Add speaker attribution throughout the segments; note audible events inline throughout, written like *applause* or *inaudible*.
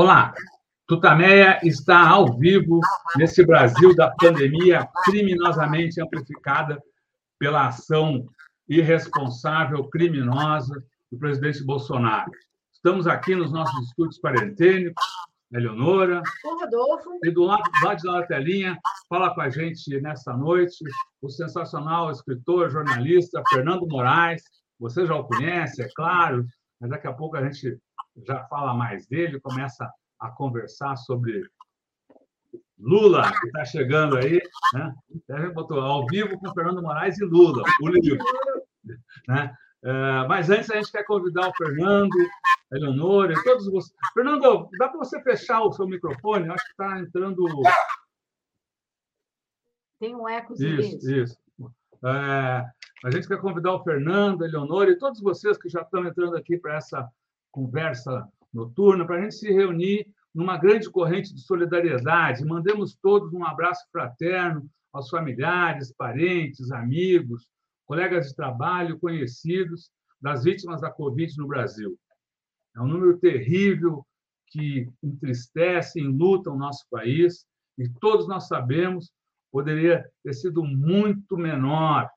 Speaker 1: Olá, Tutameia está ao vivo nesse Brasil da pandemia criminosamente amplificada pela ação irresponsável, criminosa do presidente Bolsonaro. Estamos aqui nos nossos estúdios parentênicos, Eleonora.
Speaker 2: O Rodolfo.
Speaker 1: E do lado, do lado de lá da telinha, fala com a gente nessa noite o sensacional escritor, jornalista Fernando Moraes. Você já o conhece, é claro, mas daqui a pouco a gente já fala mais dele, começa a conversar sobre Lula, que está chegando aí, né? A gente botou ao vivo com Fernando Moraes e Lula, o livro. Né? É, mas antes a gente quer convidar o Fernando, a Eleonora e todos vocês. Fernando, dá para você fechar o seu microfone? Acho que está entrando.
Speaker 2: Tem um eco.
Speaker 1: Isso, isso. É, a gente quer convidar o Fernando, a Eleonora e todos vocês que já estão entrando aqui para essa conversa noturna, para a gente se reunir numa grande corrente de solidariedade. Mandemos todos um abraço fraterno aos familiares, parentes, amigos, colegas de trabalho, conhecidos das vítimas da Covid no Brasil. É um número terrível que entristece, enluta o nosso país, e todos nós sabemos poderia ter sido muito menor.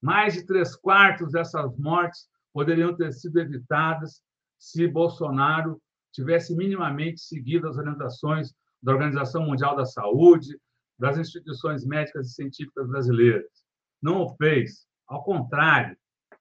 Speaker 1: Mais de três quartos dessas mortes poderiam ter sido evitadas se Bolsonaro tivesse minimamente seguido as orientações da Organização Mundial da Saúde, das instituições médicas e científicas brasileiras. Não o fez. Ao contrário,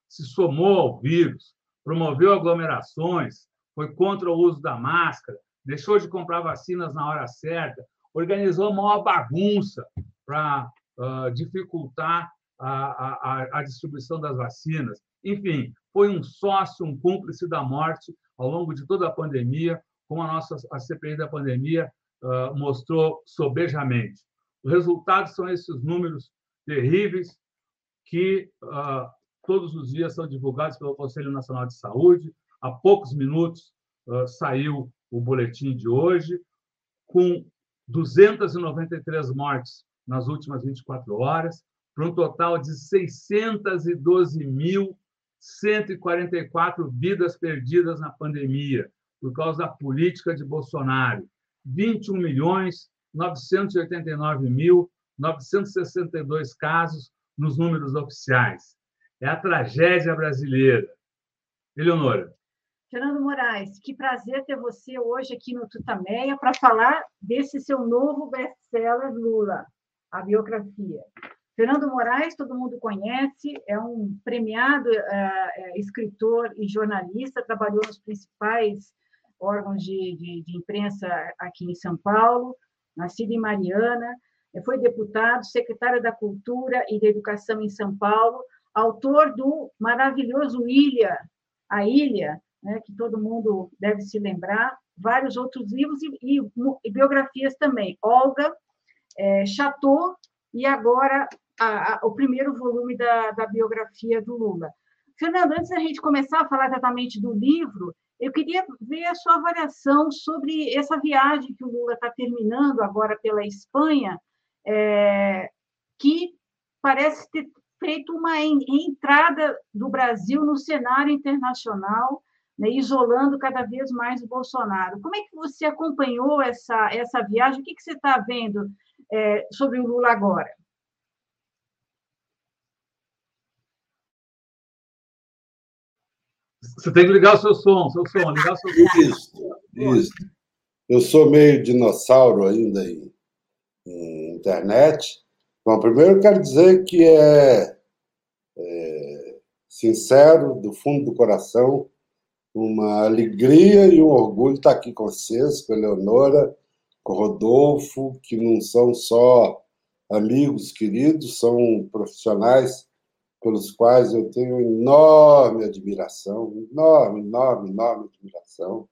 Speaker 1: se somou ao vírus, promoveu aglomerações, foi contra o uso da máscara, deixou de comprar vacinas na hora certa, organizou uma maior bagunça para uh, dificultar a, a, a distribuição das vacinas. Enfim, foi um sócio, um cúmplice da morte ao longo de toda a pandemia, como a nossa a CPI da pandemia uh, mostrou sobejamente. Os resultados são esses números terríveis que uh, todos os dias são divulgados pelo Conselho Nacional de Saúde. Há poucos minutos uh, saiu o boletim de hoje, com 293 mortes nas últimas 24 horas, para um total de 612 mil 144 vidas perdidas na pandemia por causa da política de Bolsonaro. 21 milhões 989 mil 962 casos nos números oficiais. É a tragédia brasileira. Eleonora.
Speaker 2: Fernando Moraes, que prazer ter você hoje aqui no Tutameia para falar desse seu novo best-seller Lula, a biografia. Fernando Moraes, todo mundo conhece, é um premiado uh, escritor e jornalista, trabalhou nos principais órgãos de, de, de, imprensa aqui em São Paulo, nascido em Mariana, foi deputado, secretário da Cultura e da Educação em São Paulo, autor do maravilhoso Ilha, a Ilha, né, que todo mundo deve se lembrar, vários outros livros e, e, e biografias também. Olga, é, Chateau e agora a, a, o primeiro volume da, da biografia do Lula. Fernando, antes da gente começar a falar exatamente do livro, eu queria ver a sua avaliação sobre essa viagem que o Lula está terminando agora pela Espanha, é, que parece ter feito uma entrada do Brasil no cenário internacional, né, isolando cada vez mais o Bolsonaro. Como é que você acompanhou essa, essa viagem? O que, que você está vendo é, sobre o Lula agora?
Speaker 1: Você tem que ligar o seu som, seu som, ligar seu som.
Speaker 3: Isso, isso. Eu sou meio dinossauro ainda em, em internet. Bom, primeiro eu quero dizer que é, é sincero, do fundo do coração, uma alegria e um orgulho estar aqui com vocês, com a Leonora, com o Rodolfo, que não são só amigos queridos, são profissionais pelos quais eu tenho enorme admiração, enorme, enorme, enorme admiração.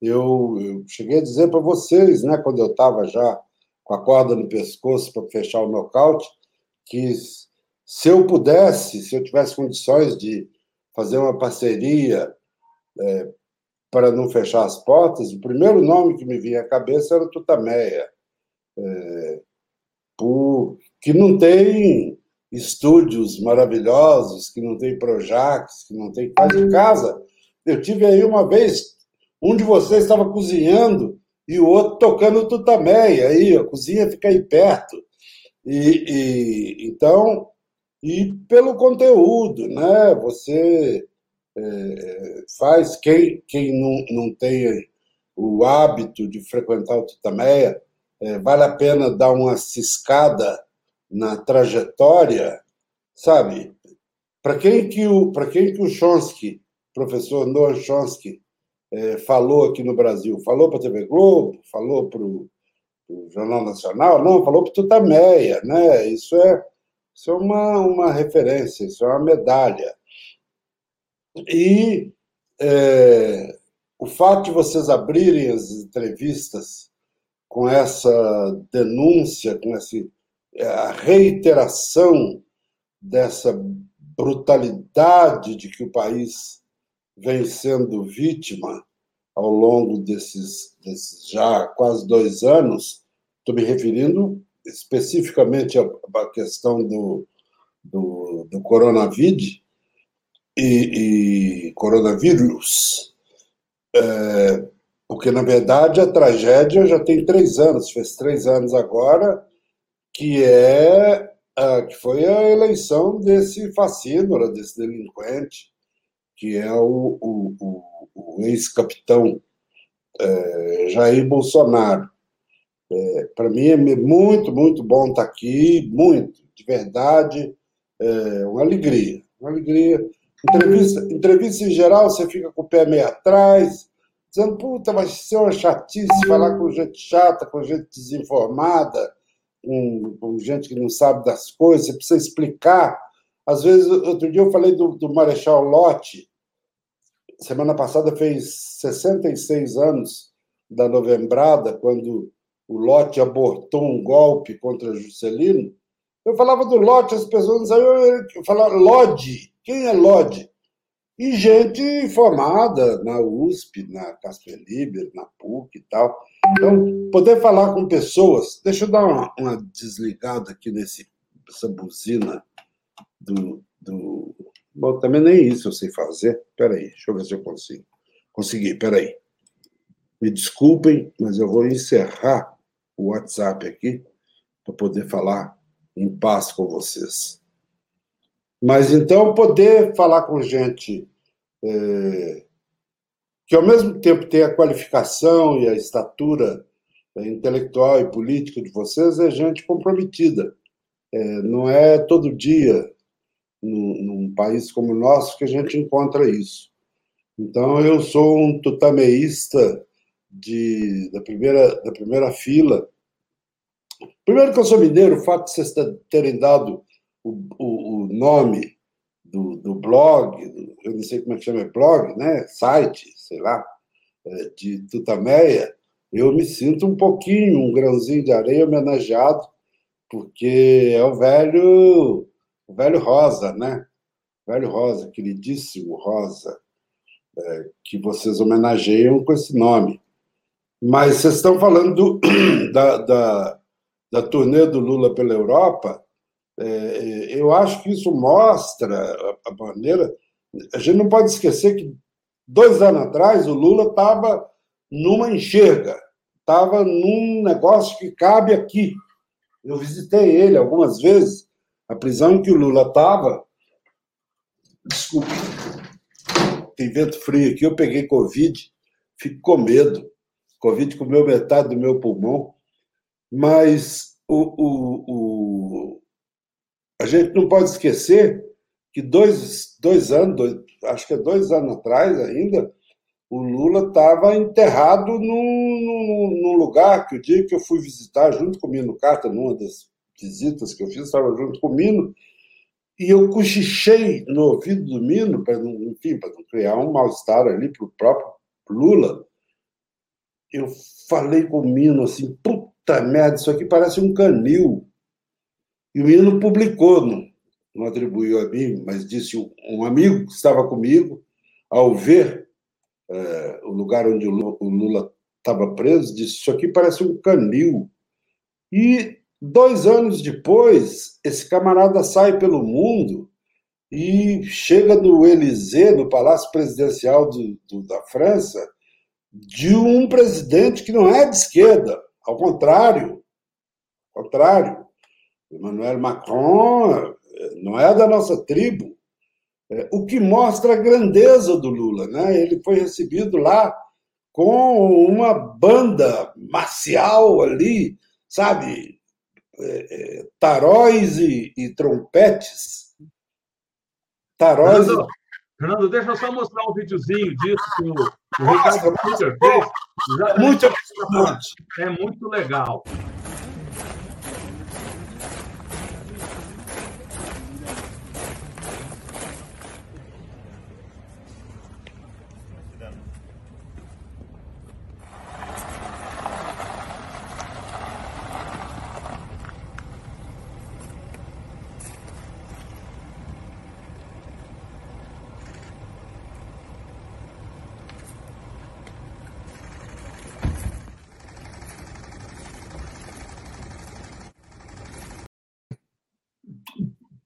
Speaker 3: Eu, eu cheguei a dizer para vocês, né, quando eu estava já com a corda no pescoço para fechar o nocaute, que se eu pudesse, se eu tivesse condições de fazer uma parceria é, para não fechar as portas, o primeiro nome que me vinha à cabeça era Tutameia, é, por, que não tem estúdios maravilhosos, que não tem Projacs, que não tem de casa. Eu tive aí uma vez Um de vocês estava cozinhando e o outro tocando tutameia. Aí, a cozinha fica aí perto. E, e então, e pelo conteúdo, né? Você é, faz, quem, quem não, não tem o hábito de frequentar o Tutameia, é, vale a pena dar uma ciscada na trajetória, sabe? Para quem que o para quem que o Chomsky, professor Noam Chomsky, é, falou aqui no Brasil? Falou para a TV Globo? Falou para o Jornal Nacional? Não, falou para o Tutameia, né? Isso é isso é uma, uma referência, isso é uma medalha. E é, o fato de vocês abrirem as entrevistas com essa denúncia, com essa é, a reiteração dessa brutalidade de que o país vem sendo vítima ao longo desses, desses já quase dois anos, estou me referindo especificamente à questão do, do, do coronavírus, e, e coronavírus, é, porque, na verdade, a tragédia já tem três anos, fez três anos agora, que é que foi a eleição desse fascínora, desse delinquente, que é o, o, o, o ex-capitão é, Jair Bolsonaro. É, Para mim é muito, muito bom estar aqui, muito, de verdade, é uma alegria, uma alegria. Entrevista, entrevista em geral, você fica com o pé meio atrás, dizendo, puta, mas isso é uma chatice falar com gente chata, com gente desinformada, com, gente que não sabe das coisas, você precisa explicar. Às vezes, outro dia eu falei do, do Marechal Lott, semana passada fez 66 anos da novembrada, quando o Lott abortou um golpe contra Juscelino. Eu falava do Lott, as pessoas não sabiam falar Lodi. Quem é Lodi? E gente formada na USP, na Casper Liber, na PUC e tal. Então, poder falar com pessoas. Deixa eu dar uma, uma desligada aqui nesse, nessa buzina do, do. Bom, também nem isso eu sei fazer. Espera aí, deixa eu ver se eu consigo. Consegui, espera aí. Me desculpem, mas eu vou encerrar o WhatsApp aqui para poder falar em paz com vocês. Mas então poder falar com gente é, que ao mesmo tempo tem a qualificação e a estatura é, intelectual e política de vocês é gente comprometida. É, não é todo dia num, num, país como o nosso que a gente encontra isso. Então eu sou um tutameísta de, da, primeira, da primeira fila. Primeiro que eu sou mineiro, o fato de vocês terem dado o, o, o nome do, do blog, eu não sei como é que chama, é blog, né? site, sei lá, é, de Tutameia, eu me sinto um pouquinho, um grãozinho de areia homenageado, porque é o velho, o velho Rosa, né? Velho Rosa, queridíssimo Rosa, é, que vocês homenageiam com esse nome. Mas vocês estão falando do, *clears throat* da, da, da turnê do Lula pela Europa, é, é, eu acho que isso mostra a maneira. A gente não pode esquecer que dois anos atrás o Lula estava numa enxerga, estava num negócio que cabe aqui. Eu visitei ele algumas vezes, a prisão em que o Lula estava. Desculpe, tem vento frio aqui, eu peguei Covid, fico com medo. Covid comeu metade do meu pulmão, mas o, o, o a gente não pode esquecer que dois, dois anos, dois, acho que é dois anos atrás ainda, o Lula estava enterrado num, num, num, lugar que o dia que eu fui visitar junto com o Mino Carta, numa das visitas que eu fiz, estava junto com o Mino, e eu cochichei no ouvido do Mino, para não, para não criar um mal-estar ali para o próprio Lula. Eu falei com o Mino assim, puta merda, isso aqui parece um canil. E o menino publicou, não, não atribuiu a mim, mas disse um amigo que estava comigo, ao ver é, o lugar onde o Lula estava preso, disse: Isso aqui parece um canil. E dois anos depois, esse camarada sai pelo mundo e chega no Élysée, no Palácio Presidencial do, do, da França, de um presidente que não é de esquerda, ao contrário, ao contrário. Emmanuel Macron não é da nossa tribo, é, o que mostra a grandeza do Lula. Né? Ele foi recebido lá com uma banda marcial ali, sabe? É, é, taróis e, e trompetes.
Speaker 1: Taróis. Fernando, Fernando, deixa eu só mostrar um videozinho disso que o, o Ricardo Peter fez.
Speaker 3: Muito emocionante.
Speaker 1: É muito legal.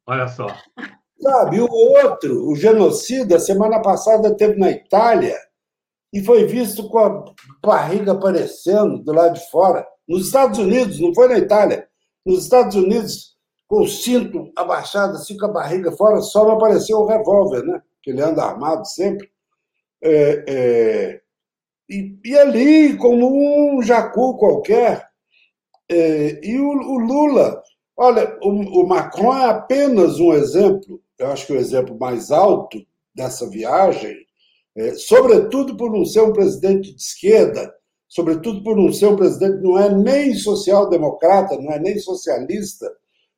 Speaker 1: Olha só.
Speaker 3: Sabe, o outro, o genocida, semana passada teve na Itália e foi visto com a barriga aparecendo do lado de fora. Nos Estados Unidos, não foi na Itália. Nos Estados Unidos, com o cinto abaixado, assim com a barriga fora, só não apareceu o revólver, né? Que ele anda armado sempre. É, é, e, e, ali, como um jacu qualquer, é, e o, o Lula Olha, o, o Macron é apenas um exemplo, eu acho que o exemplo mais alto dessa viagem, é, sobretudo por não ser um presidente de esquerda, sobretudo por não ser um presidente não é nem social-democrata, não é nem socialista,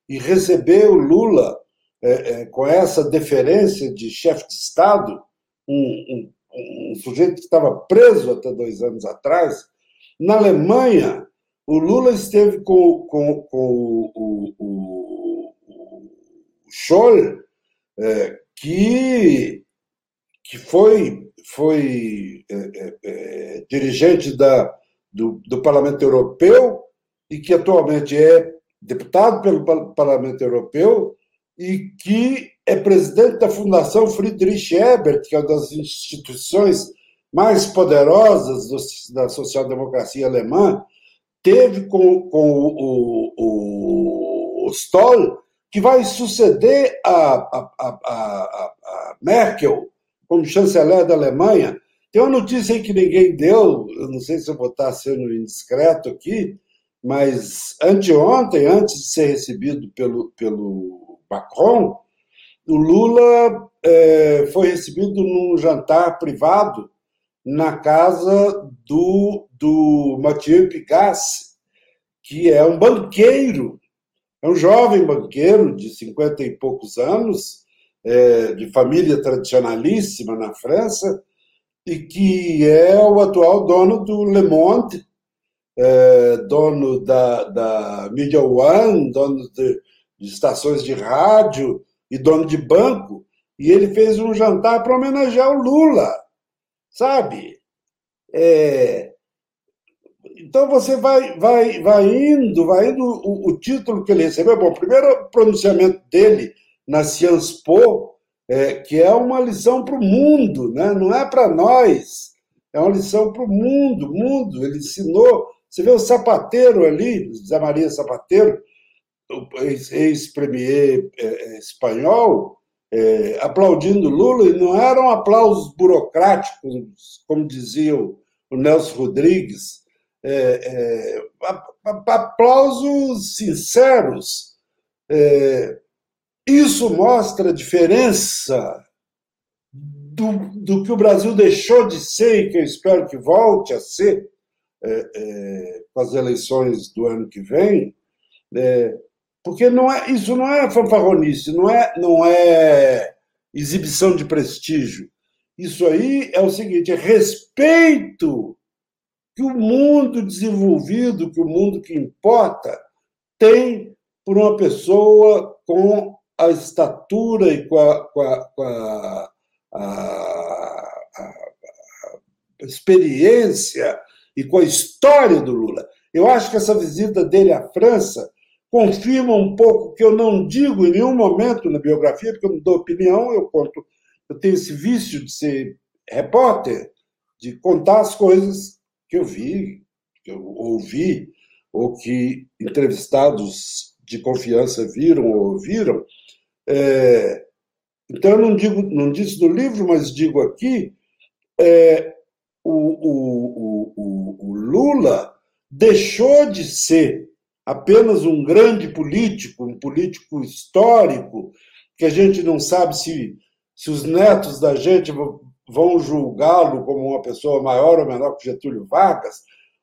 Speaker 3: e receber o Lula é, é, com essa deferência de chefe de Estado, um, um, um sujeito que estava preso até dois anos atrás, na Alemanha, o Lula esteve com, com, com o, o, o, o Scholl, é, que, que foi, foi é, é, é, dirigente da, do, do Parlamento Europeu e que atualmente é deputado pelo Parlamento Europeu e que é presidente da Fundação Friedrich Ebert, que é uma das instituições mais poderosas do, da social-democracia alemã, teve com, com o, o, o Stoll, que vai suceder a, a, a, a, Merkel como chanceler da Alemanha. Tem uma notícia aí que ninguém deu, eu não sei se eu vou estar sendo indiscreto aqui, mas anteontem, antes de ser recebido pelo, pelo Macron, o Lula é, foi recebido num jantar privado na casa do, do Mathieu Picasse, que é um banqueiro, é um jovem banqueiro de cinquenta e poucos anos, é, de família tradicionalíssima na França, e que é o atual dono do Le Monde, é, dono da, da Media One, dono de, de estações de rádio e dono de banco. E ele fez um jantar para homenagear o Lula sabe? É... Então você vai, vai, vai indo, vai indo. O, o, título que ele recebeu, bom, primeiro pronunciamento dele na Sciences Po, é, que é uma lição para o mundo, né? não é para nós, é uma lição para o mundo. mundo, ele ensinou. Você vê o sapateiro ali, Zé Maria Sapateiro, ex-premier é, é, espanhol, é, aplaudindo Lula, e não eram aplausos burocráticos, como dizia o, Nelson Rodrigues, é, é, aplausos sinceros. É, isso mostra a diferença do, do, que o Brasil deixou de ser e que eu espero que volte a ser é, é, com as eleições do ano que vem. Porque não é, isso não é fanfarronice, não é, não é exibição de prestígio. Isso aí é o seguinte: é respeito que o mundo desenvolvido, que o mundo que importa, tem por uma pessoa com a estatura e com a, com a, com a, a experiência e com a história do Lula. Eu acho que essa visita dele à França confirma um pouco que eu não digo em nenhum momento na biografia, porque eu não dou opinião, eu conto, eu tenho esse vício de ser repórter, de contar as coisas que eu vi, que eu ouvi, ou que entrevistados de confiança viram ou ouviram. É, então, eu não, digo, não disse no livro, mas digo aqui, é, o, o, o, o Lula deixou de ser apenas um grande político, um político histórico, que a gente não sabe se, se os netos da gente vão julgá-lo como uma pessoa maior ou menor que Getúlio Vargas,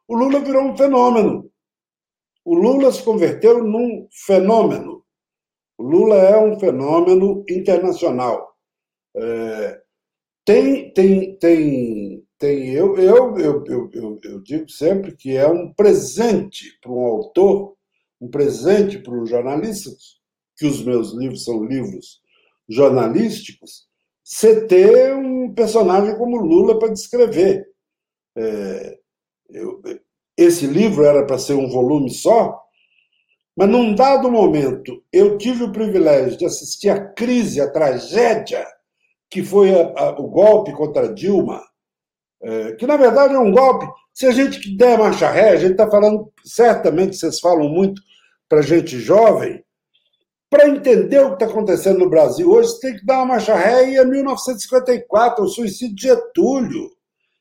Speaker 3: o Lula virou um fenômeno. O Lula se converteu num fenômeno. O Lula é um fenômeno internacional. É, tem, tem, tem, tem. Eu, eu, eu, eu, eu digo sempre que é um presente para um autor, um presente para os jornalistas, que os meus livros são livros jornalísticos, você ter um personagem como Lula para descrever. É, eu, esse livro era para ser um volume só, mas num dado momento eu tive o privilégio de assistir a crise, a tragédia que foi a, a, o golpe contra Dilma, é, que na verdade é um golpe. Se a gente der marcha ré, a gente está falando, certamente vocês falam muito para gente jovem, para entender o que está acontecendo no Brasil hoje, você tem que dar uma marcha ré e é 1954, o suicídio de Getúlio,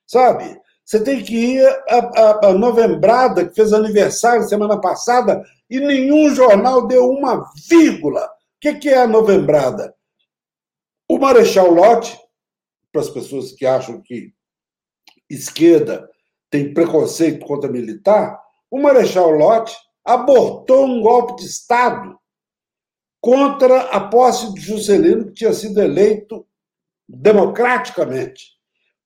Speaker 3: sabe? Você tem que ir a, a, Novembrada, que fez aniversário semana passada, e nenhum jornal deu uma vírgula. O que, que é a Novembrada? O Marechal Lott, para as pessoas que acham que esquerda tem preconceito contra militar, o Marechal Lott abortou um golpe de Estado contra a posse de Juscelino, que tinha sido eleito democraticamente.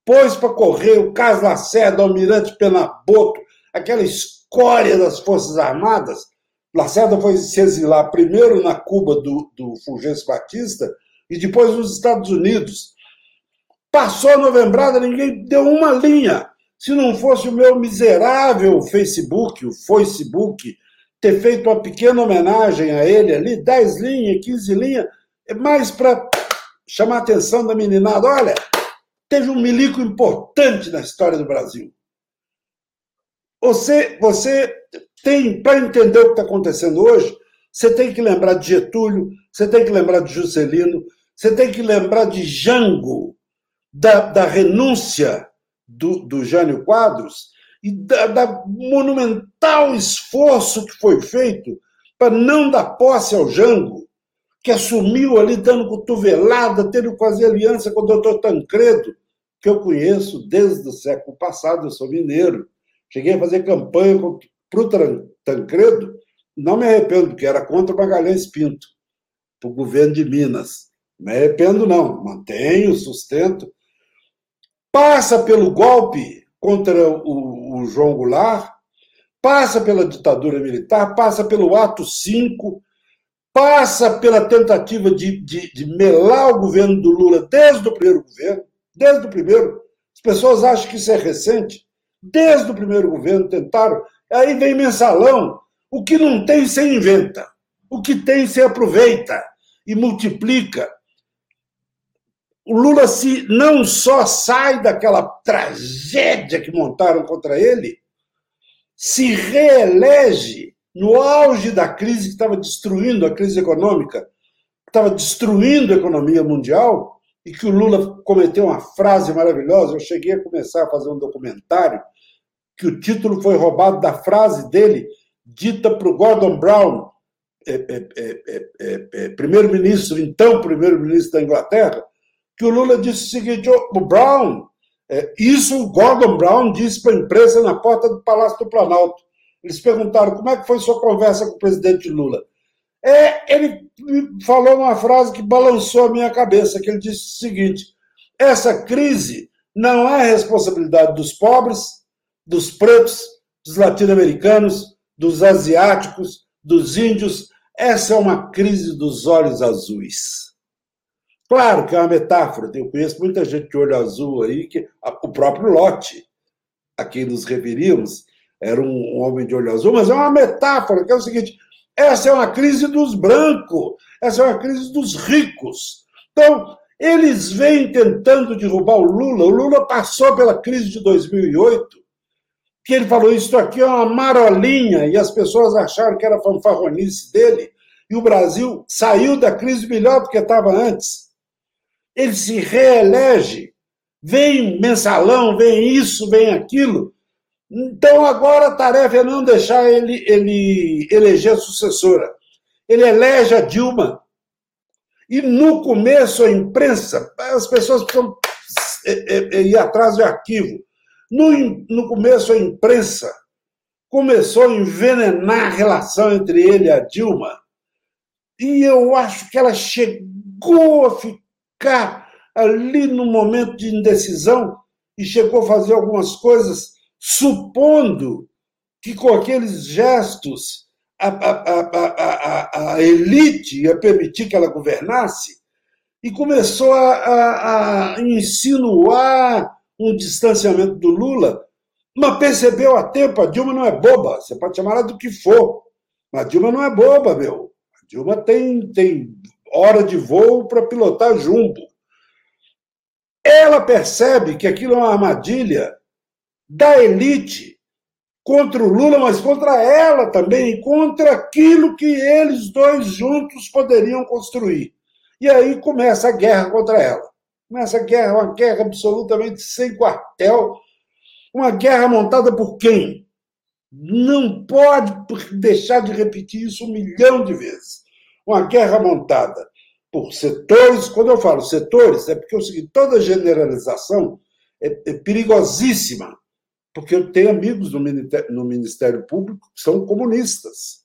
Speaker 3: Pôs para correr o Carlos Lacerda, Almirante Penaboto, aquela escória das Forças Armadas. Lacerda foi se exilar primeiro na Cuba do, do Fulgêncio Batista e depois nos Estados Unidos. Passou a novembrada, ninguém deu uma linha. Se não fosse o meu miserável Facebook, o Facebook, ter feito uma pequena homenagem a ele ali, 10 linhas, 15 linhas, é mais para chamar a atenção da meninada. Olha, teve um milico importante na história do Brasil. Você, você tem, para entender o que está acontecendo hoje, você tem que lembrar de Getúlio, você tem que lembrar de Juscelino, você tem que lembrar de Jango, da, da renúncia do, do Jânio Quadros, e da, da monumental esforço que foi feito para não dar posse ao Jango, que assumiu ali dando cotovelada, tendo que fazer aliança com o doutor Tancredo, que eu conheço desde o século passado, eu sou mineiro. Cheguei a fazer campanha para o Tancredo, não me arrependo, porque era contra o Magalhães Pinto, para o governo de Minas. Não me arrependo, não. Mantenho, sustento. Passa pelo golpe contra o, o João Goulart, passa pela ditadura militar, passa pelo ato 5, passa pela tentativa de, de, de, melar o governo do Lula desde o primeiro governo, desde o primeiro. As pessoas acham que isso é recente. Desde o primeiro governo tentaram. Aí vem mensalão. O que não tem, você inventa. O que tem, você aproveita e multiplica o Lula se não só sai daquela tragédia que montaram contra ele, se reelege no auge da crise que estava destruindo a crise econômica, que estava destruindo a economia mundial, e que o Lula cometeu uma frase maravilhosa. Eu cheguei a começar a fazer um documentário que o título foi roubado da frase dele, dita para o Gordon Brown, é, é, é, primeiro-ministro, então primeiro-ministro da Inglaterra, que o Lula disse o seguinte: o Brown, é, isso o Gordon Brown disse para a imprensa na porta do Palácio do Planalto. Eles perguntaram como é que foi sua conversa com o presidente Lula. É, ele falou uma frase que balançou a minha cabeça, que ele disse o seguinte: essa crise não é responsabilidade dos pobres, dos pretos, dos latino-americanos, dos asiáticos, dos índios. Essa é uma crise dos olhos azuis. Claro que é uma metáfora, eu conheço muita gente de olho azul aí, que o próprio Lote, a quem nos referimos, era um homem de olho azul, mas é uma metáfora, que é o seguinte: essa é uma crise dos brancos, essa é uma crise dos ricos. Então, Eles vêm tentando derrubar o Lula. O Lula passou pela crise de 2008, que ele falou: Isso aqui é uma marolinha, e as pessoas acharam que era fanfarronice dele, e o Brasil saiu da crise melhor do que estava antes. Ele se reelege, vem mensalão, vem isso, vem aquilo. Então agora a tarefa é não deixar ele, ele eleger a sucessora. Ele elege a Dilma. E no começo a imprensa, as pessoas precisam é, é, é, ir atrás de arquivo. No, no começo a imprensa começou a envenenar a relação entre ele e a Dilma. E eu acho que ela chegou a ficar ali no momento de indecisão e chegou a fazer algumas coisas supondo que com aqueles gestos a, a, a, a, elite ia permitir que ela governasse, e começou a, a insinuar um distanciamento do Lula, mas percebeu a tempo, a Dilma não é boba, você pode chamar ela do que for, mas a Dilma não é boba, meu. A Dilma tem, tem hora de voo para pilotar jumbo. Ela percebe que aquilo é uma armadilha da elite contra o Lula, mas contra ela também, contra aquilo que eles dois juntos poderiam construir. E aí começa a guerra contra ela. Começa a guerra, uma guerra absolutamente sem quartel, uma guerra montada por quem? Não pode deixar de repetir isso um milhão de vezes. Uma guerra montada por setores, quando eu falo setores, é porque é o seguinte, toda generalização é, é perigosíssima porque eu tenho amigos no Ministério, no Ministério Público que são comunistas.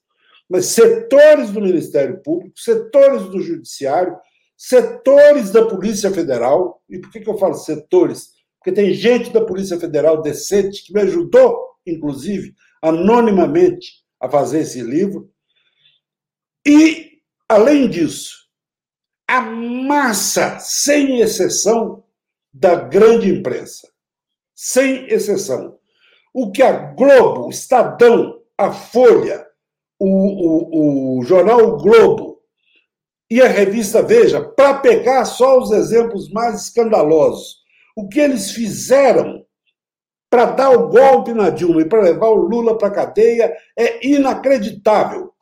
Speaker 3: Mas setores do Ministério Público, setores do Judiciário, setores da Polícia Federal, e por que, que eu falo setores? Porque tem gente da Polícia Federal decente que me ajudou, inclusive, anonimamente, a fazer esse livro. E, além disso, a massa, sem exceção, da grande imprensa sem exceção. O que a Globo, o Estadão, a Folha, o, o, o jornal Globo e a revista Veja, para pegar só os exemplos mais escandalosos, o que eles fizeram para dar o golpe na Dilma e para levar o Lula para a cadeia é inacreditável.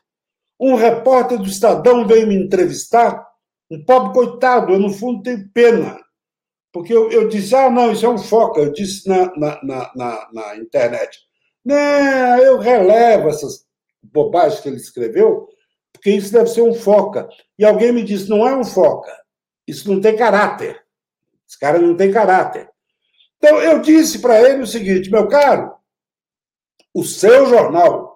Speaker 3: Um repórter do Estadão veio me entrevistar, um pobre coitado, eu no fundo tenho pena. Porque eu, eu disse, ah, não, isso é um foca, eu disse na, na, na, na, na internet. Não, eu relevo essas bobagens que ele escreveu, porque isso deve ser um foca. E alguém me disse, não é um foca, isso não tem caráter. Esse cara não tem caráter. Então, eu disse para ele o seguinte, meu caro, o seu jornal,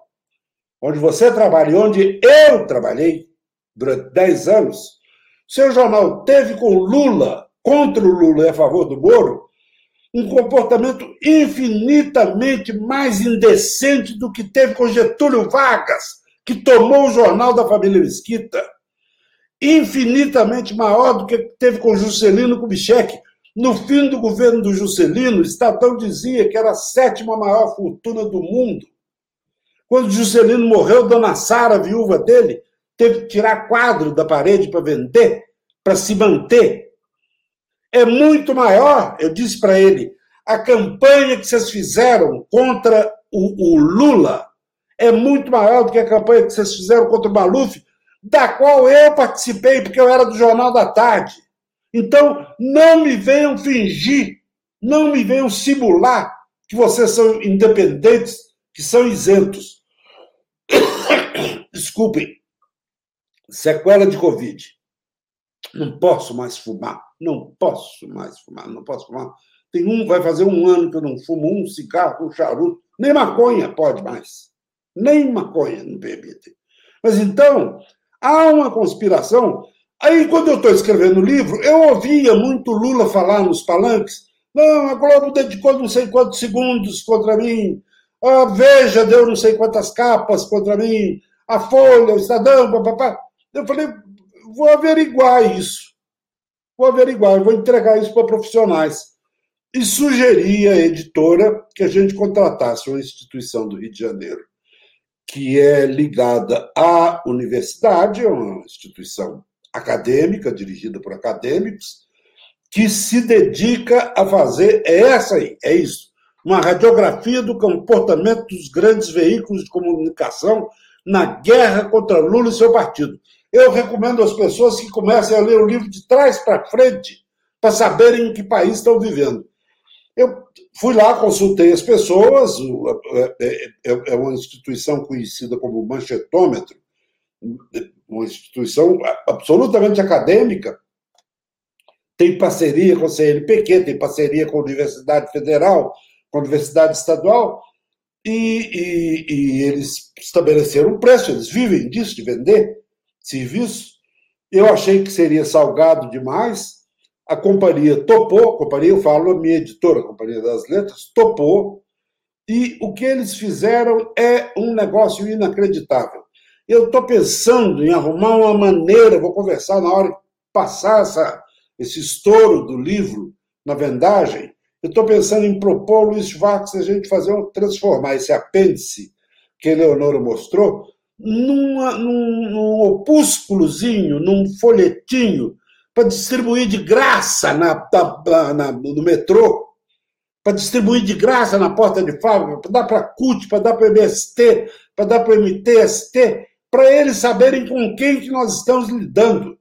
Speaker 3: onde você trabalha e onde eu trabalhei durante 10 anos, seu jornal teve com Lula contra o Lula e a favor do Moro, um comportamento infinitamente mais indecente do que teve com Getúlio Vargas, que tomou o jornal da família Mesquita. Infinitamente maior do que teve com Juscelino Kubitschek. No fim do governo do Juscelino, o Estadão dizia que era a sétima maior fortuna do mundo. Quando Juscelino morreu, Dona Sara, viúva dele, teve que tirar quadro da parede para vender, para se manter é muito maior, eu disse para ele, a campanha que vocês fizeram contra o, o, Lula é muito maior do que a campanha que vocês fizeram contra o Maluf, da qual eu participei, porque eu era do Jornal da Tarde. Então, não me venham fingir, não me venham simular que vocês são independentes, que são isentos. Desculpem. Sequela de Covid. Não posso mais fumar. Não posso mais fumar, não posso fumar. Tem um, vai fazer um ano que eu não fumo um cigarro, um charuto, nem maconha pode mais. Nem maconha não permite. Mas então, há uma conspiração. Aí, quando eu estou escrevendo o livro, eu ouvia muito Lula falar nos palanques. Não, a Globo dedicou não sei quantos segundos contra mim. A Veja deu não sei quantas capas contra mim. A Folha, o Estadão, papapá. Eu falei, vou averiguar isso vou averiguar, vou entregar isso para profissionais. E sugeri à editora que a gente contratasse uma instituição do Rio de Janeiro, que é ligada à universidade, é uma instituição acadêmica, dirigida por acadêmicos, que se dedica a fazer, é essa aí, é isso, uma radiografia do comportamento dos grandes veículos de comunicação na guerra contra Lula e seu partido. Eu recomendo às pessoas que comecem a ler o livro de trás para frente, para saberem em que país estão vivendo. Eu fui lá, consultei as pessoas, é, é, é uma instituição conhecida como Manchetômetro, uma instituição absolutamente acadêmica, tem parceria com a CNPq, tem parceria com a Universidade Federal, com a Universidade Estadual, e, e, e eles estabeleceram um preço, eles vivem disso, de vender serviço. Eu achei que seria salgado demais, a companhia topou, a companhia, eu falo a minha editora, a Companhia das Letras, topou, e o que eles fizeram é um negócio inacreditável. Eu estou pensando em arrumar uma maneira, vou conversar na hora de passar essa, esse estouro do livro na vendagem, eu estou pensando em propor Luiz Vax a gente fazer um, transformar esse apêndice que Eleonora mostrou numa, num, num opúsculozinho, num folhetinho, para distribuir de graça na, na, na no metrô, para distribuir de graça na porta de fábrica, para dar para a CUT, para dar para o MST, para dar para o MTST, para eles saberem com quem que nós estamos lidando.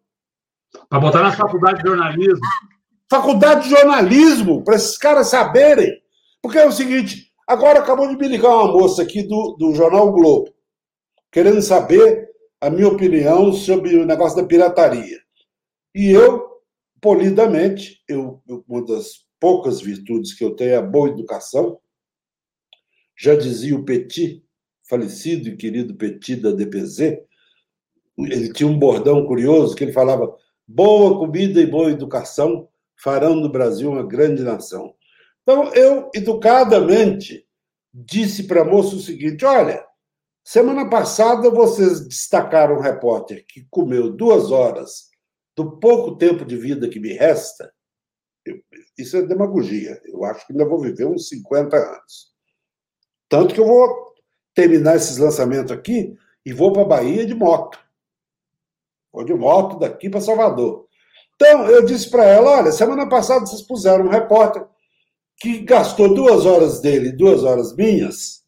Speaker 1: Para botar na faculdade de jornalismo.
Speaker 3: Faculdade de jornalismo, para esses caras saberem. Porque é o seguinte, agora acabou de me ligar uma moça aqui do, do Jornal Globo, querendo saber a minha opinião sobre o negócio da pirataria. E eu, polidamente, eu, uma das poucas virtudes que eu tenho é a boa educação. Já dizia o Petit, falecido e querido Petit da DPZ, ele tinha um bordão curioso que ele falava: boa comida e boa educação farão do Brasil uma grande nação. Então, eu, educadamente, disse para a moça o seguinte: olha, semana passada vocês destacaram um repórter que comeu duas horas do pouco tempo de vida que me resta. Isso é demagogia. Eu acho que ainda vou viver uns 50 anos. Tanto que eu vou terminar esses lançamentos aqui e vou para a Bahia de moto. Vou de moto daqui para Salvador. Então, eu disse para ela: olha, semana passada vocês puseram um repórter que gastou duas horas dele, duas horas minhas,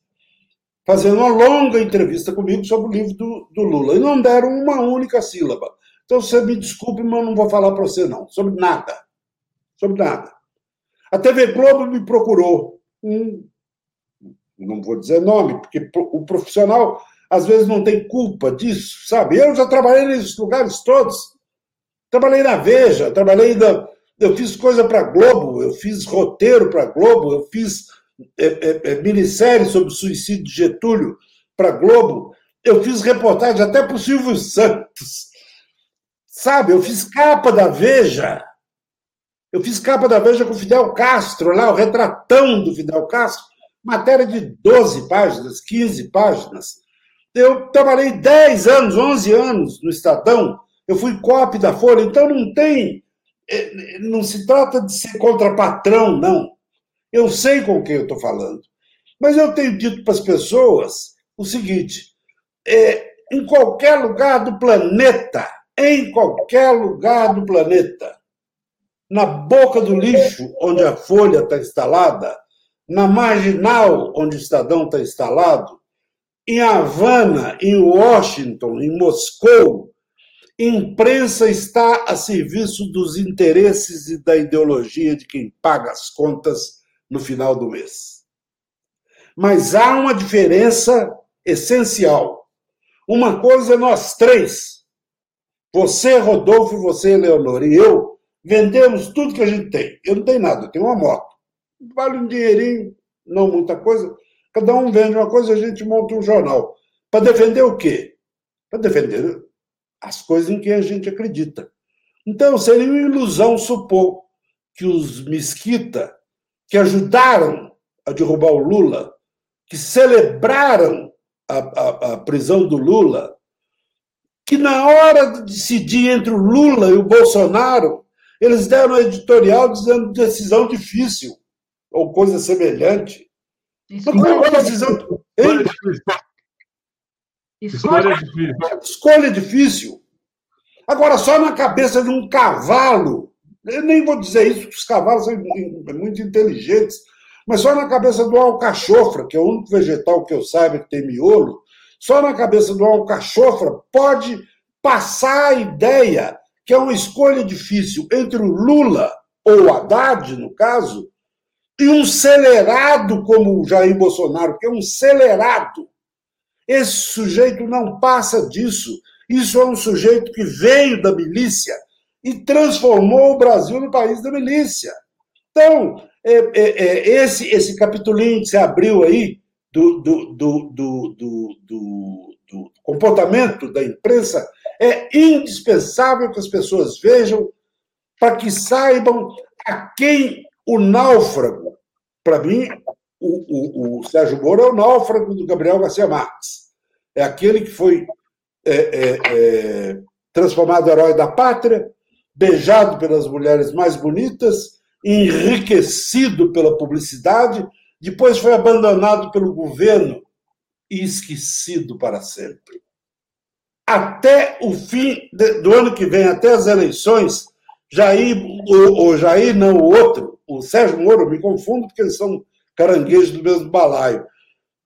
Speaker 3: fazendo uma longa entrevista comigo sobre o livro do, do Lula. E não deram uma única sílaba. Então, você me desculpe, mas eu não vou falar para você, não. Sobre nada. Sobre nada. A TV Globo me procurou. Um, não vou dizer nome, porque o profissional às vezes não tem culpa disso, sabe? Eu já trabalhei nesses lugares todos. Trabalhei na Veja, trabalhei na. Eu fiz coisa para Globo, eu fiz roteiro para Globo, eu fiz é, é, é, minissérie sobre o suicídio de Getúlio para Globo, eu fiz reportagem até para o Silvio Santos. Sabe, eu fiz capa da Veja. Eu fiz capa da Veja com o Fidel Castro, lá, o retratão do Fidel Castro, matéria de 12 páginas, 15 páginas. Eu trabalhei 10 anos, 11 anos no Estadão, eu fui copy da Folha, então não tem. É, não se trata de ser contra patrão, não. Eu sei com quem eu estou falando. Mas eu tenho dito para as pessoas o seguinte: é, em qualquer lugar do planeta, em qualquer lugar do planeta, na boca do lixo onde a Folha está instalada, na marginal onde o Estadão está instalado, em Havana, em Washington, em Moscou, Imprensa está a serviço dos interesses e da ideologia de quem paga as contas no final do mês. Mas há uma diferença essencial. Uma coisa é nós três, você, Rodolfo, você, Leonor, e eu, vendemos tudo que a gente tem. Eu não tenho nada, eu tenho uma moto. Vale um dinheirinho, não muita coisa. Cada um vende uma coisa, a gente monta um jornal. Para defender o quê? Para defender as coisas em que a gente acredita. Então, seria uma ilusão supor que os Mesquita, que ajudaram a derrubar o Lula, que celebraram a, a, a prisão do Lula, que na hora de decidir entre o Lula e o Bolsonaro, eles deram um editorial dizendo decisão difícil, ou coisa semelhante. Isso Mas qual é a decisão? Escolha difícil. Escolha difícil. Agora, só na cabeça de um cavalo Eu nem vou dizer isso, porque os cavalos são muito inteligentes, mas só na cabeça do alcachofra, que é o único vegetal que eu saiba que tem miolo, só na cabeça do alcachofra pode passar a ideia que é uma escolha difícil entre o Lula ou o Haddad, no caso, e um celerado como o Jair Bolsonaro, que é um celerado. Esse sujeito não passa disso. Isso é um sujeito que veio da milícia e transformou o Brasil no país da milícia. Então, é, é, é, esse, esse capitulinho que você abriu aí do, do, do, do, do comportamento da imprensa é indispensável que as pessoas vejam para que saibam a quem o náufrago, para mim, o, o, o, Sérgio Moro é o náufrago do Gabriel Garcia Marques. É aquele que foi é, é, é, transformado herói da pátria, beijado pelas mulheres mais bonitas, enriquecido pela publicidade, depois foi abandonado pelo governo e esquecido para sempre. Até o fim do ano que vem, até as eleições, Jair, o, o Jair não, o outro, o Sérgio Moro, me confundo porque eles são caranguejos do mesmo balaio.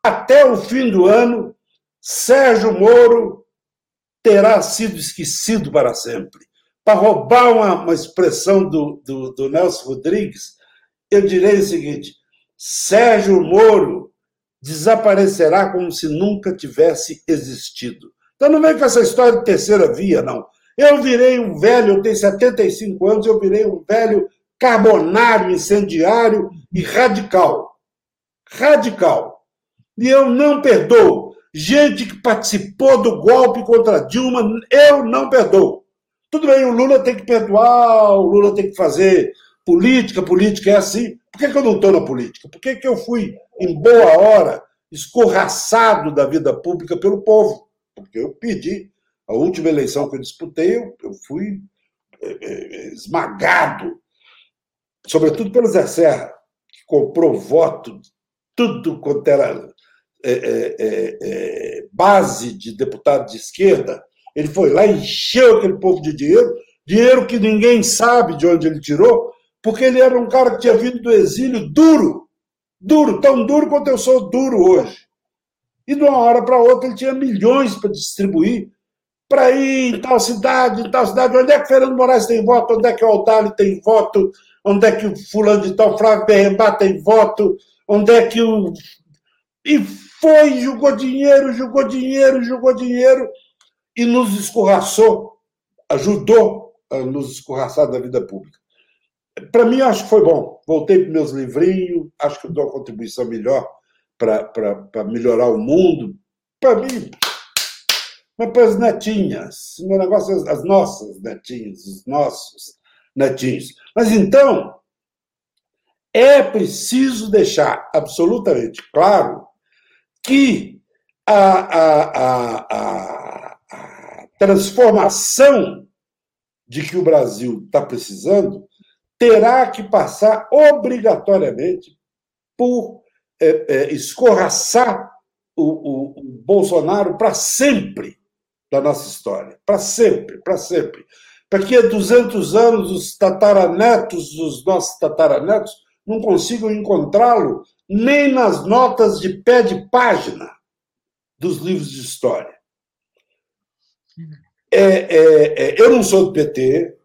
Speaker 3: Até o fim do ano, Sérgio Moro terá sido esquecido para sempre. Para roubar uma, uma expressão do, do, do Nelson Rodrigues, eu direi o seguinte: Sérgio Moro desaparecerá como se nunca tivesse existido. Então não vem com essa história de terceira via, não. Eu virei um velho, eu tenho 75 anos, eu virei um velho carbonário, incendiário e radical. Radical. E eu não perdoo. Gente que participou do golpe contra Dilma, eu não perdoo. Tudo bem, o Lula tem que perdoar, o Lula tem que fazer política, política é assim. Por que, que eu não estou na política? Por que, que eu fui, em boa hora, escorraçado da vida pública pelo povo? Porque eu pedi a última eleição que eu disputei, eu, eu fui é, é, esmagado, sobretudo pelo Zé Serra, que comprou voto, tudo quanto era é, é, é, é, base de deputado de esquerda. Ele foi lá, encheu aquele povo de dinheiro, dinheiro que ninguém sabe de onde ele tirou, porque ele era um cara que tinha vindo do exílio duro, duro, tão duro quanto eu sou duro hoje. E de uma hora para outra ele tinha milhões para distribuir para ir em tal cidade, em tal cidade. Onde é que Fernando Moraes tem voto? Onde é que o Aldali tem voto? Onde é que o fulano de tal, Flávio Berrembá tem voto? Onde é que o... E foi, jogou dinheiro, jogou dinheiro, jogou dinheiro e nos escorraçou, ajudou a nos escorraçar da vida pública. Para mim, acho que foi bom. Voltei para meus livrinhos, acho que dou uma contribuição melhor para melhorar o mundo. Para mim, mas para as netinhas. Meu negócio é as nossas netinhas, os nossos netinhos. Mas então, é preciso deixar absolutamente claro que a, a, a, a transformação de que o Brasil está precisando terá que passar obrigatoriamente por é, é, escorraçar o, o, o Bolsonaro para sempre da nossa história. Para sempre, para sempre. Daqui a 200 anos, os tataranetos dos nossos tataranetos não consigam encontrá-lo nem nas notas de pé de página dos livros de história. É, é, é, eu não sou do PT,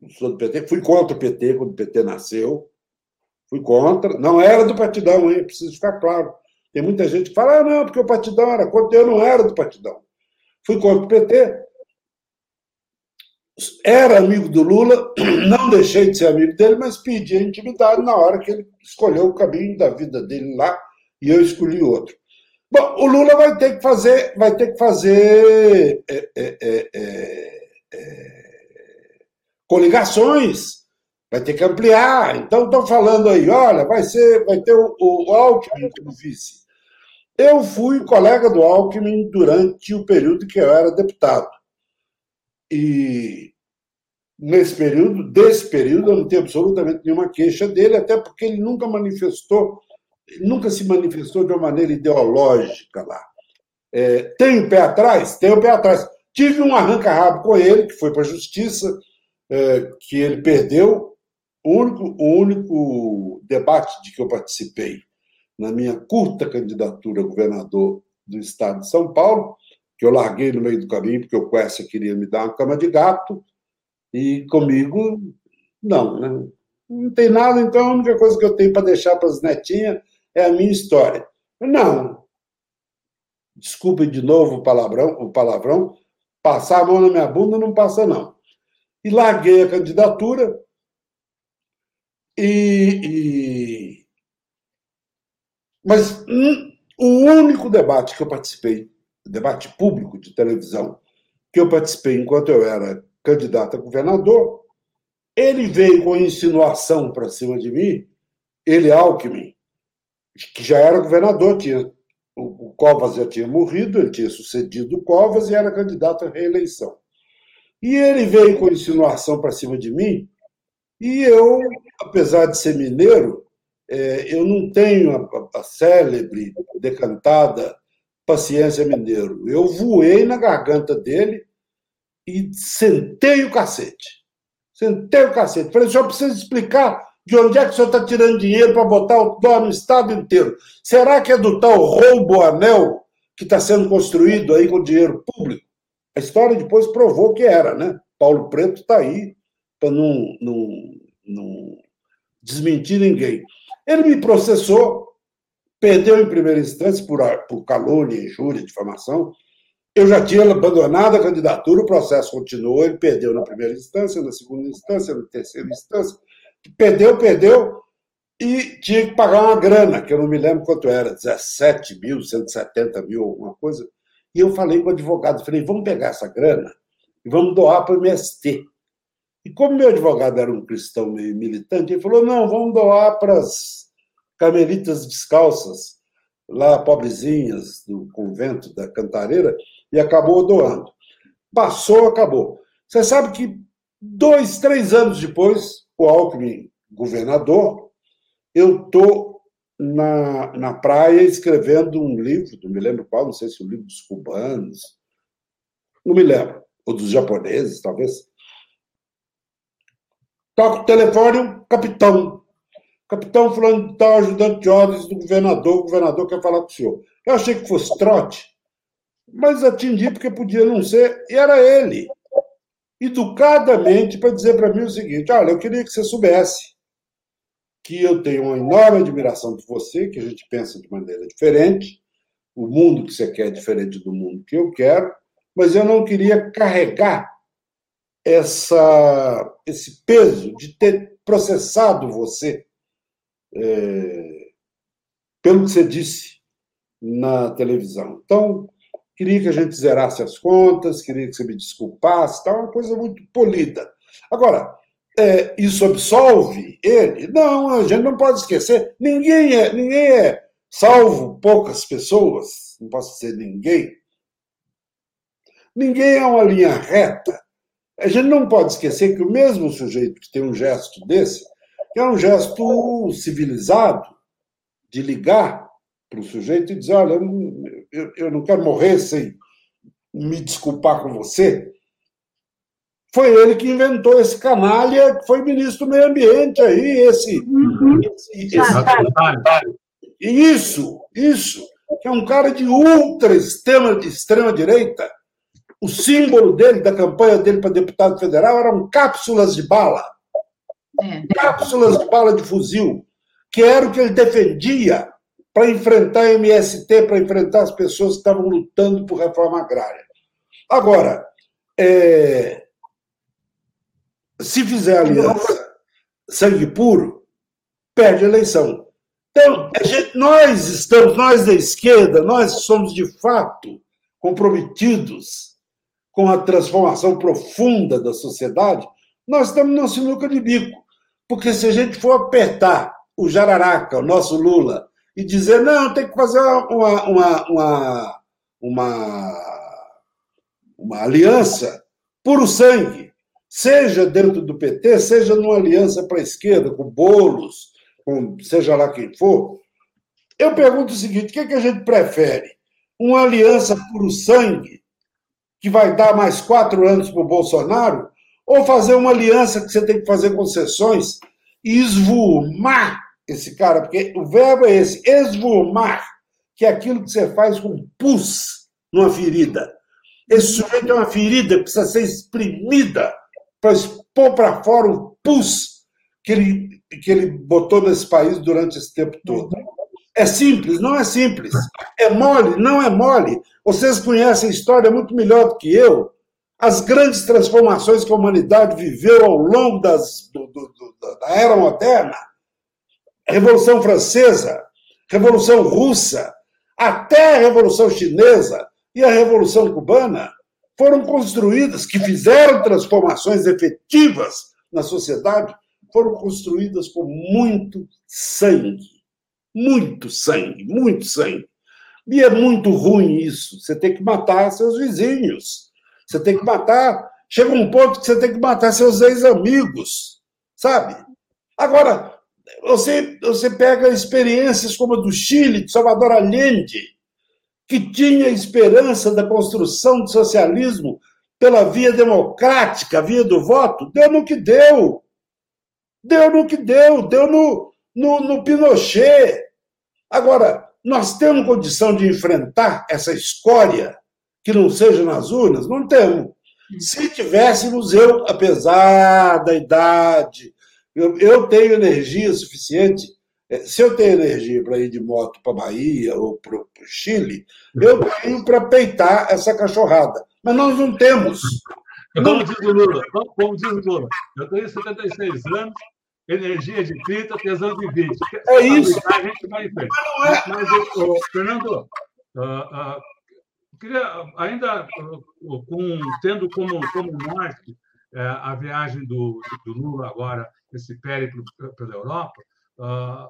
Speaker 3: não sou do PT, fui contra o PT quando o PT nasceu, fui contra, não era do partidão, hein? preciso ficar claro. Tem muita gente que fala, ah, não, porque o partidão era contra, eu não era do partidão. Fui contra o PT, era amigo do Lula, *clears throat* não deixei de ser amigo dele, mas pedi a intimidade na hora que ele escolheu o caminho da vida dele lá e eu escolhi outro. Bom, o Lula vai ter que fazer, vai ter que fazer é, é, é, é, é coligações, vai ter que ampliar. Então estão falando aí, olha, vai ser, vai ter o, o Alckmin como vice. Eu fui colega do Alckmin durante o período que eu era deputado. E nesse período, desse período, eu não tenho absolutamente nenhuma queixa dele, até porque ele nunca manifestou, nunca se manifestou de uma maneira ideológica lá. É, tem o pé atrás? Tem o pé atrás. Tive um arranca-rabo com ele, que foi para a justiça, é, que ele perdeu. O único, o único debate de que eu participei na minha curta candidatura a governador do estado de São Paulo, que eu larguei no meio do caminho, porque o Quessa queria me dar uma cama de gato, e comigo, não, né? Não tem nada, então a única coisa que eu tenho para deixar para as netinhas é a minha história. Não. Desculpe de novo o palavrão, o palavrão, passar a mão na minha bunda não passa, não. E larguei a candidatura e, e... mas um, o único debate que eu participei, debate público de televisão, que eu participei enquanto eu era candidato a governador, ele veio com insinuação para cima de mim, ele, Alckmin, que já era governador, tinha, o Covas já tinha morrido, ele tinha sucedido o Covas e era candidato à reeleição. E ele veio com insinuação para cima de mim, e eu, apesar de ser mineiro, é, eu não tenho a, a, célebre, decantada paciência mineiro. Eu voei na garganta dele e sentei o cacete. Sentei o cacete. Falei, o senhor precisa explicar de onde é que o senhor está tirando dinheiro para botar o dó no estado inteiro. Será que é do tal roubo anel que está sendo construído aí com dinheiro público? A história depois provou que era, né? Paulo Preto está aí para não, não, não desmentir ninguém. Ele me processou, perdeu em primeira instância por, por calúnia, injúria, difamação. Eu já tinha abandonado a candidatura, o processo continuou, ele perdeu na primeira instância, na segunda instância, na terceira instância. Perdeu, perdeu, e tinha que pagar uma grana, que eu não me lembro quanto era, 17 mil, 170 mil, alguma coisa. E eu falei com o advogado, falei, vamos pegar essa grana e vamos doar para o MST. E como meu advogado era um cristão meio militante, ele falou, não, vamos doar para as carmelitas descalças, lá pobrezinhas do convento da Cantareira, e acabou doando. Passou, acabou. Você sabe que dois, três anos depois, o Alckmin, governador, eu estou na, na praia escrevendo um livro, não me lembro qual, não sei se o livro dos cubanos, não me lembro, ou dos japoneses, talvez. Toca o telefone, um capitão. Capitão fulano tal, ajudante de ordens do governador, o governador quer falar com o senhor. Eu achei que fosse trote, mas atendi porque podia não ser, e era ele. Educadamente, para dizer para mim o seguinte: olha, eu queria que você soubesse que eu tenho uma enorme admiração por você, que a gente pensa de maneira diferente, o mundo que você quer é diferente do mundo que eu quero, mas eu não queria carregar essa, esse peso de ter processado você é, pelo que você disse na televisão. Então, queria que a gente zerasse as contas, queria que você me desculpasse, tal, uma coisa muito polida. Agora, é, isso absolve ele? Não, a gente não pode esquecer. Ninguém é, ninguém é, salvo poucas pessoas, não posso dizer ninguém. Ninguém é uma linha reta. A gente não pode esquecer que o mesmo sujeito que tem um gesto desse, que é um gesto civilizado, de ligar para o sujeito e dizer: olha, eu, eu não quero morrer sem me desculpar com você. Foi ele que inventou esse canalha, que foi ministro do meio ambiente aí, esse. Uhum. esse, esse... Isso, isso, que é um cara de ultra extrema, de extrema direita. O símbolo dele, da campanha dele para deputado federal, eram cápsulas de bala. É. Cápsulas de bala de fuzil, que era o que ele defendia para enfrentar a MST, para enfrentar as pessoas que estavam lutando por reforma agrária. Agora, é, se fizer aliança sangue puro, perde a eleição. Então, gente, nós estamos, nós da esquerda, nós somos de fato comprometidos com a transformação profunda da sociedade, nós estamos na sinuca de bico. Porque se a gente for apertar o Jararaca, o nosso Lula, e dizer, não, tem que fazer uma, uma, uma, uma, uma aliança puro sangue, seja dentro do PT, seja numa aliança para a esquerda, com bolos, com seja lá quem for. Eu pergunto o seguinte: o que, é que a gente prefere? Uma aliança puro sangue, que vai dar mais quatro anos para o Bolsonaro, Ou fazer uma aliança que você tem que fazer concessões e esvumar esse cara, porque o verbo é esse, esvumar, que é aquilo que você faz com pus numa ferida. Esse sujeito é uma ferida que precisa ser exprimida para expor para fora o pus que ele, que ele botou nesse país durante esse tempo todo. É simples? Não é simples. É mole? Não é mole. Vocês conhecem a história muito melhor do que eu. As grandes transformações que a humanidade viveu ao longo das, do, do, da era moderna Revolução Francesa, Revolução Russa, até a Revolução Chinesa e a Revolução Cubana foram construídas, que fizeram transformações efetivas na sociedade, foram construídas com muito sangue. Muito sangue, muito sangue. E é muito ruim isso. Você tem que matar seus vizinhos. Você tem que matar. Chega um ponto que você tem que matar seus ex-amigos. Sabe? Agora, você, você pega experiências como a do Chile, de Salvador Allende, que tinha esperança da construção do socialismo pela via democrática, via do voto, deu no que deu. Deu no que deu, deu no, no, no Pinochet. Agora, nós temos condição de enfrentar essa escória que não seja nas urnas? Não temos. Se tivéssemos, eu, apesar da idade, eu, eu tenho energia suficiente. É, se eu tenho energia para ir de moto para Bahia ou para o Chile, eu tenho para peitar essa cachorrada. Mas nós não temos.
Speaker 1: Como diz o Lula, como diz o Lula, eu tenho 76 anos, energia de 30, tesão de 20.
Speaker 3: É isso.
Speaker 1: A gente vai em frente. Mas, mas oh, Fernando, uh, uh, queria ainda uh, com, tendo como, como norte uh, a viagem do, do Lula agora esse périplo pela Europa, ah,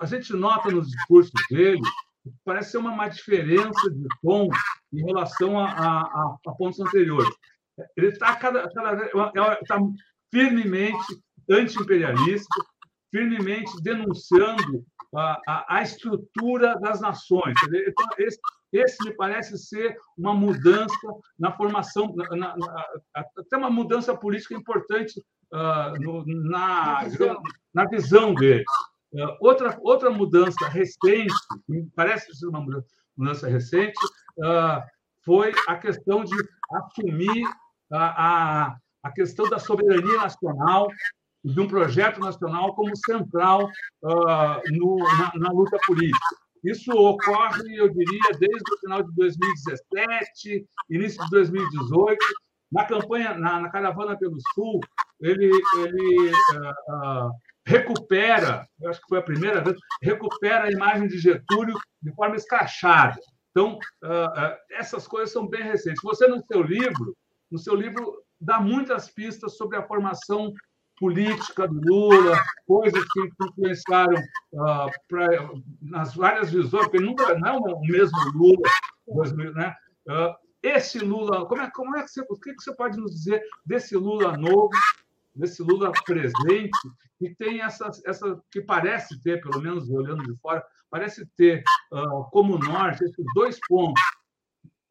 Speaker 1: a gente nota nos discursos dele parece ser uma má diferença de tom em relação a, a, a pontos anteriores. Ele está cada, cada tá firmemente anti-imperialista, firmemente denunciando a, a, a, estrutura das nações. Então, esse, esse me parece ser uma mudança na formação, na, na, até uma mudança política importante uh, no, na, na visão dele. Uh, outra, outra mudança recente, parece ser uma mudança recente, uh, foi a questão de assumir a, a, a questão da soberania nacional de um projeto nacional como central uh, no, na, na, luta política. Isso ocorre, eu diria, desde o final de 2017, início de 2018. Na campanha, na, na caravana pelo Sul, ele, ele uh, uh, recupera, eu acho que foi a primeira vez, recupera a imagem de Getúlio de forma escrachada. Então, uh, essas coisas são bem recentes. Você, no seu livro, no seu livro, dá muitas pistas sobre a formação política do Lula, coisas que influenciaram pra, nas várias visões, porque nunca não é o mesmo Lula, né? esse Lula, como é, como é que você, o que você pode nos dizer desse Lula novo desse Lula presente, que tem essa, essa que parece ter, pelo menos olhando de fora, parece ter uh, como norte esses dois pontos,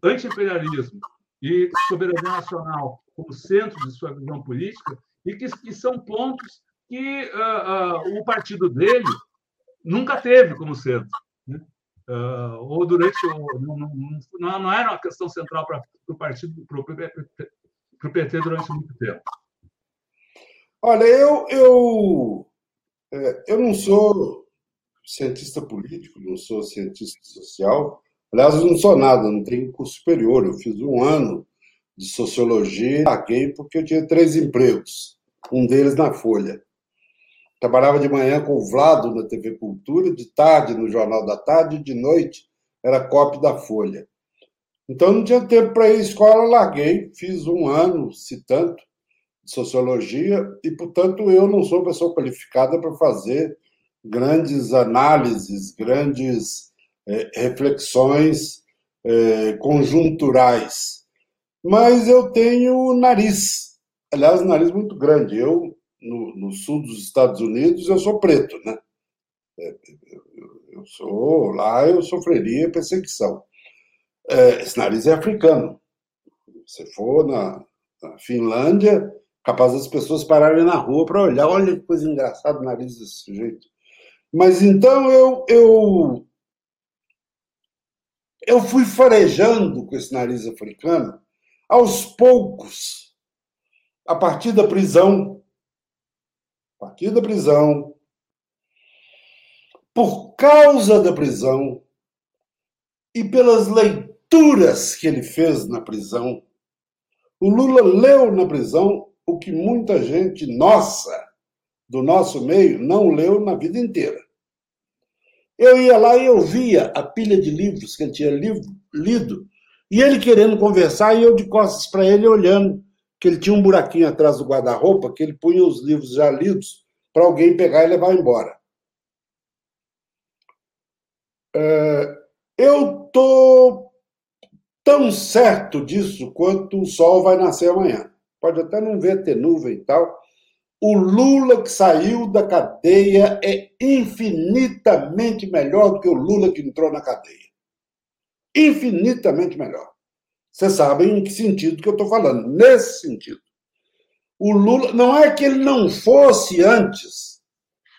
Speaker 1: anti-imperialismo e soberania nacional como centro de sua visão política, e que, que são pontos que uh, uh, o partido dele nunca teve como centro. Né? ou durante o. Não, não, não, era uma questão central para o partido, para o PT durante muito tempo.
Speaker 3: Olha, eu, eu, é, eu não sou cientista político, não sou cientista social. Aliás, eu não sou nada, não tenho curso superior. Eu fiz um ano de sociologia e larguei porque eu tinha três empregos, um deles na Folha. Trabalhava de manhã com o Vlado na TV Cultura, de tarde no Jornal da Tarde, de noite era cópia da Folha. Então não tinha tempo para ir à escola, larguei, fiz um ano, se tanto, sociologia, e, portanto, eu não sou pessoa qualificada para fazer grandes análises, grandes é, reflexões é, conjunturais. Mas eu tenho nariz, aliás, nariz muito grande. Eu, no, no sul dos Estados Unidos, eu sou preto, né? É, eu sou lá, eu sofreria perseguição. É, esse nariz é africano. Se for na, na Finlândia, Capaz das pessoas pararem na rua para olhar, olha que coisa engraçada o nariz desse sujeito. Mas então eu, eu, eu fui farejando com esse nariz africano aos poucos, a partir da prisão, a partir da prisão, por causa da prisão. E pelas leituras que ele fez na prisão. O Lula leu na prisão o que muita gente nossa, do nosso meio, não leu na vida inteira. Eu ia lá e eu via a pilha de livros que ele tinha lido, e ele querendo conversar, e eu de costas para ele olhando, que ele tinha um buraquinho atrás do guarda-roupa, que ele punha os livros já lidos para alguém pegar e levar embora. É, eu estou tão certo disso quanto o sol vai nascer amanhã. Pode até não ver ter nuvem e tal. O Lula que saiu da cadeia é infinitamente melhor do que o Lula que entrou na cadeia. Infinitamente melhor. Vocês sabem em que sentido que eu estou falando. Nesse sentido. O Lula. Não é que ele não fosse antes.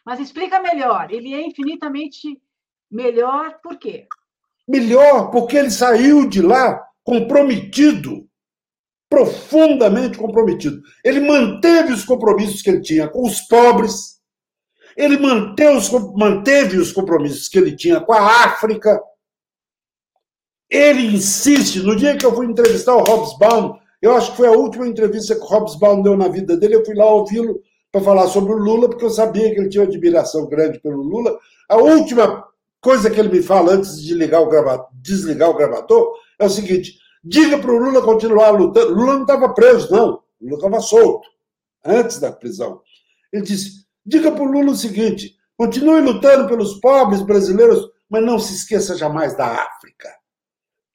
Speaker 2: Mas explica melhor. Ele é infinitamente melhor por quê?
Speaker 3: Melhor porque ele saiu de lá comprometido profundamente comprometido. Ele manteve os compromissos que ele tinha com os pobres, ele manteve os, manteve os compromissos que ele tinha com a África. Ele insiste, no dia que eu fui entrevistar o Hobsbawm, eu acho que foi a última entrevista que o Hobsbawm deu na vida dele, eu fui lá ouvi-lo para falar sobre o Lula, porque eu sabia que ele tinha uma admiração grande pelo Lula. A última coisa que ele me fala antes de ligar o gravador, desligar o gravador é o seguinte: Diga para o Lula continuar lutando. Lula não estava preso, não. Lula estava solto, antes da prisão. Ele disse: diga para o Lula o seguinte: continue lutando pelos pobres brasileiros, mas não se esqueça jamais da África.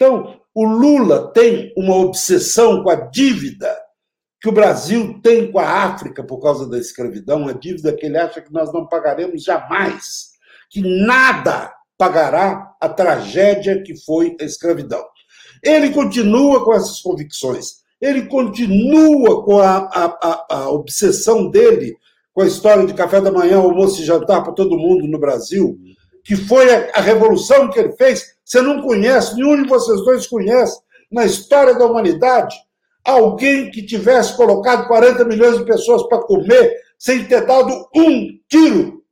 Speaker 3: Então, o Lula tem uma obsessão com a dívida que o Brasil tem com a África por causa da escravidão, uma dívida que ele acha que nós não pagaremos jamais, que nada pagará a tragédia que foi a escravidão. Ele continua com essas convicções, ele continua com a, a, a, a obsessão dele com a história de café da manhã, almoço e jantar para todo mundo no Brasil, que foi a, a, revolução que ele fez. Você não conhece, nenhum de vocês dois conhece, na história da humanidade, alguém que tivesse colocado 40 milhões de pessoas para comer sem ter dado um tiro,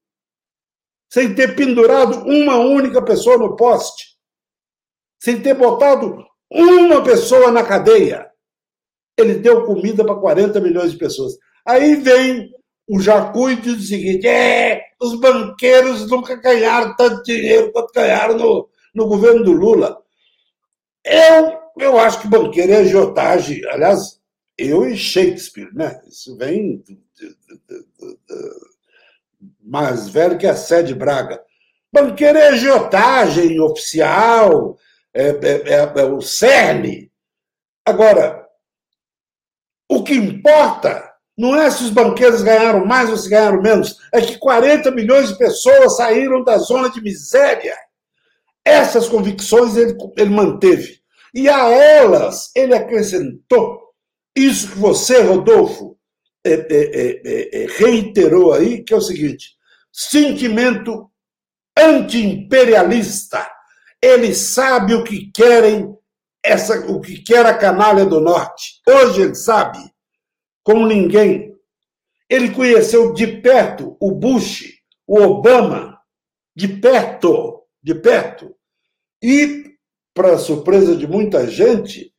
Speaker 3: sem ter pendurado uma única pessoa no poste, sem ter botado uma pessoa na cadeia. Ele deu comida para 40 milhões de pessoas. Aí vem o Jacu e diz o seguinte: é, os banqueiros nunca ganharam tanto dinheiro quanto ganharam no, no governo do Lula. Eu, eu acho que banqueiro é agiotagem. Aliás, eu e Shakespeare, né? Isso vem de, de, de, mais velho que a sede Braga. Banqueiro é agiotagem oficial, é, é, é, é o cerne. Agora, o que importa não é se os banqueiros ganharam mais ou se ganharam menos, é que 40 milhões de pessoas saíram da zona de miséria. Essas convicções ele, ele manteve. E a elas ele acrescentou isso que você, Rodolfo, é, é, é, reiterou aí, que é o seguinte: sentimento anti-imperialista ele sabe o que querem, essa, o que quer a canalha do norte. Hoje ele sabe, como ninguém. Ele conheceu de perto o Bush, o Obama, de perto, de perto. E, para surpresa de muita gente,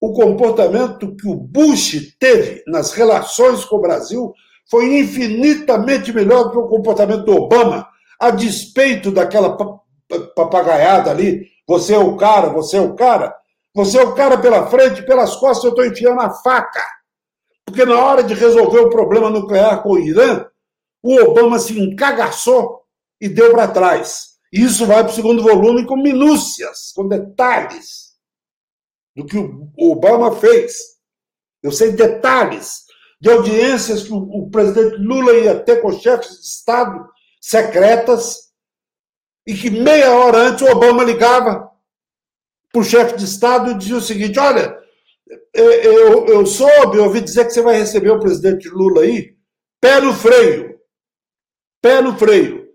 Speaker 3: o comportamento que o Bush teve nas relações com o Brasil foi infinitamente melhor do que o comportamento do Obama, a despeito daquela papagaiada ali, você é o cara, você é o cara. Você é o cara pela frente, pelas costas eu estou enfiando a faca. Porque na hora de resolver o problema nuclear com o Irã, o Obama se encagaçou e deu para trás. Isso vai para o segundo volume com minúcias, com detalhes do que o Obama fez. Eu sei detalhes de audiências que o presidente Lula ia ter com chefes de Estado secretas e que meia hora antes o Obama ligava para o chefe de Estado e dizia o seguinte: olha, é, eu, eu soube, eu ouvi dizer que você vai receber o presidente Lula aí, pé no freio. Pé no freio.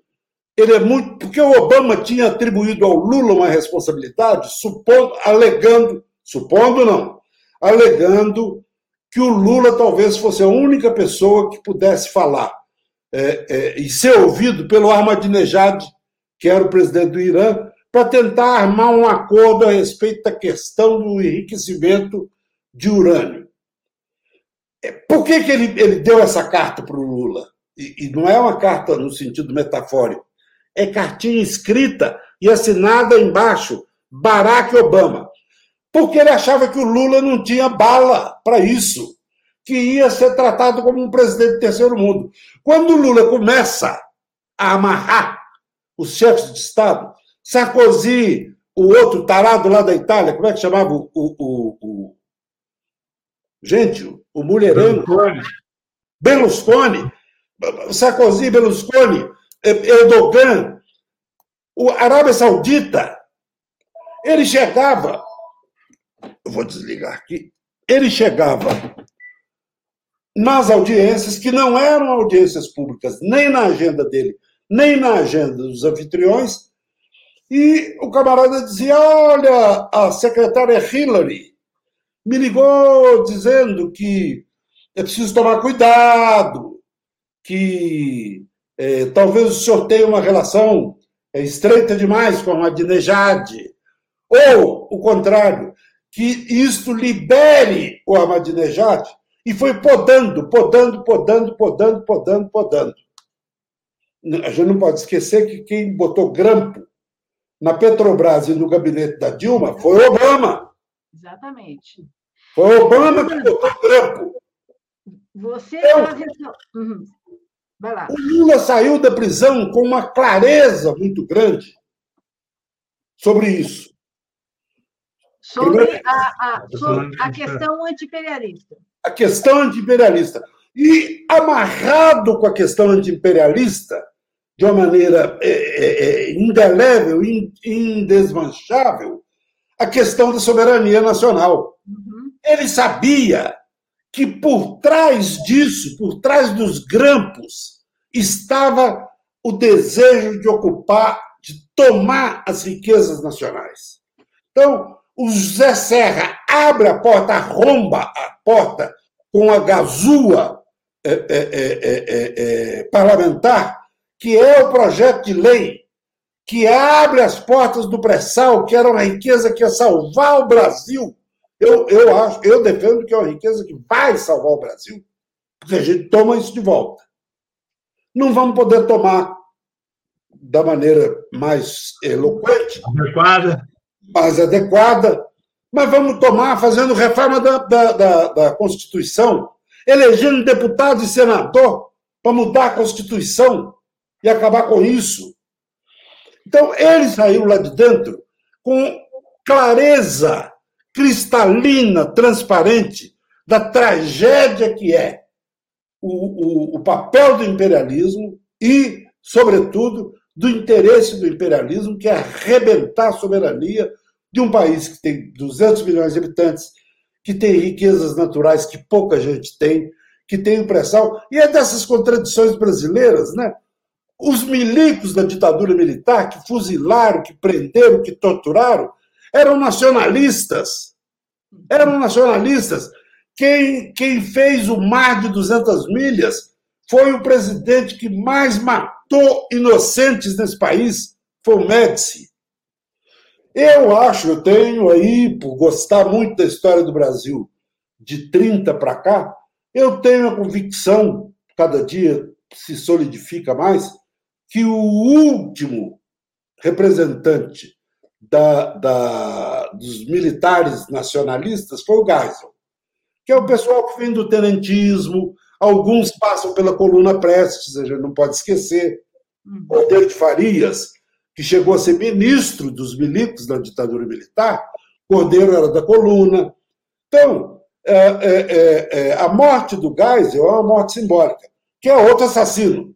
Speaker 3: Ele é muito. Porque o Obama tinha atribuído ao Lula uma responsabilidade, supondo, alegando, supondo não, alegando que o Lula talvez fosse a única pessoa que pudesse falar é, é, e ser ouvido pelo Ahmadinejad, que era o presidente do Irã, para tentar armar um acordo a respeito da questão do enriquecimento de urânio. É, por que, que ele, ele deu essa carta para o Lula? E, e não é uma carta no sentido metafórico, é cartinha escrita e assinada embaixo, Barack Obama. Porque ele achava que o Lula não tinha bala para isso, que ia ser tratado como um presidente do terceiro mundo. Quando o Lula começa a amarrar os chefes de Estado, Sarkozy, o outro tarado lá da Itália, como é que chamava o. o, o, o... Gente, o mulherengo. Berlusconi. Sarkozy, Berlusconi, Erdogan, o Arábia Saudita. Ele chegava. Eu vou desligar aqui. Ele chegava nas audiências, que não eram audiências públicas, nem na agenda dele, nem na agenda dos anfitriões, e o camarada dizia: Olha, a secretária Hillary me ligou dizendo que é preciso tomar cuidado, que é, talvez o senhor tenha uma relação é, estreita demais com a Ahmadinejad, ou o contrário, que isto libere o Ahmadinejad, e foi podando, podando, podando, podando, podando, podando. A gente não pode esquecer que quem botou grampo na Petrobras e no gabinete da Dilma foi Obama.
Speaker 2: Exatamente.
Speaker 3: Foi Obama que botou grampo.
Speaker 2: Você uhum. Vai lá.
Speaker 3: O Lula saiu da prisão com uma clareza muito grande sobre isso.
Speaker 2: Sobre, a, a, sobre a questão antiimperialista.
Speaker 3: A questão antiimperialista. E amarrado com a questão antiimperialista, de uma maneira é, é, é indelével, indesmanchável, a questão da soberania nacional. Uhum. Ele sabia que por trás disso, por trás dos grampos, estava o desejo de ocupar, de tomar as riquezas nacionais. Então, o José Serra abre a porta, arromba a porta com a gazua é, é, é, parlamentar que é o projeto de lei que abre as portas do pré-sal, que era uma riqueza que ia salvar o Brasil. Eu, eu acho, eu defendo que é uma riqueza que vai salvar o Brasil, porque a gente toma isso de volta. Não vamos poder tomar da maneira mais eloquente,
Speaker 1: adequada,
Speaker 3: mais adequada, mas vamos tomar fazendo reforma da, da, da, da Constituição, elegendo deputado e senador para mudar a Constituição e acabar com isso. Então, ele saiu lá de dentro com clareza cristalina, transparente, da tragédia que é o, o, o papel do imperialismo e, sobretudo, do interesse do imperialismo, que é arrebentar a soberania de um país que tem 200 milhões de habitantes, que tem riquezas naturais que pouca gente tem, que tem o pré-sal, e é dessas contradições brasileiras, né? Os milicos da ditadura militar, que fuzilaram, que prenderam, que torturaram, eram nacionalistas. Eram nacionalistas. Quem, quem fez o mar de 200 milhas foi o presidente que mais matou inocentes nesse país, foi o Médici. Eu acho, eu tenho aí, por gostar muito da história do Brasil, de 30 para cá, eu tenho a convicção, cada dia se solidifica mais, que o último representante da, da, dos militares nacionalistas foi o Geisel, que é o pessoal que vem do tenentismo, alguns passam pela coluna Prestes, a gente não pode esquecer, uhum. o Deus de Farias, que chegou a ser ministro dos milicos da ditadura militar, Cordeiro era da coluna. Então, é, é, é, a morte do Geisel é uma morte simbólica, que é outro assassino.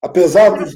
Speaker 3: Apesar dos.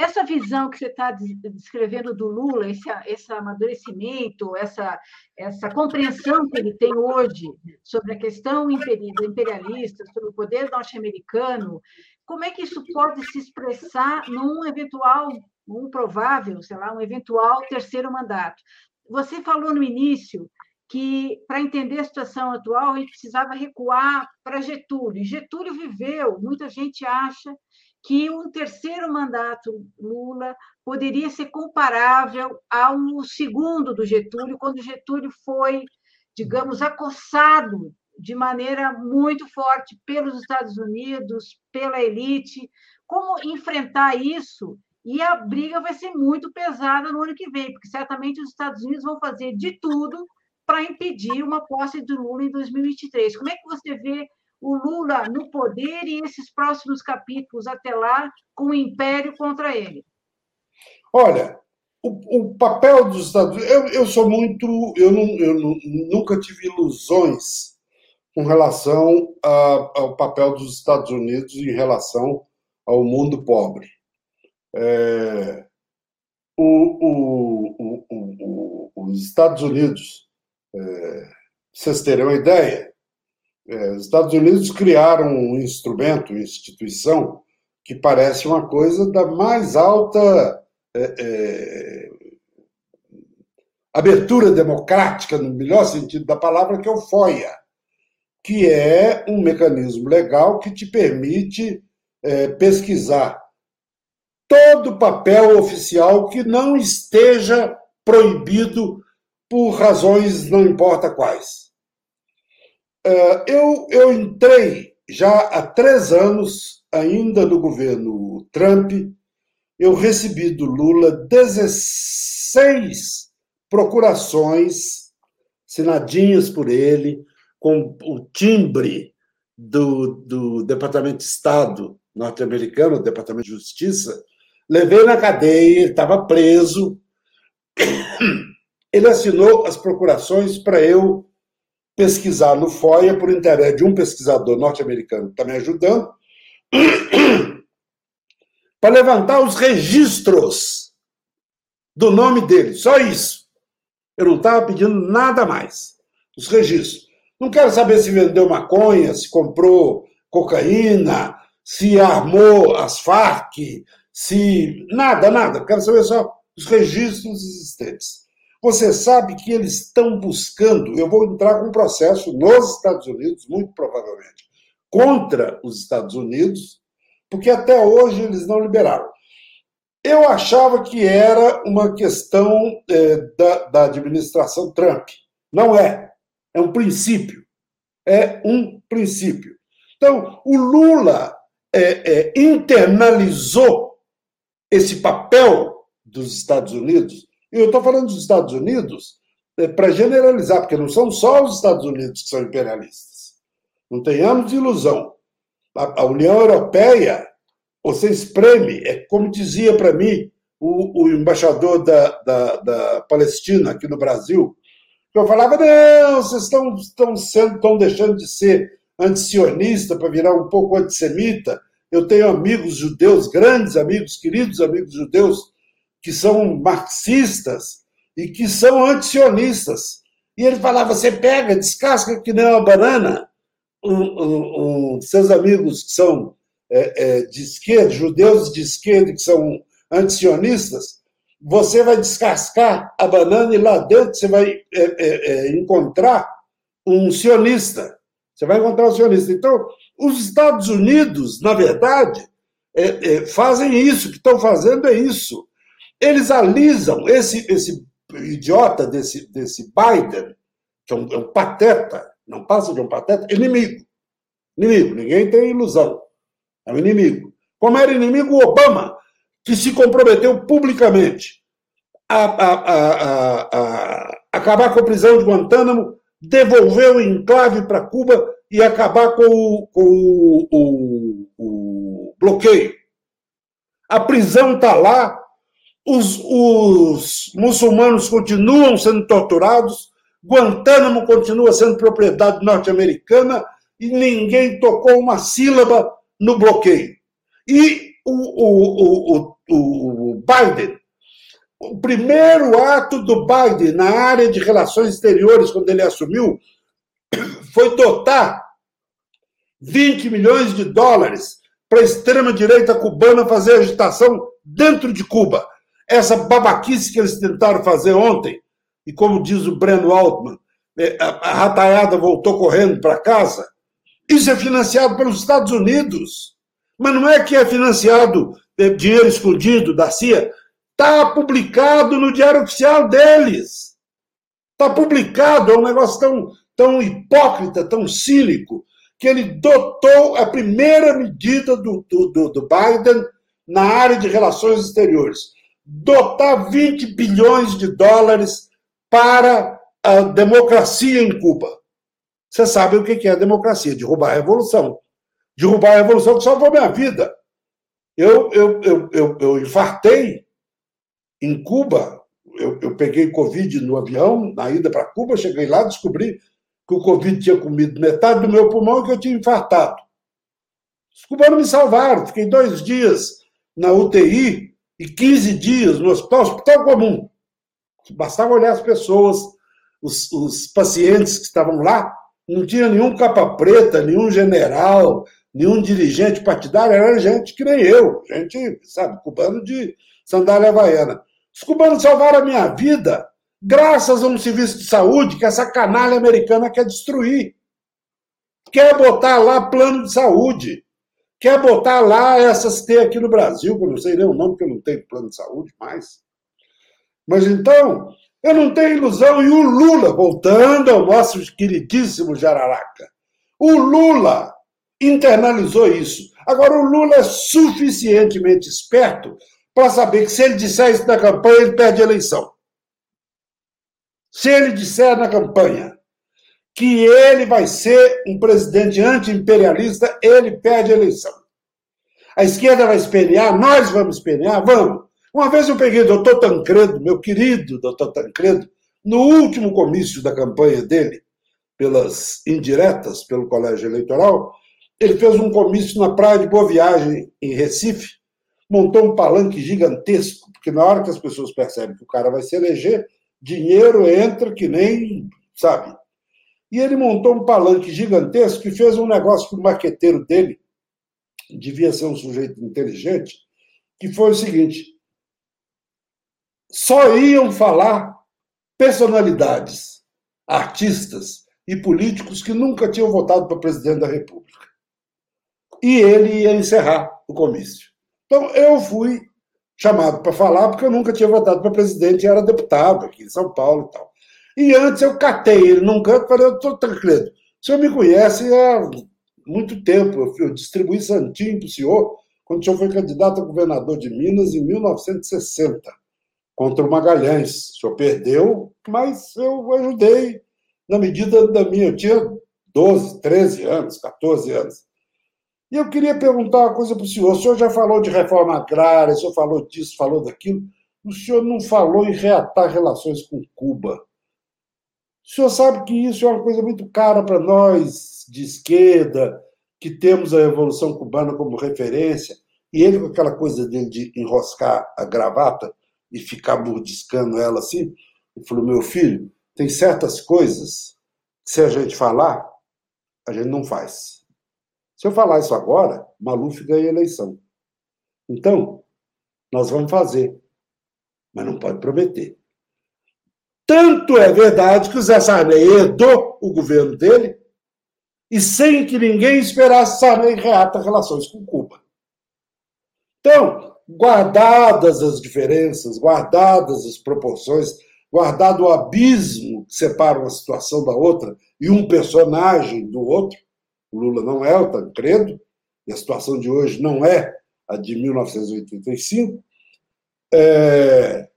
Speaker 2: Essa visão que você está descrevendo do Lula, esse, esse amadurecimento, essa, essa compreensão que ele tem hoje sobre a questão imperialista, sobre o poder norte-americano, como é que isso pode se expressar num eventual, um provável, sei lá, um eventual terceiro mandato? Você falou no início que, para entender a situação atual, a gente precisava recuar para Getúlio. Getúlio viveu, muita gente acha que um terceiro mandato Lula poderia ser comparável ao segundo do Getúlio, quando Getúlio foi, digamos, acossado de maneira muito forte pelos Estados Unidos, pela elite. Como enfrentar isso? E a briga vai ser muito pesada no ano que vem, porque certamente os Estados Unidos vão fazer de tudo para impedir uma posse do Lula em 2023. Como é que você vê o Lula no poder e esses próximos capítulos até lá com o império contra ele?
Speaker 3: Olha, o, o papel dos Estados Unidos. Eu, eu sou muito. Eu, não, eu não, nunca tive ilusões com relação a, ao papel dos Estados Unidos em relação ao mundo pobre. É, o, o, os Estados Unidos é, vocês terem uma ideia, é, os Estados Unidos criaram um instrumento, instituição, que parece uma coisa da mais alta é, é, abertura democrática, no melhor sentido da palavra, que é o FOIA, que é um mecanismo legal que te permite é, pesquisar todo papel oficial que não esteja proibido por razões não importa quais. É, eu, eu entrei já há três anos, ainda no governo Trump, eu recebi do Lula 16 procurações assinadinhas por ele, com o timbre do, do Departamento de Estado norte-americano, do Departamento de Justiça, levei na cadeia, ele estava preso. *coughs* Ele assinou as procurações para eu pesquisar no FOIA, por interesse de um pesquisador norte-americano que está me ajudando, *clears throat* para levantar os registros do nome dele, só isso. Eu não estava pedindo nada mais. Os registros. Não quero saber se vendeu maconha, se comprou cocaína, se armou as Farc, se. Nada, nada. Quero saber só os registros existentes. Você sabe que eles estão buscando, eu vou entrar com um processo nos Estados Unidos, muito provavelmente, contra os Estados Unidos, porque até hoje eles não liberaram. Eu achava que era uma questão é, da, da administração Trump. Não é. É um princípio. É um princípio. Então, o Lula é, é, internalizou esse papel dos Estados Unidos eu estou falando dos Estados Unidos é, para generalizar, porque não são só os Estados Unidos que são imperialistas. Não tenhamos ilusão. A, a União Europeia, você espreme, é como dizia para mim o, o embaixador da, da, da, Palestina aqui no Brasil, que eu falava, não, vocês estão, estão, sendo, estão deixando de ser antisionista para virar um pouco antissemita. Eu tenho amigos judeus, grandes amigos, queridos amigos judeus, que são marxistas e que são antisionistas. E ele falava: você pega, descasca que nem uma banana. Um, um, um, seus amigos que são é, é, de esquerda, judeus de esquerda que são antisionistas, você vai descascar a banana e lá dentro você vai é, é, é encontrar um sionista. Você vai encontrar um sionista. Então, os Estados Unidos, na verdade, é, fazem isso, o que estão fazendo é isso. Eles alisam esse, esse idiota desse, desse Biden, que é um, é um pateta, não passa de um pateta, inimigo. Inimigo, ninguém tem ilusão. É um inimigo. Como era inimigo o Obama, que se comprometeu publicamente a, a, a, a acabar com a prisão de Guantánamo, devolver o enclave para Cuba e acabar com o, com o, o, o bloqueio. A prisão está lá, os, os muçulmanos continuam sendo torturados, Guantánamo continua sendo propriedade norte-americana e ninguém tocou uma sílaba no bloqueio. E o, o, o, o Biden, o primeiro ato do Biden na área de relações exteriores, quando ele assumiu, *coughs* foi dotar 20 milhões de dólares para a extrema-direita cubana fazer agitação dentro de Cuba. Essa babaquice que eles tentaram fazer ontem, e como diz o Breno Altman, é, a rataiada voltou correndo para casa, isso é financiado pelos Estados Unidos. Mas não é que é financiado é, dinheiro escondido da CIA. Está publicado no diário oficial deles. Está publicado, é um negócio tão, tão hipócrita, tão cínico, que ele dotou a primeira medida do, do, do Biden na área de relações exteriores. Dotar 20 bilhões de dólares para a democracia em Cuba. Você sabe o que é a democracia? Derrubar a revolução. Derrubar a revolução que salvou minha vida. Eu, eu, eu, eu, eu infartei em Cuba. Eu, eu peguei Covid no avião, na ida para Cuba, cheguei lá, descobri que o Covid tinha comido metade do meu pulmão e que eu tinha infartado. Os cubanos me salvaram. Fiquei dois dias na UTI e 15 dias no hospital, hospital comum. Bastava olhar as pessoas, os, os pacientes que estavam lá, não tinha nenhum capa preta, nenhum general, nenhum dirigente partidário, era gente que nem eu, gente, sabe, cubano de sandália havaiana. Os cubanos salvaram a minha vida graças a um serviço de saúde que essa canalha americana quer destruir. Quer botar lá plano de saúde. Quer botar lá essas T aqui no Brasil, que eu não sei nem o nome, porque eu não tenho plano de saúde mais. Mas então, eu não tenho ilusão. E o Lula, voltando ao nosso queridíssimo Jararaca, o Lula internalizou isso. Agora, o Lula é suficientemente esperto para saber que se ele disser isso na campanha, ele perde a eleição. Se ele disser na campanha que ele vai ser um presidente anti-imperialista, ele perde a eleição. A esquerda vai espelhar, nós vamos espelhar, vamos. Uma vez eu peguei o doutor Tancredo, meu querido doutor Tancredo, no último comício da campanha dele, pelas indiretas, pelo colégio eleitoral, ele fez um comício na Praia de Boa Viagem, em Recife, montou um palanque gigantesco, porque na hora que as pessoas percebem que o cara vai se eleger, dinheiro entra que nem, sabe? E ele montou um palanque gigantesco e fez um negócio para o marqueteiro dele, devia ser um sujeito inteligente, que foi o seguinte: só iam falar personalidades, artistas e políticos que nunca tinham votado para presidente da República. E ele ia encerrar o comício. Então, eu fui chamado para falar porque eu nunca tinha votado para presidente e era deputado aqui em São Paulo e tal. E antes eu catei ele num canto e falei, doutor Tancredo, o senhor me conhece há muito tempo, eu distribuí santinho para o senhor quando o senhor foi candidato a governador de Minas em 1960 contra o Magalhães. O senhor perdeu, mas eu ajudei na medida da minha. Eu tinha 12, 13 anos, 14 anos. E eu queria perguntar uma coisa para o senhor. O senhor já falou de reforma agrária, o senhor falou disso, falou daquilo. O senhor não falou em reatar relações com Cuba. O senhor sabe que isso é uma coisa muito cara para nós de esquerda, que temos a Revolução Cubana como referência, e ele com aquela coisa dele de enroscar a gravata, e ficar mordiscando ela assim. Ele falou: meu filho, tem certas coisas que se a gente falar, a gente não faz. Se eu falar isso agora, Maluf ganha a eleição. Então, nós vamos fazer, mas não pode prometer. Tanto é verdade que o Zé Sarney herdou o governo dele e sem que ninguém esperasse, Sarney reata relações com Cuba. Então, guardadas as diferenças, guardadas as proporções, guardado o abismo que separa uma situação da outra e um personagem do outro, o Lula não é o Tancredo, e a situação de hoje não é a de 1985, é,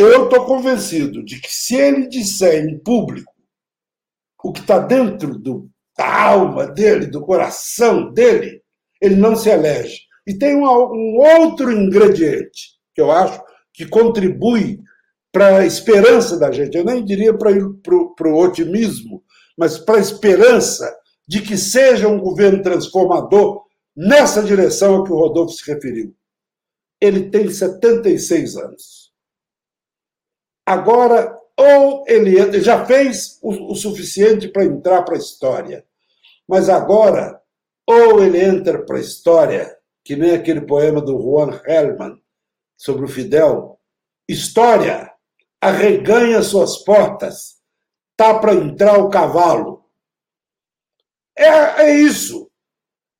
Speaker 3: eu estou convencido de que se ele disser em público o que está dentro do, da alma dele, do coração dele, ele não se elege. E tem um, um outro ingrediente que eu acho que contribui para a esperança da gente. Eu nem diria para o otimismo, mas para a esperança de que seja um governo transformador nessa direção a que o Rodolfo se referiu. ele tem 76 anos. Agora, ou ele, ele já fez o, o suficiente para entrar para a história, mas agora, ou ele entra para a história, que nem aquele poema do Juan Hellman sobre o Fidel, história, arreganha suas portas, tá para entrar o cavalo. É, é isso.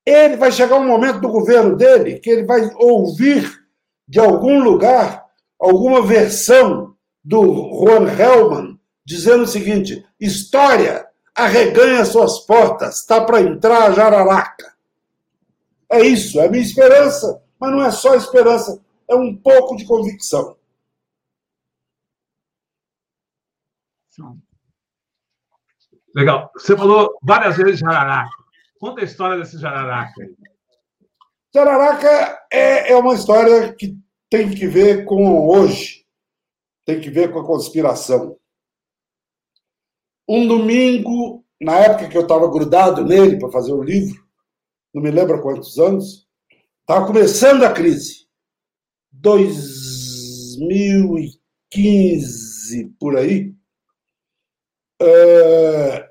Speaker 3: Ele vai chegar um momento do governo dele que ele vai ouvir de algum lugar alguma versão do Juan Hellman dizendo o seguinte: história arreganha suas portas, está para entrar a jararaca. É isso, é a minha esperança, mas não é só esperança, é um pouco de convicção.
Speaker 1: Legal. Você falou várias vezes jararaca. Conta a história desse jararaca aí.
Speaker 3: Jararaca é, é uma história que tem que ver com hoje, tem que ver com a conspiração. Um domingo, na época que eu estava grudado nele para fazer o livro, não me lembro quantos anos, estava começando a crise. 2015, por aí. É,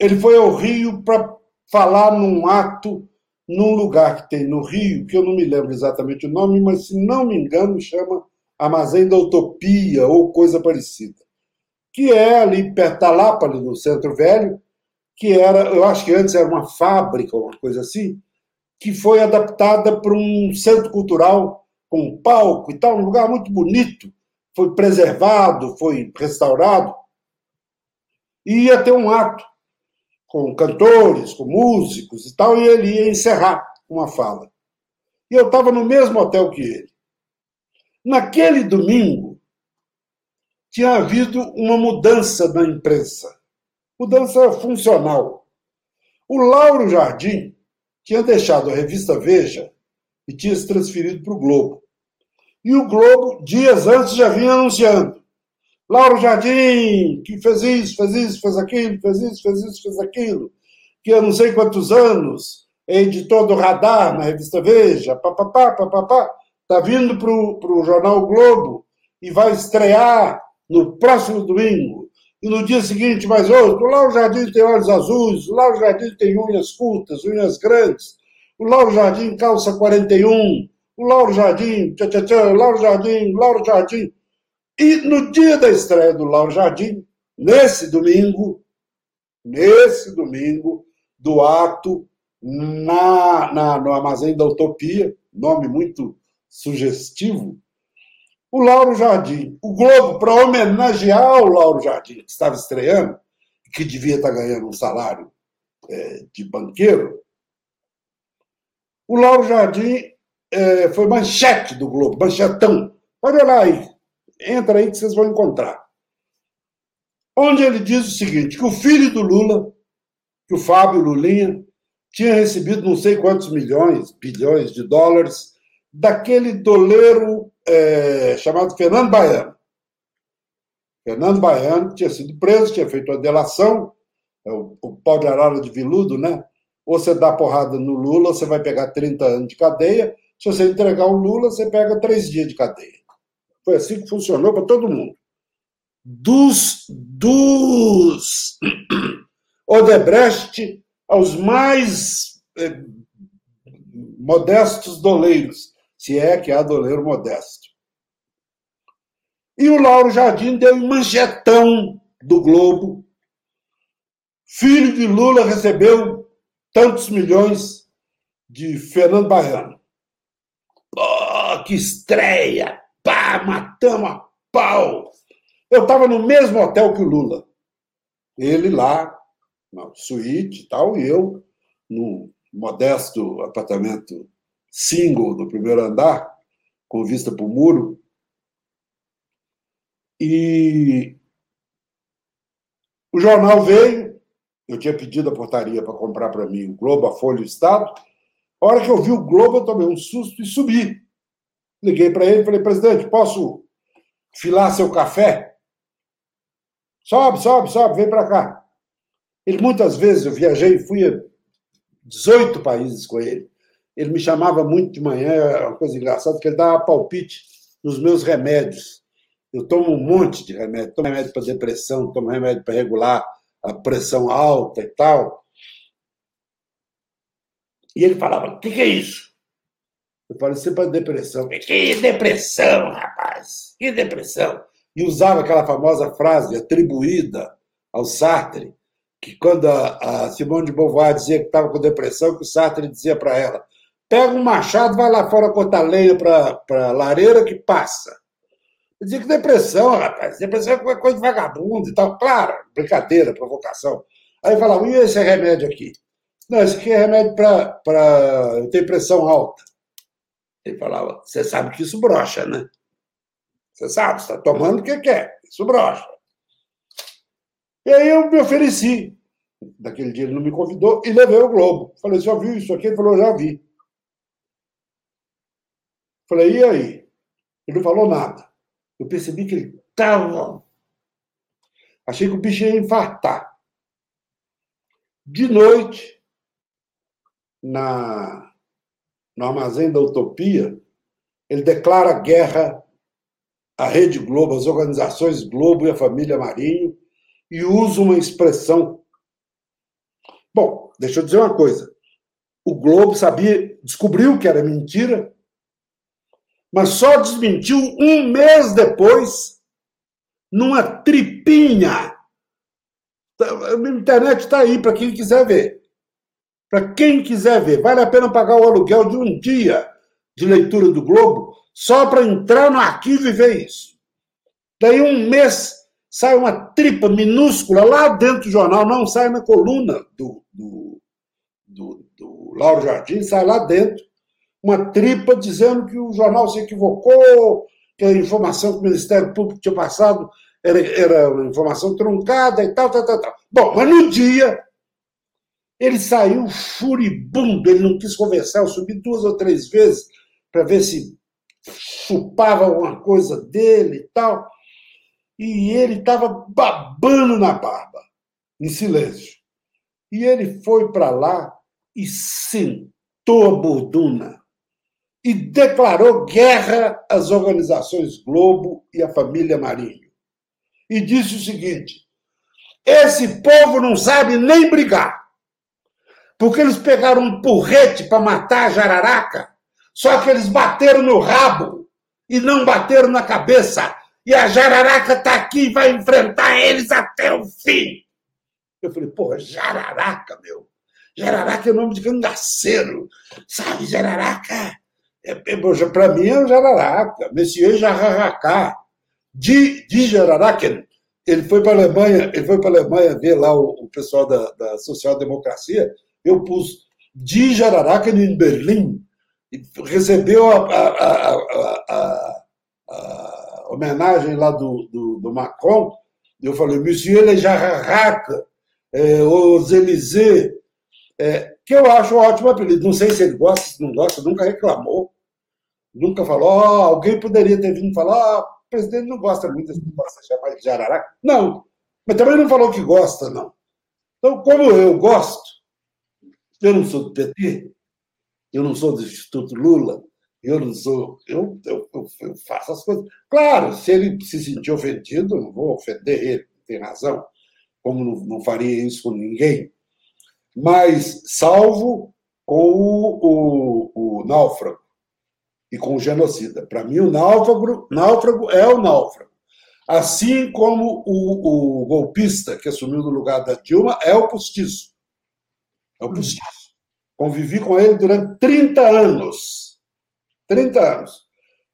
Speaker 3: ele foi ao Rio para falar num ato num lugar que tem no Rio, que eu não me lembro exatamente o nome, mas se não me engano chama Armazém da Utopia ou coisa parecida, que é ali perto da Lapa, ali no Centro Velho, que era, eu acho que antes era uma fábrica, uma coisa assim, que foi adaptada para um centro cultural com um palco e tal, um lugar muito bonito, foi preservado, foi restaurado, e ia ter um ato com cantores, com músicos e tal, e ele ia encerrar uma fala. E eu estava no mesmo hotel que ele. Naquele domingo, tinha havido uma mudança na imprensa, mudança funcional. O Lauro Jardim tinha deixado a revista Veja e tinha se transferido para o Globo. E o Globo, dias antes, já vinha anunciando Lauro Jardim, que fez isso, fez isso, fez aquilo, fez isso, fez isso, fez aquilo, que há não sei quantos anos é editor do Radar na revista Veja, papapá, papapá, está vindo para o jornal Globo e vai estrear no próximo domingo. E no dia seguinte, mais outro. O Lauro Jardim tem olhos azuis, o Lauro Jardim tem unhas curtas, unhas grandes, o Lauro Jardim calça 41, o Lauro Jardim, tchá, tchá, o Lauro Jardim, o Lauro Jardim. E no dia da estreia do Lauro Jardim, nesse domingo, nesse domingo, do ato na, na, no Armazém da Utopia, nome muito sugestivo, o Lauro Jardim, o Globo, para homenagear o Lauro Jardim, que estava estreando, que devia estar ganhando um salário é, de banqueiro, o Lauro Jardim é, foi manchete do Globo, manchetão. Pode olhar aí, Entra aí que vocês vão encontrar. Onde ele diz o seguinte: que o filho do Lula, que o Fábio Lulinha, tinha recebido não sei quantos milhões, bilhões de dólares daquele doleiro é, chamado Fernando Baiano. Fernando Baiano tinha sido preso, tinha feito a delação, é o, o pau de arara de viludo, né? Ou você dá porrada no Lula, você vai pegar 30 anos de cadeia. Se você entregar o Lula, você pega três dias de cadeia. Foi assim que funcionou para todo mundo. Dos, dos *clears throat* Odebrecht aos mais eh, modestos doleiros, se é que há doleiro modesto. E o Lauro Jardim deu um manjetão do Globo. Filho de Lula recebeu tantos milhões de Fernando Baiano. Oh, que estreia! pá, matamos a pau. Eu estava no mesmo hotel que o Lula. Ele lá, na suíte e tal, e eu no modesto apartamento single do primeiro andar, com vista para o muro. E o jornal veio, eu tinha pedido a portaria para comprar para mim o Globo, a Folha e o Estado. A hora que eu vi o Globo, eu tomei um susto e subi. Liguei para ele e falei, presidente, posso filar seu café? Sobe, sobe, sobe, vem para cá. Ele, muitas vezes, eu viajei, fui a 18 países com ele. Ele me chamava muito de manhã, é uma coisa engraçada, que ele dava palpite nos meus remédios. Eu tomo um monte de remédio, tomo remédio para depressão, tomo remédio para regular a pressão alta e tal. E ele falava: O que, que é isso? Eu falei: Isso é para depressão. Que depressão, rapaz? Que depressão? E usava aquela famosa frase atribuída ao Sartre, que quando a, Simone de Beauvoir dizia que estava com depressão, que o Sartre dizia para ela: pega um machado, vai lá fora cortar lenha para lareira que passa. Eu dizia que depressão, rapaz, depressão é coisa de vagabundo e tal. Claro, brincadeira, provocação. Aí falava, e esse remédio aqui? Não, esse aqui é remédio para eu ter pressão alta. Ele falava, você sabe que isso brocha, né? Você sabe, você está tomando o que quer, isso brocha. E aí eu me ofereci. Daquele dia ele não me convidou e levei o Globo. Falei, já viu isso aqui? Ele falou, já vi. Falei, e aí? Ele não falou nada. Eu percebi que ele estava. Achei que o bicho ia infartar. De noite, na, no armazém da Utopia, ele declara guerra à Rede Globo, às organizações Globo e à família Marinho, e usa uma expressão. Bom, deixa eu dizer uma coisa. O Globo sabia, descobriu que era mentira, mas só desmentiu um mês depois, numa tripinha. A internet está aí para quem quiser ver. Para quem quiser ver, vale a pena pagar o aluguel de um dia de leitura do Globo só para entrar no arquivo e ver isso. Daí um mês sai uma tripa minúscula lá dentro do jornal, não sai na coluna do, do, do, do Lauro Jardim, sai lá dentro uma tripa dizendo que o jornal se equivocou, que a informação que o Ministério Público tinha passado era, era uma informação truncada e tal, tal, tal, tal. Bom, mas no dia ele saiu furibundo, ele não quis conversar, eu subi duas ou três vezes para ver se chupava alguma coisa dele e tal. E ele estava babando na barba, em silêncio. E ele foi para lá e sentou a borduna e declarou guerra às organizações Globo e à família Marinho. E disse o seguinte: esse povo não sabe nem brigar, porque eles pegaram um porrete para matar a jararaca, só que eles bateram no rabo e não bateram na cabeça. E a jararaca está aqui e vai enfrentar eles até o fim. Eu falei, porra, jararaca, meu. Jararaca é nome de cangaceiro. Sabe, jararaca é, é para mim é Jararaca, Messier Jararaca, de, de Jararaca. Ele foi para a Alemanha, ele foi para Alemanha ver lá o, o pessoal da, da social-democracia. Eu pus de Jararaca em Berlim, recebeu a, a, a, a, homenagem lá do, do, do Macron. Eu falei, Monsieur Le Jararaca, é, os Élysées, é, que eu acho um ótimo apelido. Não sei se ele gosta, se não gosta, nunca reclamou. Nunca falou, oh, alguém poderia ter vindo falar, oh, o presidente não gosta muito desse negócio de chamar de Araraca. Não, mas também não falou que gosta, não. Então, como eu gosto, eu não sou do PT, eu não sou do Instituto Lula, eu não sou. Eu, eu, eu, eu faço as coisas. Claro, se ele se sentir ofendido, não vou ofender ele, tem razão, como não, não faria isso com ninguém. Mas, salvo com o, o, o náufrago e com o genocida. Para mim, o náufrago, náufrago é o náufrago. Assim como o, o, golpista que assumiu no lugar da Dilma é o postiço. É o postiço. Convivi com ele durante 30 anos. 30 anos.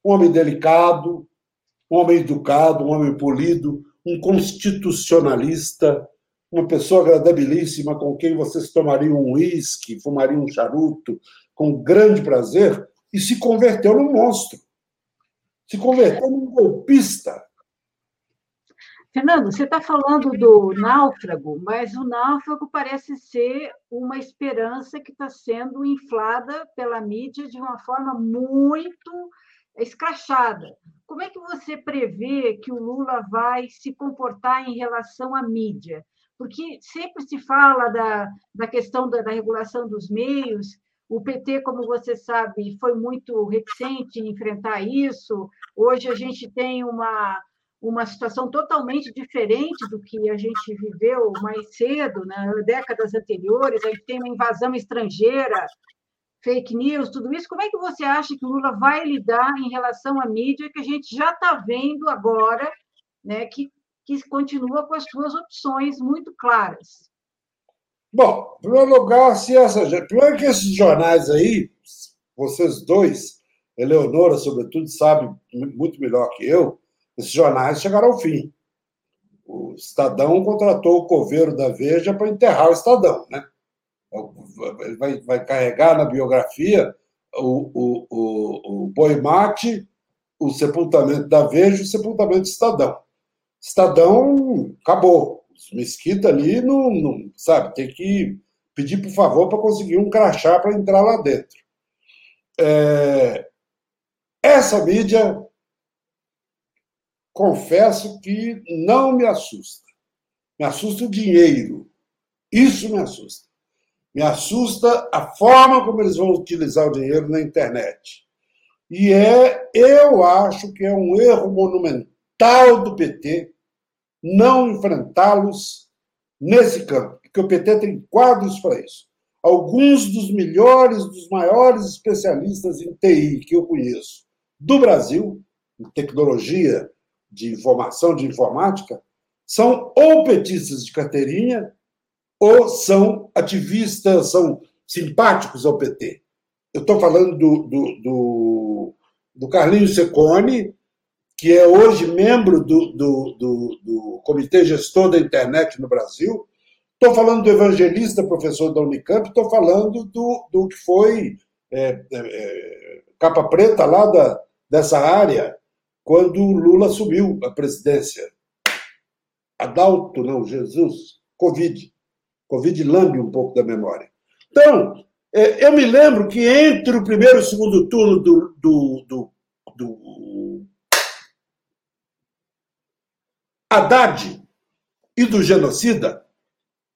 Speaker 3: Um homem delicado, um homem educado, um homem polido, um constitucionalista, uma pessoa agradabilíssima com quem vocês tomariam um uísque, fumariam um charuto com grande prazer, e se converteu num monstro. Se converteu num golpista.
Speaker 2: Fernando, você está falando do náufrago, mas o náufrago parece ser uma esperança que está sendo inflada pela mídia de uma forma muito escrachada. Como é que você prevê que o Lula vai se comportar em relação à mídia? Porque sempre se fala da, da questão da, da regulação dos meios, O PT, como você sabe, foi muito reticente em enfrentar isso. Hoje a gente tem uma, uma situação totalmente diferente do que a gente viveu mais cedo, né? décadas anteriores. A gente tem uma invasão estrangeira, fake news, tudo isso. Como é que você acha que o Lula vai lidar em relação à mídia que a gente já está vendo agora, né? que, que continua com as suas opções muito claras?
Speaker 3: Bom, em primeiro lugar, se essa, primeiro que esses jornais aí, vocês dois, Eleonora, sobretudo, sabe muito melhor que eu, esses jornais chegaram ao fim. O Estadão contratou o coveiro da Veja para enterrar o Estadão, né? Ele vai, vai carregar na biografia o, o, o, o boi mate, o sepultamento da Veja e o sepultamento do Estadão. Estadão acabou. Mesquita ali não, não sabe, tem que pedir por favor para conseguir um crachá para entrar lá dentro. É, essa mídia confesso que não me assusta. Me assusta o dinheiro. Isso me assusta. Me assusta a forma como eles vão utilizar o dinheiro na internet. E é, eu acho que é um erro monumental do PT não enfrentá-los nesse campo, porque o PT tem quadros para isso. Alguns dos melhores, dos maiores especialistas em TI que eu conheço do Brasil, em tecnologia de informação, de informática, são ou petistas de carteirinha ou são ativistas, são simpáticos ao PT. Eu estou falando do, do, do, do Carlinhos Secone, que é hoje membro do, do, do, do Comitê Gestor da Internet no Brasil. Estou falando do evangelista, professor da Unicamp, estou falando do, do que foi é, é, é capa preta lá da, dessa área, quando Lula assumiu a presidência. Adalto, não, Jesus, Covid. Covid lambe um pouco da memória. Então, é, eu me lembro que entre o primeiro e o segundo turno do, do, do, do Haddad e do genocida,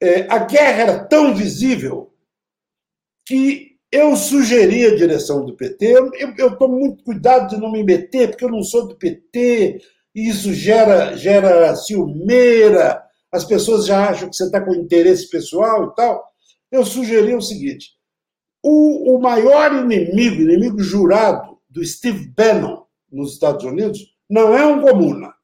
Speaker 3: é, a guerra era tão visível que eu sugeri a direção do PT, eu tomo muito cuidado de não me meter, porque eu não sou do PT, e isso gera, gera ciumeira, as pessoas já acham que você está com interesse pessoal e tal. Eu sugeri o seguinte: o, o maior inimigo, inimigo jurado do Steve Bannon nos Estados Unidos, não é um comuna.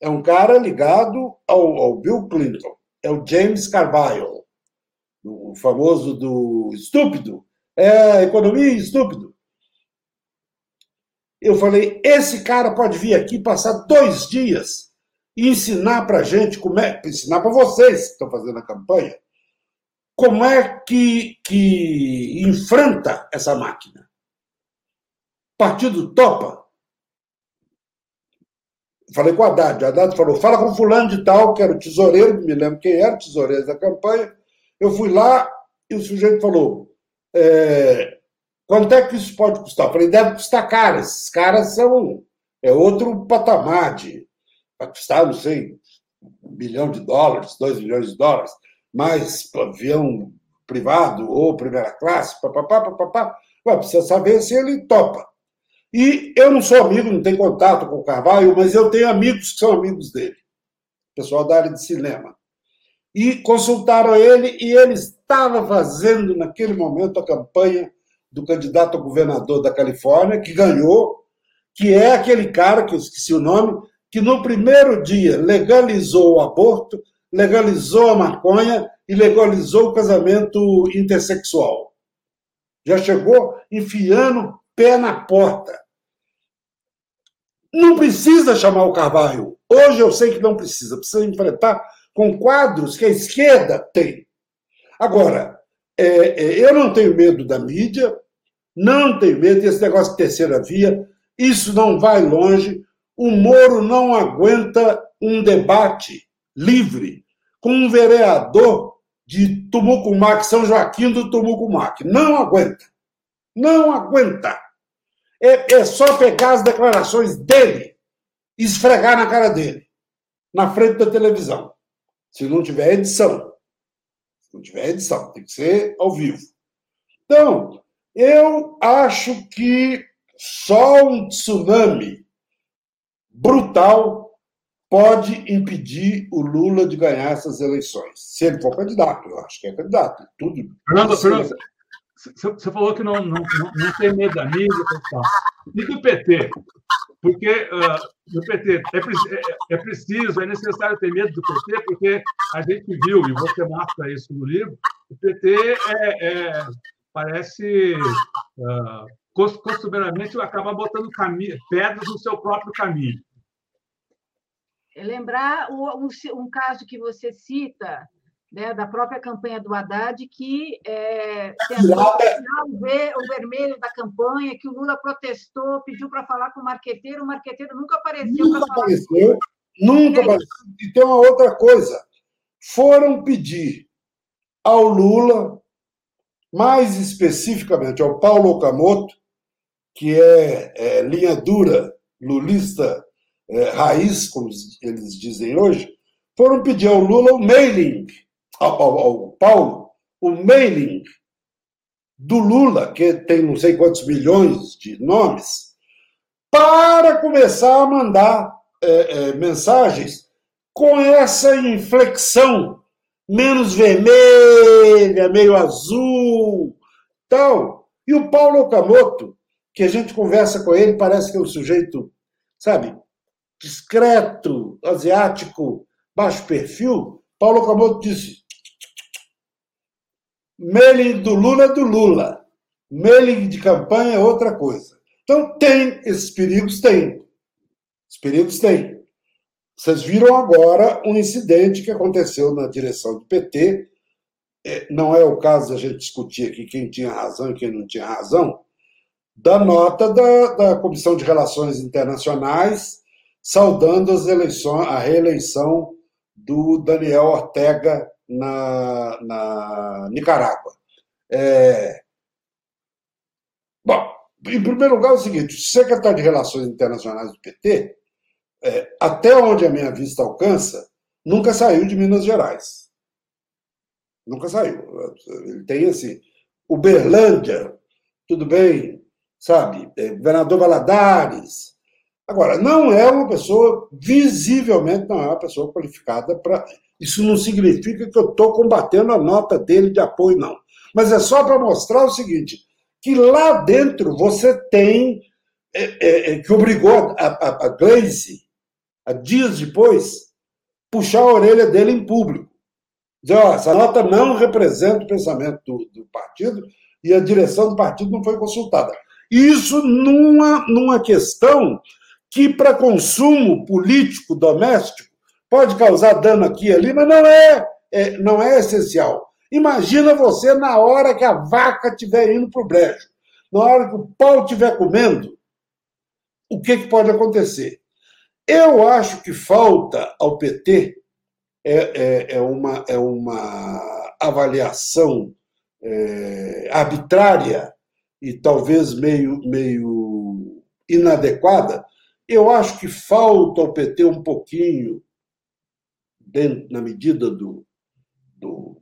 Speaker 3: É um cara ligado ao, ao Bill Clinton, é o James Carville o famoso do estúpido, é economia estúpido. Eu falei, esse cara pode vir aqui passar dois dias e ensinar para gente como é, ensinar para vocês que estão fazendo a campanha, como é que, que enfrenta essa máquina. Partido topa. Falei com o Haddad. O Haddad falou: fala com fulano de tal, que era o tesoureiro, me lembro quem era, o tesoureiro da campanha. Eu fui lá e o sujeito falou: é, quanto é que isso pode custar? Eu falei: deve custar caro. Esses caras são. É outro patamar de. Vai custar, não sei, um bilhão de dólares, dois milhões de dólares, mais avião privado ou primeira classe, papapá, papapá. Ué, precisa saber se ele topa. E eu não sou amigo, não tenho contato com o Carvalho, mas eu tenho amigos que são amigos dele, pessoal da área de cinema e consultaram ele e ele estava fazendo naquele momento a campanha do candidato a governador da Califórnia, que ganhou, que é aquele cara, que eu esqueci o nome, que no primeiro dia legalizou o aborto, legalizou a maconha e legalizou o casamento intersexual. Já chegou enfiando pé na porta. Não precisa chamar o Carvalho. Hoje eu sei que não precisa. Precisa enfrentar com quadros que a esquerda tem. Agora, é, é, eu não tenho medo da mídia, não tenho medo desse negócio de terceira via, isso não vai longe. O Moro não aguenta um debate livre com um vereador de Tumucumac, São Joaquim do Tumucumac. Não aguenta. Não aguenta. É, é só pegar as declarações dele e esfregar na cara dele, na frente da televisão se não tiver edição. Se não tiver edição, tem que ser ao vivo. Então, eu acho que só um tsunami brutal pode impedir o Lula de ganhar essas eleições. Se ele for candidato, eu acho que é candidato. Tudo.
Speaker 1: Fernando, Fernando você falou que não, não, não, tem medo da mídia, tal. E do PT? Porque uh, do PT é, é, preciso, é necessário ter medo do PT, porque a gente viu, e você mostra isso no livro, o PT é, é parece uh, costumeiramente acaba botando pedras no seu próprio caminho.
Speaker 2: Lembrar um, um caso que você cita, né, da própria campanha do Haddad, que é, tentou o, ver, o vermelho da campanha, que o Lula protestou, pediu para falar com o marqueteiro, o marqueteiro nunca apareceu.
Speaker 3: Nunca apareceu, nunca apareceu. E tem uma outra coisa. Foram pedir ao Lula, mais especificamente ao Paulo Okamoto, que é, é linha dura, lulista, é, raiz, como eles dizem hoje, foram pedir ao Lula o mailing ao, Paulo o mailing do Lula, que tem não sei quantos milhões de nomes, para começar a mandar é, é, mensagens com essa inflexão menos vermelha, meio azul, tal. E o Paulo Okamoto, que a gente conversa com ele, parece que é um sujeito, sabe, discreto, asiático, baixo perfil. Paulo Okamoto disse: Mailing do Lula é do Lula. Mailing de campanha é outra coisa. Então, tem esses perigos? Tem. Os perigos tem. Vocês viram agora um incidente que aconteceu na direção do PT. É, não é o caso de a gente discutir aqui quem tinha razão e quem não tinha razão, da nota da, da Comissão de Relações Internacionais saudando as eleições, a reeleição do Daniel Ortega na, na Nicarágua. É... Bom, em primeiro lugar, é o seguinte: o secretário de Relações Internacionais do PT, é, até onde a minha vista alcança, nunca saiu de Minas Gerais. Nunca saiu. Ele tem assim. Uberlândia, tudo bem, sabe? É, governador Valadares. Agora, não é uma pessoa, visivelmente, não é uma pessoa qualificada para isso não significa que eu estou combatendo a nota dele de apoio, não. Mas é só para mostrar o seguinte: que lá dentro você tem. É, é, é, que obrigou a, a, a Glaze, a dias depois, puxar a orelha dele em público. Dizer, ó, essa nota não representa o pensamento do, do partido e a direção do partido não foi consultada. Isso numa, numa questão que, para consumo político doméstico, pode causar dano aqui e ali, mas não é, é, não é essencial. Imagina você na hora que a vaca estiver indo para o brejo, na hora que o pau estiver comendo, o que, que pode acontecer? Eu acho que falta ao PT é, é, é uma, é uma avaliação é, arbitrária e talvez meio, meio inadequada. Eu acho que falta ao PT um pouquinho dentro, na medida do, do,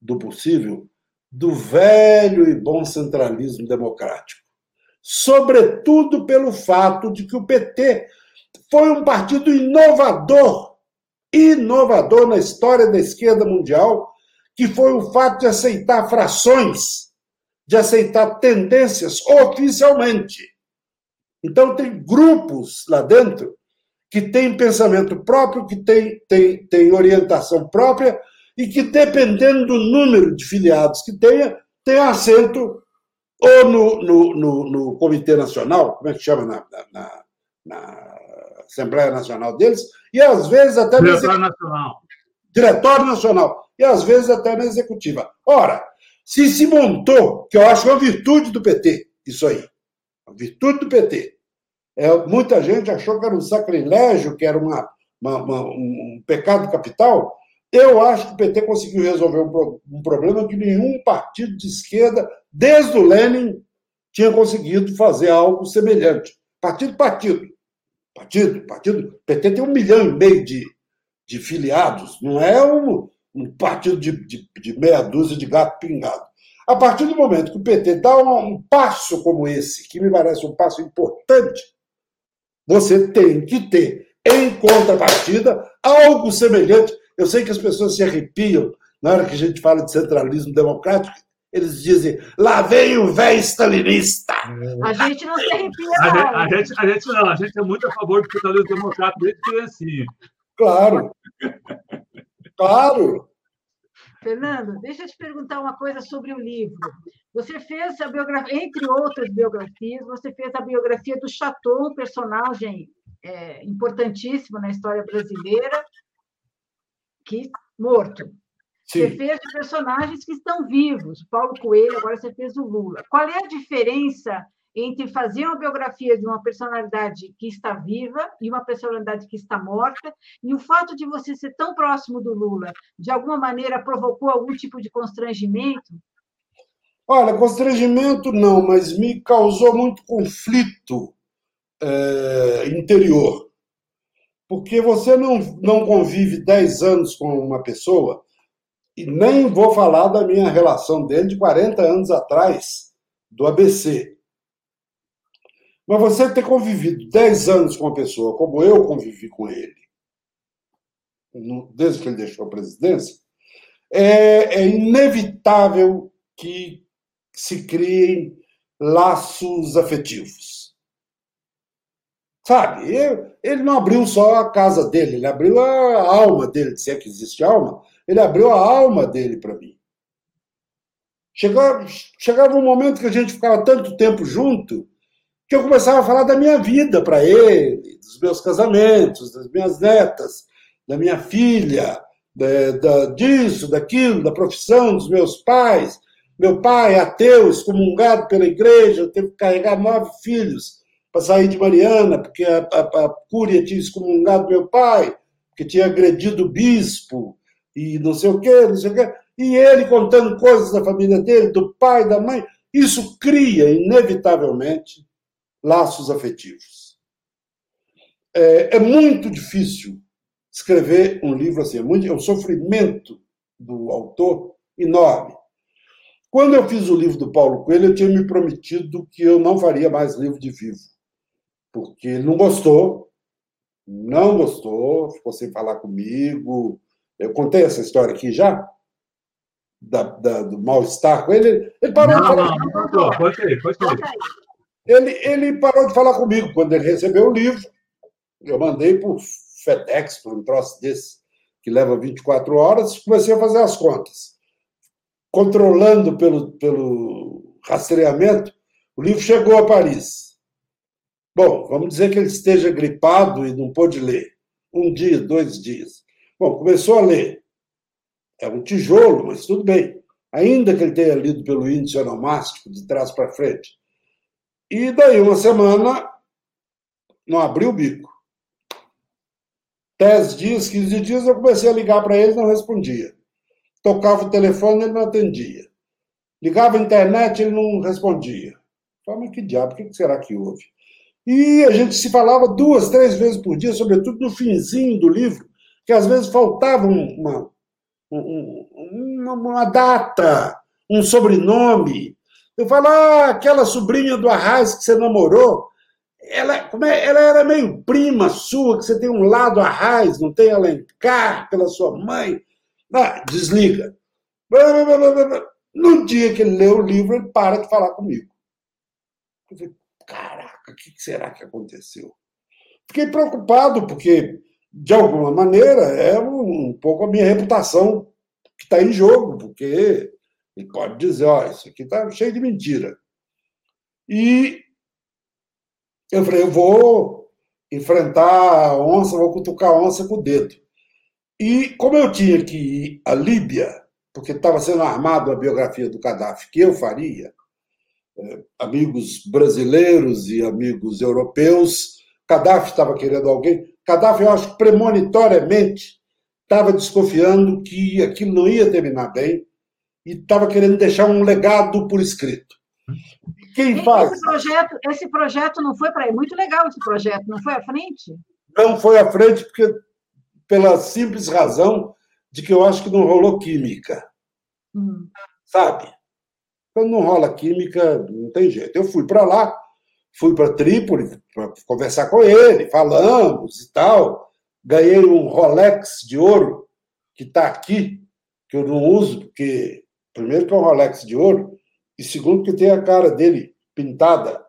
Speaker 3: do possível, do velho e bom centralismo democrático. Sobretudo pelo fato de que o PT foi um partido inovador, inovador na história da esquerda mundial, que foi o fato de aceitar frações, de aceitar tendências oficialmente. Então, tem grupos lá dentro que tem pensamento próprio, que tem, tem, tem orientação própria e que, dependendo do número de filiados que tenha, tem assento ou no, no, no, no Comitê Nacional, como é que chama na, na, na, Assembleia Nacional deles, e às vezes até
Speaker 1: Diretório Nacional.
Speaker 3: Diretório Nacional, e às vezes até na Executiva. Ora, se se montou, que eu acho uma virtude do PT, isso aí, a virtude do PT, é, muita gente achou que era um sacrilégio, que era uma, uma, uma, um pecado capital. Eu acho que o PT conseguiu resolver um, um problema que nenhum partido de esquerda, desde o Lenin, tinha conseguido fazer algo semelhante. Partido, partido. Partido, partido. O PT tem um milhão e meio de, de filiados, não é um, um partido de, de, de meia dúzia de gato pingado. A partir do momento que o PT dá um passo como esse, que me parece um passo importante, você tem que ter, em contrapartida, algo semelhante. Eu sei que as pessoas se arrepiam na hora que a gente fala de centralismo democrático, eles dizem, lá vem o velho stalinista.
Speaker 2: A gente não se arrepia,
Speaker 1: A,
Speaker 2: não.
Speaker 1: gente- a gente, a gente não, a gente é muito a favor do centralismo democrático desde criancinha.
Speaker 3: Claro. Claro.
Speaker 2: Fernando, deixa eu te perguntar uma coisa sobre o livro. Você fez a biografia, entre outras biografias, você fez a biografia do Chateau, um personagem é, importantíssimo na história brasileira, que morto. Você
Speaker 3: Sim.
Speaker 2: fez de personagens que estão vivos, Paulo Coelho, agora você fez o Lula. Qual é a diferença entre fazer uma biografia de uma personalidade que está viva e uma personalidade que está morta? E o fato de você ser tão próximo do Lula, de alguma maneira provocou algum tipo de constrangimento?
Speaker 3: Olha, constrangimento não, mas me causou muito conflito eh, interior. Porque você não, não convive 10 anos com uma pessoa, e nem vou falar da minha relação dele de 40 anos atrás, do ABC. Mas você ter convivido 10 anos com uma pessoa, como eu convivi com ele, desde que ele deixou a presidência, é, é inevitável que se criem laços afetivos. Sabe? Ele não abriu só a casa dele, ele abriu a alma dele, se é que existe alma, ele abriu a alma dele para mim. Chegava, chegava um momento que a gente ficava tanto tempo junto que eu começava a falar da minha vida para ele, dos meus casamentos, das minhas netas, da minha filha, da- da- disso, daquilo, da profissão dos meus pais. Meu pai, ateu, excomungado pela igreja, teve que carregar nove filhos para sair de Mariana, porque a, a, a Cúria tinha excomungado meu pai, que tinha agredido o bispo, e não sei o quê, não sei o quê. E ele contando coisas da família dele, do pai, da mãe. Isso cria, inevitavelmente, laços afetivos. É, é muito difícil escrever um livro assim, é, muito, é um sofrimento do autor enorme. Quando eu fiz o livro do Paulo Coelho, eu tinha me prometido que eu não faria mais livro de vivo, porque ele não gostou, não gostou, ficou sem falar comigo. Eu contei essa história aqui já, da, da- do mal-estar com ele. Ele parou de
Speaker 1: Não,
Speaker 3: falar
Speaker 1: não, não contou. Pode ir, pode
Speaker 2: aí.
Speaker 3: Ele, ele parou de falar comigo quando ele recebeu o livro. Eu mandei por FedEx, por um troço desse, que leva 24 horas, comecei a fazer as contas. Controlando pelo, pelo rastreamento, o livro chegou a Paris. Bom, vamos dizer que ele esteja gripado e não pôde ler. Um dia, dois dias. Bom, começou a ler. É um tijolo, mas tudo bem. Ainda que ele tenha lido pelo índice onomástico, de trás para frente. E daí, uma semana, não abriu o bico. Dez dias, 15 dias, eu comecei a ligar para ele, não respondia. Tocava o telefone, ele não atendia. Ligava a internet, ele não respondia. Falei, mas que diabo, o que será que houve? E a gente se falava duas, três vezes por dia, sobretudo no finzinho do livro, que às vezes faltava um, uma, um- uma, uma data, um sobrenome. Eu falo, ah, aquela sobrinha do Arraiz que você namorou, ela, como é, ela era meio prima sua, que você tem um lado Arraiz, não tem Alencar pela sua mãe. Ah, desliga. No dia que ele lê o livro, ele para de falar comigo. Eu falei, caraca, o que será que aconteceu? Fiquei preocupado, porque, de alguma maneira, é um, um pouco a minha reputação que está em jogo, porque ele pode dizer, ó, isso aqui está cheio de mentira. E eu falei, eu vou enfrentar a onça, vou cutucar a onça com o dedo. E como eu tinha que ir à Líbia, porque estava sendo armado a biografia do Gaddafi, que eu faria, eh, amigos brasileiros e amigos europeus, Gaddafi estava querendo alguém. Gaddafi, eu acho premonitoriamente estava desconfiando que aquilo não ia terminar bem e estava querendo deixar um legado por escrito. E Quem faz?
Speaker 2: Esse projeto, esse projeto não foi para aí. Muito legal esse projeto, não foi à frente?
Speaker 3: Não foi à frente porque pela simples razão de que eu acho que não rolou química,
Speaker 2: Hum.
Speaker 3: sabe? Quando não rola química, não tem jeito. Eu fui para lá, fui para Trípoli para conversar com ele, falamos e tal. Ganhei um Rolex de ouro que está aqui, que eu não uso, porque, primeiro, que é um Rolex de ouro, e segundo, que tem a cara dele pintada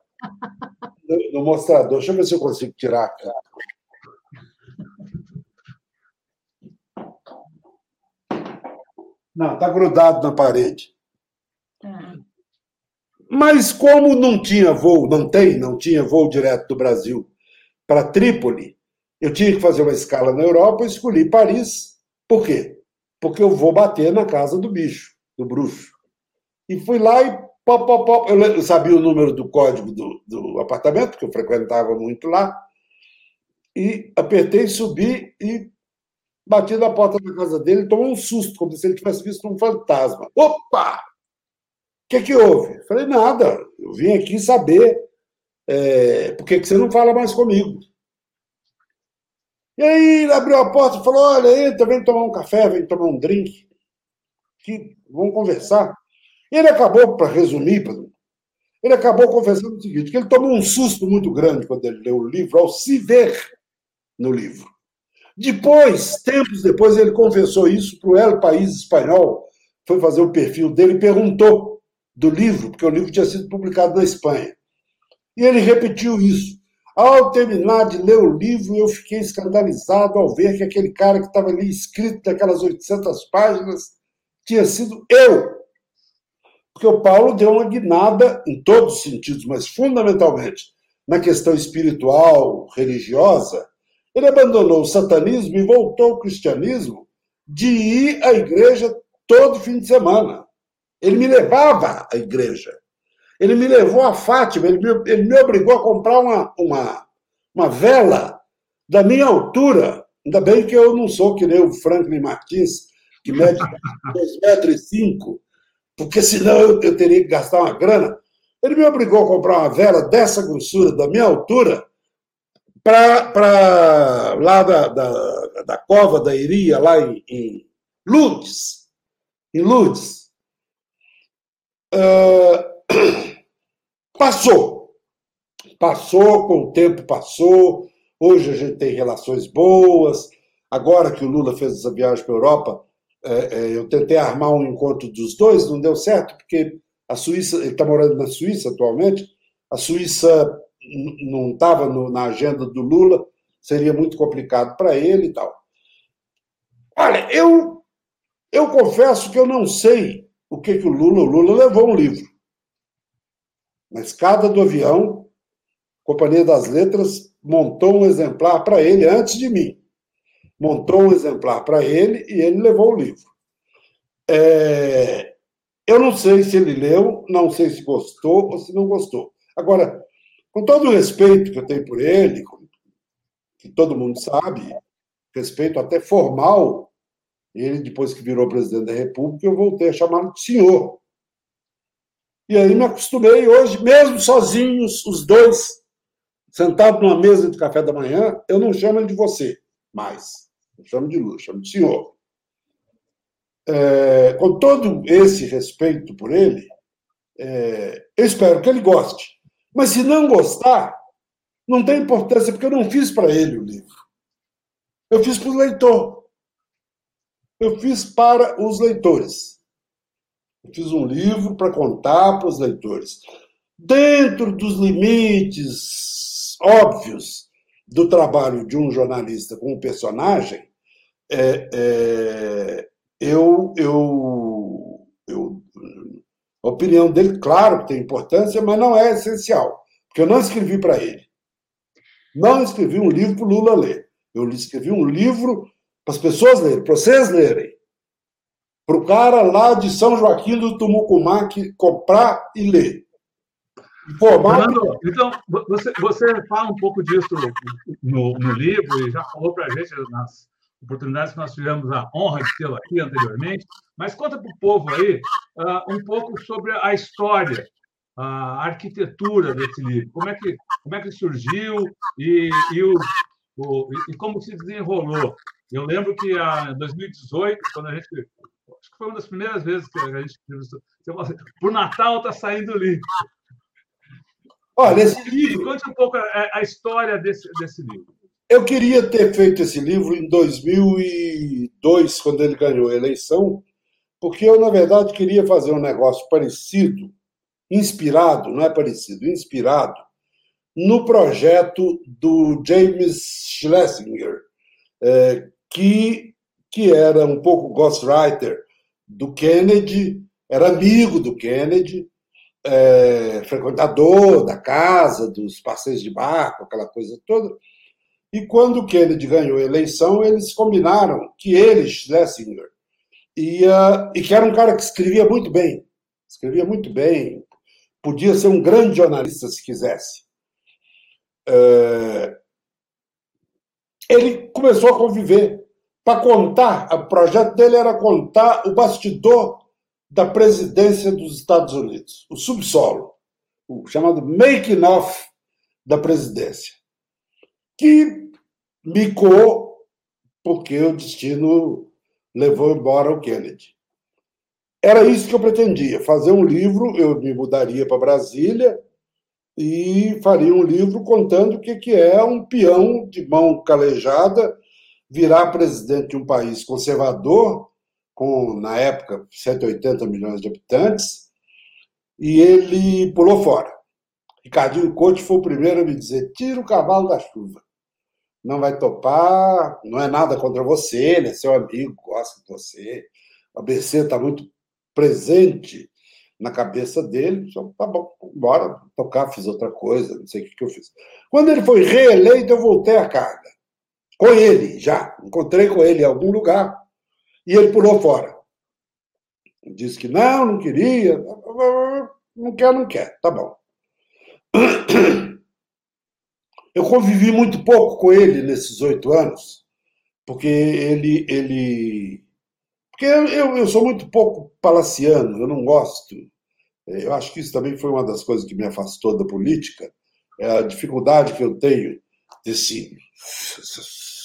Speaker 3: no, mostrador. Deixa eu ver se eu consigo tirar a cara. Não, está grudado na parede. É. Mas como não tinha voo, não tem, não tinha voo direto do Brasil para Trípoli, eu tinha que fazer uma escala na Europa, eu escolhi Paris. Por quê? Porque eu vou bater na casa do bicho, do bruxo. E fui lá e pop, pop, pop. Eu sabia o número do código do, do apartamento, que eu frequentava muito lá. E apertei, subi e bati na porta da casa dele, tomou um susto, como se ele tivesse visto um fantasma. Opa! O que, que houve? Falei, nada, eu vim aqui saber é, por que, que você não fala mais comigo. E aí ele abriu a porta e falou: Olha, entra, vem tomar um café, vem tomar um drink. Que, vamos conversar. Ele acabou, para resumir, ele acabou confessando o seguinte: que ele tomou um susto muito grande quando ele leu o livro, ao se ver no livro. Depois, tempos depois, ele confessou isso para o El País Espanhol, foi fazer o perfil dele e perguntou do livro, porque o livro tinha sido publicado na Espanha. E ele repetiu isso. Ao terminar de ler o livro, eu fiquei escandalizado ao ver que aquele cara que estava ali escrito naquelas 800 páginas tinha sido eu. Porque o Paulo deu uma guinada em todos os sentidos, mas fundamentalmente na questão espiritual, religiosa, ele abandonou o satanismo e voltou ao cristianismo de ir à igreja todo fim de semana. Ele me levava à igreja. Ele me levou a Fátima, ele me, ele me obrigou a comprar uma, uma, uma vela da minha altura. Ainda bem que eu não sou que nem o Franklin Martins, que mede 2,5 metros, porque senão eu, eu teria que gastar uma grana. Ele me obrigou a comprar uma vela dessa grossura, da minha altura, para lá da, da, da, cova da Iria, lá em, em Lourdes. Em Lourdes. Uh, *clears throat* passou. Passou, com o tempo passou. Hoje a gente tem relações boas. Agora que o Lula fez essa viagem para a Europa, eu tentei armar um encontro dos dois, não deu certo, porque a Suíça, ele está morando na Suíça atualmente, a Suíça não estava na agenda do Lula, seria muito complicado para ele e tal. Olha, eu, eu confesso que eu não sei o que, que o Lula. O Lula levou um livro. Na escada do avião, a Companhia das Letras montou um exemplar para ele antes de mim. Montou um exemplar para ele e ele levou o livro. É, eu não sei se ele leu, não sei se gostou ou se não gostou. Agora, com todo o respeito que eu tenho por ele, que todo mundo sabe, respeito até formal, ele, depois que virou presidente da República, eu voltei a chamá-lo de senhor. E aí me acostumei hoje, mesmo sozinhos, os dois, sentados numa mesa de café da manhã, eu não chamo ele de você mais. Chamo de Lula, chamo de senhor. É, com todo esse respeito por ele, é, eu espero que ele goste. Mas se não gostar, não tem importância, porque eu não fiz para ele o livro. Eu fiz para o leitor. Eu fiz para os leitores. Eu fiz um livro para contar para os leitores. Dentro dos limites óbvios do trabalho de um jornalista com um personagem, é, é, eu, eu, eu a opinião dele, claro, tem importância, mas não é essencial, porque eu não escrevi para ele. Não escrevi um livro para o Lula ler. Eu escrevi um livro para as pessoas lerem, para vocês lerem. Para o cara lá de São Joaquim do Tumucumac comprar e ler.
Speaker 1: Informar... então, você, você fala um pouco disso no, no livro e já falou para a gente nas, oportunidades que nós tivemos a honra de tê-lo aqui anteriormente, mas conta para o povo aí uh, um pouco sobre a história, a arquitetura desse livro, como é que, como é que surgiu e, e, o, o, e como se desenrolou. Eu lembro que em 2018, quando a gente Acho que foi uma das primeiras vezes que a gente assim, por Natal está saindo o livro.
Speaker 3: Olha, esse livro.
Speaker 1: Conte um pouco a, a história desse, desse livro.
Speaker 3: Eu queria ter feito esse livro em 2002, quando ele ganhou a eleição, porque eu, na verdade, queria fazer um negócio parecido, inspirado, não é parecido, inspirado, no projeto do James Schlesinger, é, que, que era um pouco ghostwriter do Kennedy, era amigo do Kennedy, é, frequentador da casa, dos passeios de barco, aquela coisa toda. E quando Kennedy ganhou a eleição, eles combinaram que ele, Schlesinger, ia, e que era um cara que escrevia muito bem, escrevia muito bem, podia ser um grande jornalista se quisesse. É, ele começou a conviver para contar, o projeto dele era contar o bastidor da presidência dos Estados Unidos, o subsolo, o chamado making off da presidência, que micou porque o destino levou embora o Kennedy. Era isso que eu pretendia, fazer um livro, eu me mudaria para Brasília e faria um livro contando o que é um peão de mão calejada virar presidente de um país conservador, com, na época, 180 milhões de habitantes, e ele pulou fora. Ricardinho Couto foi o primeiro a me dizer: tira o cavalo da chuva. Não vai topar, não é nada contra você, ele é seu amigo, gosta de você. O ABC está muito presente na cabeça dele. Só, tá bom, bora tocar, fiz outra coisa, não sei o que, que eu fiz. Quando ele foi reeleito, eu voltei à carga com ele já. Encontrei com ele em algum lugar e ele pulou fora. Disse que não, não queria. Não quer, não quer. Tá bom. *clears throat* Eu convivi muito pouco com ele nesses oito anos, porque ele. ele porque eu, eu sou muito pouco palaciano, eu não gosto. Eu acho que isso também foi uma das coisas que me afastou da política, é a dificuldade que eu tenho desse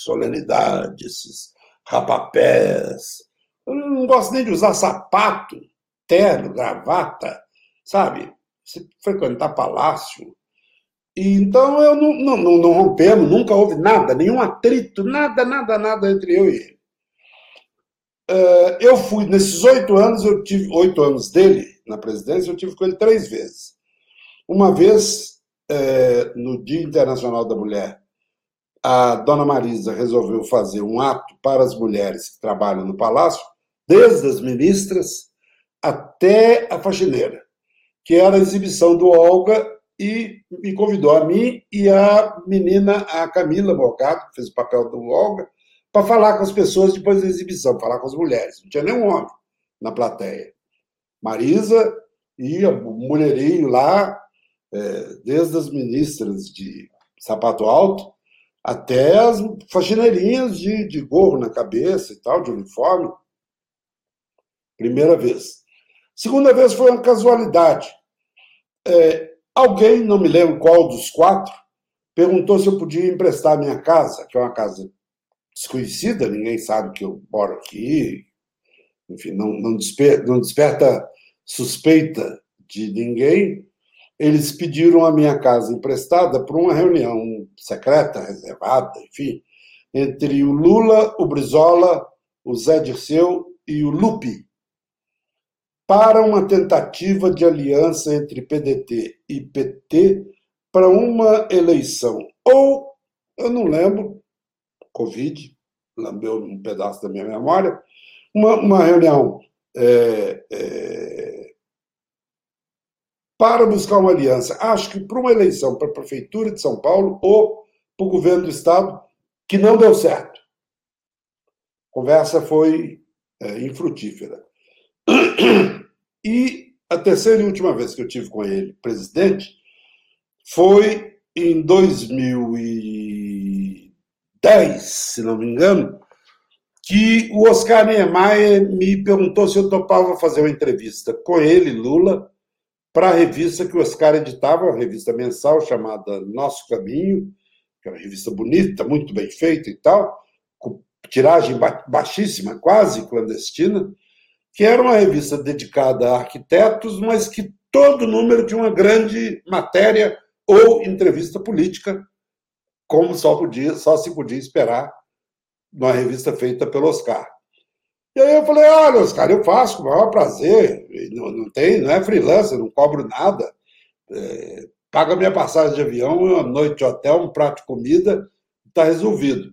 Speaker 3: solenidade, esses rapapés. Eu não gosto nem de usar sapato, terno, gravata, sabe? Se frequentar palácio. Então eu não, não, não, não rompemos, nunca houve nada, nenhum atrito, nada, nada, nada entre eu e ele. Uh, eu fui, nesses oito anos, eu tive oito anos dele na presidência, eu tive com ele três vezes. Uma vez, uh, no Dia Internacional da Mulher, a dona Marisa resolveu fazer um ato para as mulheres que trabalham no palácio, desde as ministras até a faxineira, que era a exibição do Olga, e me convidou a mim e a menina, a Camila Morgado, que fez o papel do Olga, para falar com as pessoas depois da exibição, falar com as mulheres. Não tinha nenhum homem na plateia. Marisa e o mulherinho lá, é, desde as ministras de sapato alto até as faxineirinhas de, de gorro na cabeça e tal, de uniforme. Primeira vez. Segunda vez foi uma casualidade. É, alguém, não me lembro qual dos quatro, perguntou se eu podia emprestar minha casa, que é uma casa desconhecida, ninguém sabe que eu moro aqui, enfim, não, não, desperta, não desperta suspeita de ninguém. Eles pediram a minha casa emprestada para uma reunião secreta, reservada, enfim, entre o Lula, o Brizola, o Zé Dirceu e o Lupe, para uma tentativa de aliança entre PDT e PT para uma eleição. Ou, eu não lembro, Covid, lambeu um pedaço da minha memória, uma, uma reunião é, é, para buscar uma aliança. Acho que para uma eleição para a Prefeitura de São Paulo ou para o governo do Estado, que não deu certo. A conversa foi é, infrutífera. E a terceira e última vez que eu tive com ele, presidente, foi em 2010, se não me engano, que o Oscar Niemeyer me perguntou se eu topava fazer uma entrevista com ele, Lula, para a revista que o Oscar editava, uma revista mensal chamada Nosso Caminho, que é uma revista bonita, muito bem feita e tal, com tiragem baixíssima, quase clandestina, que era uma revista dedicada a arquitetos, mas que todo número tinha uma grande matéria ou entrevista política, como só, podia, só se podia esperar numa revista feita pelo Oscar. E aí eu falei, olha, Oscar, eu faço com o maior prazer, não, não tem, não é freelancer, não cobro nada, é, paga minha passagem de avião, uma noite de hotel, um prato de comida, está resolvido.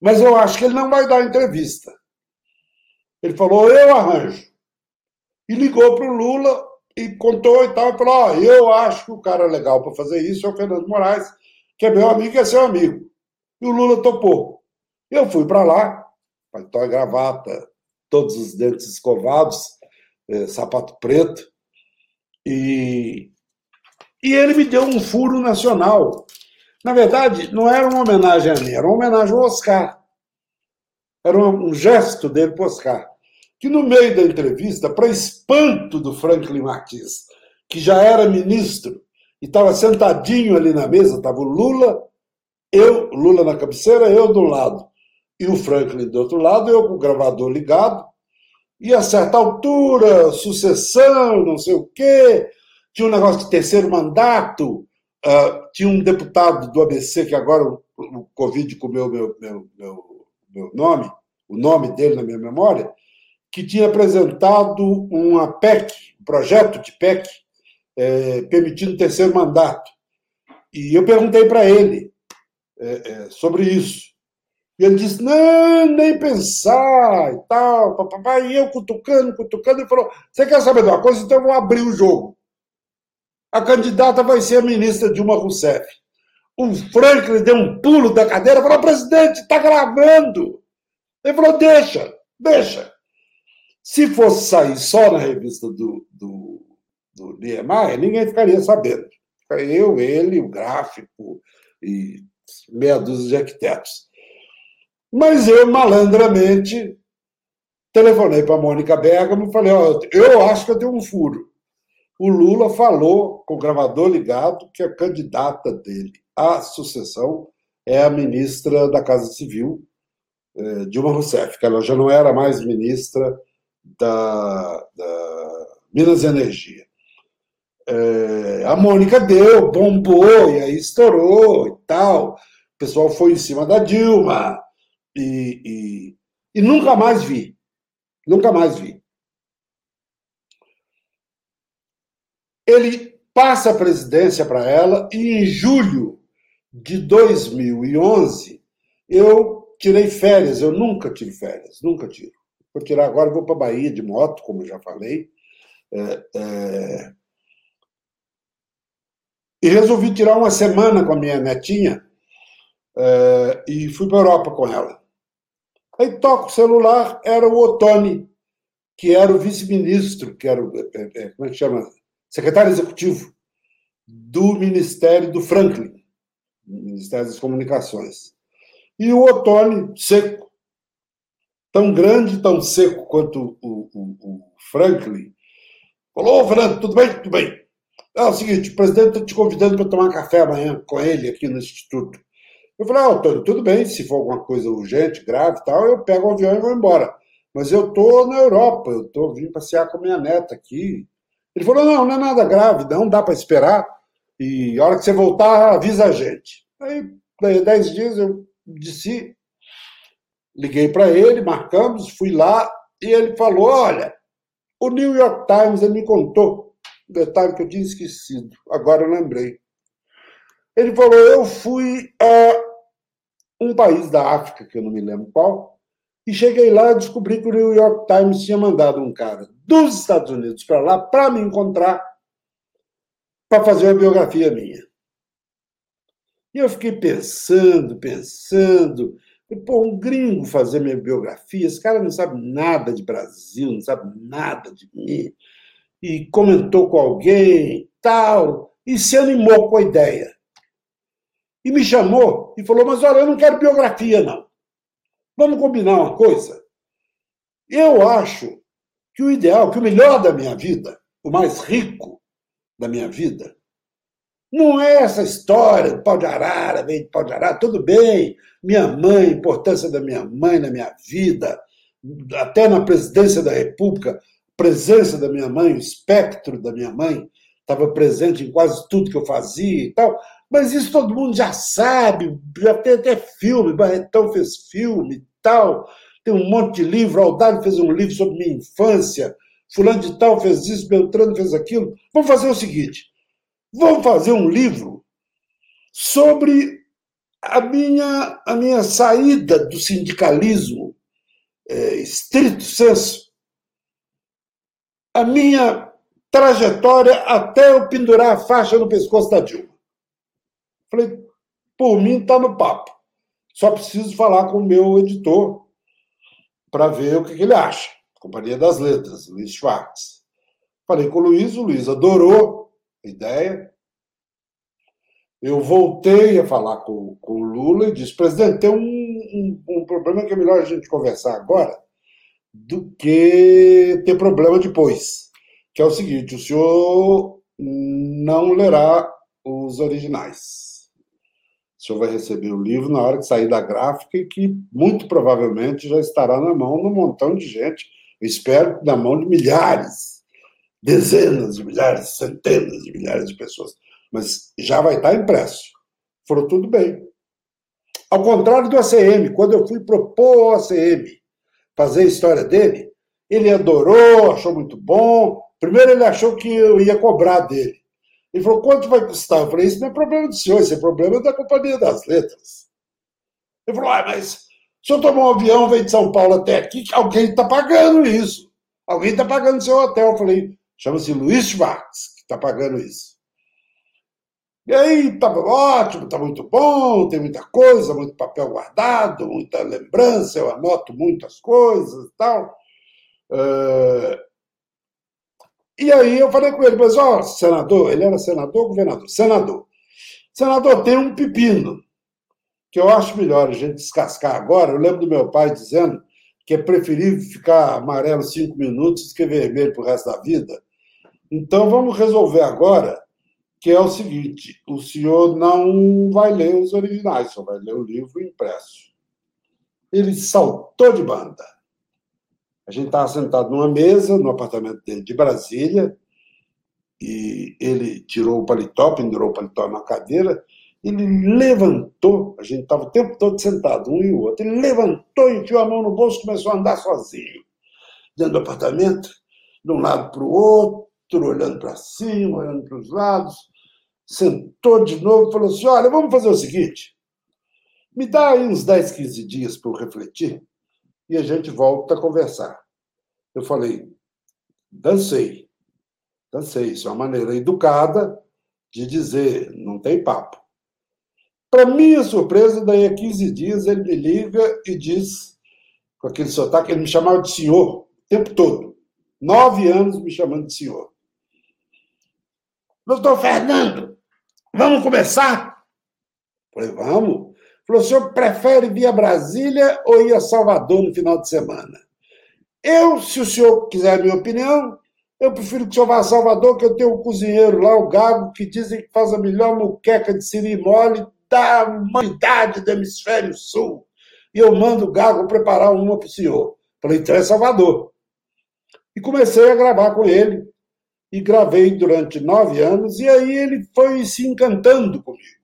Speaker 3: Mas eu acho que ele não vai dar entrevista. Ele falou, eu arranjo. E ligou para o Lula e contou e tal, e falou, oh, eu acho que o cara legal para fazer isso é o Fernando Moraes, que é meu amigo e é seu amigo. E o Lula topou. Eu fui para lá, paletó e gravata, todos os dentes escovados, é, sapato preto, e, e ele me deu um furo nacional. Na verdade, não era uma homenagem a mim, era uma homenagem ao Oscar. Era um, gesto dele para Oscar. Que no meio da entrevista, para espanto do Franklin Martins, que já era ministro e estava sentadinho ali na mesa, estava o Lula, eu, Lula na cabeceira, eu do lado, e o Franklin do outro lado, eu com o gravador ligado, e a certa altura, sucessão, não sei o quê, tinha um negócio de terceiro mandato, uh, tinha um deputado do ABC, que agora o, o Covid comeu meu, meu, meu, meu nome, o nome dele na minha memória, que tinha apresentado uma PEC, um projeto de PEC, é, permitindo terceiro mandato. E eu perguntei para ele é, é, sobre isso. E ele disse: não, nem pensar e tal, papapá. E eu cutucando, cutucando, ele falou: você quer saber de uma coisa? Então eu vou abrir o jogo. A candidata vai ser a ministra Dilma Rousseff. O Franklin deu um pulo da cadeira e falou: presidente, está gravando. Ele falou: deixa, deixa. Se fosse sair só na revista do, do, do Niemeyer, ninguém ficaria sabendo. Eu, ele, o gráfico e meia dúzia de arquitetos. Mas eu, malandramente, telefonei para a Mônica Bergamo e falei: oh, eu acho que eu tenho um furo. O Lula falou, com o gravador ligado, que a candidata dele à sucessão é a ministra da Casa Civil, eh, Dilma Rousseff, que ela já não era mais ministra da, da Minas Energia. É, a Mônica deu, bombou, e aí estourou e tal. O pessoal foi em cima da Dilma, e, e, e nunca mais vi. Nunca mais vi. Ele passa a presidência para ela e em julho de 2011 eu tirei férias. Eu nunca tiro férias, nunca tiro. Vou tirar agora, vou para a Bahia de moto, como já falei. É, é... E resolvi tirar uma semana com a minha netinha é, e fui para a Europa com ela. Aí toca o celular, era o Otoni, que era o vice-ministro, que era o, é, é, é, como é que chama? Secretário executivo do Ministério do Franklin, Ministério das Comunicações. E o Otoni, seco, tão grande, tão seco quanto o, o, o Franklin, falou: Ô, Fernando, tudo bem? Tudo bem. É o seguinte, o presidente está te convidando para tomar café amanhã com ele aqui no Instituto. Eu falei, ah, Antônio, tudo bem, se for alguma coisa urgente, grave e tal, eu pego o avião e vou embora. Mas eu estou na Europa, eu estou vindo passear com a minha neta aqui. Ele falou, não, não é nada grave, não dá para esperar. E a hora que você voltar, avisa a gente. Aí, daí dez dias, eu disse, liguei para ele, marcamos, fui lá, e ele falou, olha, o New York Times me contou um detalhe que eu tinha esquecido, agora eu lembrei. Ele falou, eu fui a um país da África, que eu não me lembro qual, e cheguei lá e descobri que o New York Times tinha mandado um cara dos Estados Unidos para lá para me encontrar para fazer uma biografia minha. E eu fiquei pensando, pensando, pô, um gringo fazer minha biografia, esse cara não sabe nada de Brasil, não sabe nada de mim, e comentou com alguém, tal, e se animou com a ideia e me chamou e falou: Mas olha, eu não quero biografia, não. Vamos combinar uma coisa? Eu acho que o ideal, que o melhor da minha vida, o mais rico da minha vida, não é essa história do pau de arara, vem de pau de arara, tudo bem, minha mãe, importância da minha mãe na minha vida, até na presidência da República, presença da minha mãe, o espectro da minha mãe, estava presente em quase tudo que eu fazia e tal. Mas isso todo mundo já sabe, já tem até filme, Barretão fez filme e tal, tem um monte de livro, Aldado fez um livro sobre minha infância, fulano de tal fez isso, Beltrano fez aquilo. Vamos fazer o seguinte, vamos fazer um livro sobre a minha, a minha saída do sindicalismo é, estrito senso, a minha trajetória até eu pendurar a faixa no pescoço da Dilma. Falei, por mim está no papo. Só preciso falar com o meu editor para ver o que, que ele acha. Companhia das Letras, Luiz Schwartz. Falei com o Luiz, o Luiz adorou ideia. Eu voltei a falar com, com o Lula e disse: presidente, tem um, um, um problema que é melhor a gente conversar agora do que ter problema depois. Que é o seguinte: o senhor não lerá os originais. O senhor vai receber o livro na hora que sair da gráfica e que muito provavelmente já estará na mão de um montão de gente. Espero na mão de milhares, dezenas de milhares, centenas de milhares de pessoas. Mas já vai estar impresso. Falou tudo bem. Ao contrário do ACM, quando eu fui propor ao ACM fazer a história dele, ele adorou, achou muito bom. Primeiro ele achou que eu ia cobrar dele. Ele falou, quanto vai custar? Eu falei, isso não é problema do senhor, isso é problema da Companhia das Letras. Ele falou, ah, mas o senhor tomou um avião, veio de São Paulo até aqui, alguém está pagando isso. Alguém está pagando seu hotel. Eu falei, chama-se Luiz Schwartz, que está pagando isso. E aí, estava ótimo, está muito bom, tem muita coisa, muito papel guardado, muita lembrança, eu anoto muitas coisas e tal. Uh, e aí eu falei com ele, mas ó, senador, ele era senador governador? Senador. Senador, tem um pepino, que eu acho melhor a gente descascar agora. Eu lembro do meu pai dizendo que é preferível ficar amarelo cinco minutos do que vermelho para o resto da vida. Então vamos resolver agora, que é o seguinte: o senhor não vai ler os originais, só vai ler o livro impresso. Ele saltou de banda. A gente estava sentado numa mesa no apartamento dele de Brasília, e ele tirou o paletó, pendurou o paletó na cadeira, ele levantou, a gente estava o tempo todo sentado, um e o outro, ele levantou, enfiou a mão no bolso e começou a andar sozinho, dentro do apartamento, de um lado para o outro, olhando para cima, olhando para os lados, sentou de novo e falou assim, olha, vamos fazer o seguinte, me dá aí uns 10, 15 dias para eu refletir, e a gente volta a conversar. Eu falei, dancei. Dancei. Isso é uma maneira educada de dizer, não tem papo. Para minha surpresa, daí a 15 dias ele me liga e diz, com aquele sotaque, ele me chamava de senhor o tempo todo. Nove anos me chamando de senhor. Doutor Fernando, vamos começar? Falei, vamos. Falou, o senhor prefere vir a Brasília ou ir a Salvador no final de semana? Eu, se o senhor quiser a minha opinião, eu prefiro que o senhor vá a Salvador, que eu tenho um cozinheiro lá, o Gago, que dizem que faz a melhor muqueca de siri mole da humanidade do hemisfério sul. E eu mando o Gago preparar uma para o senhor. Falei, então é Salvador. E comecei a gravar com ele. E gravei durante nove anos, e aí ele foi se encantando comigo.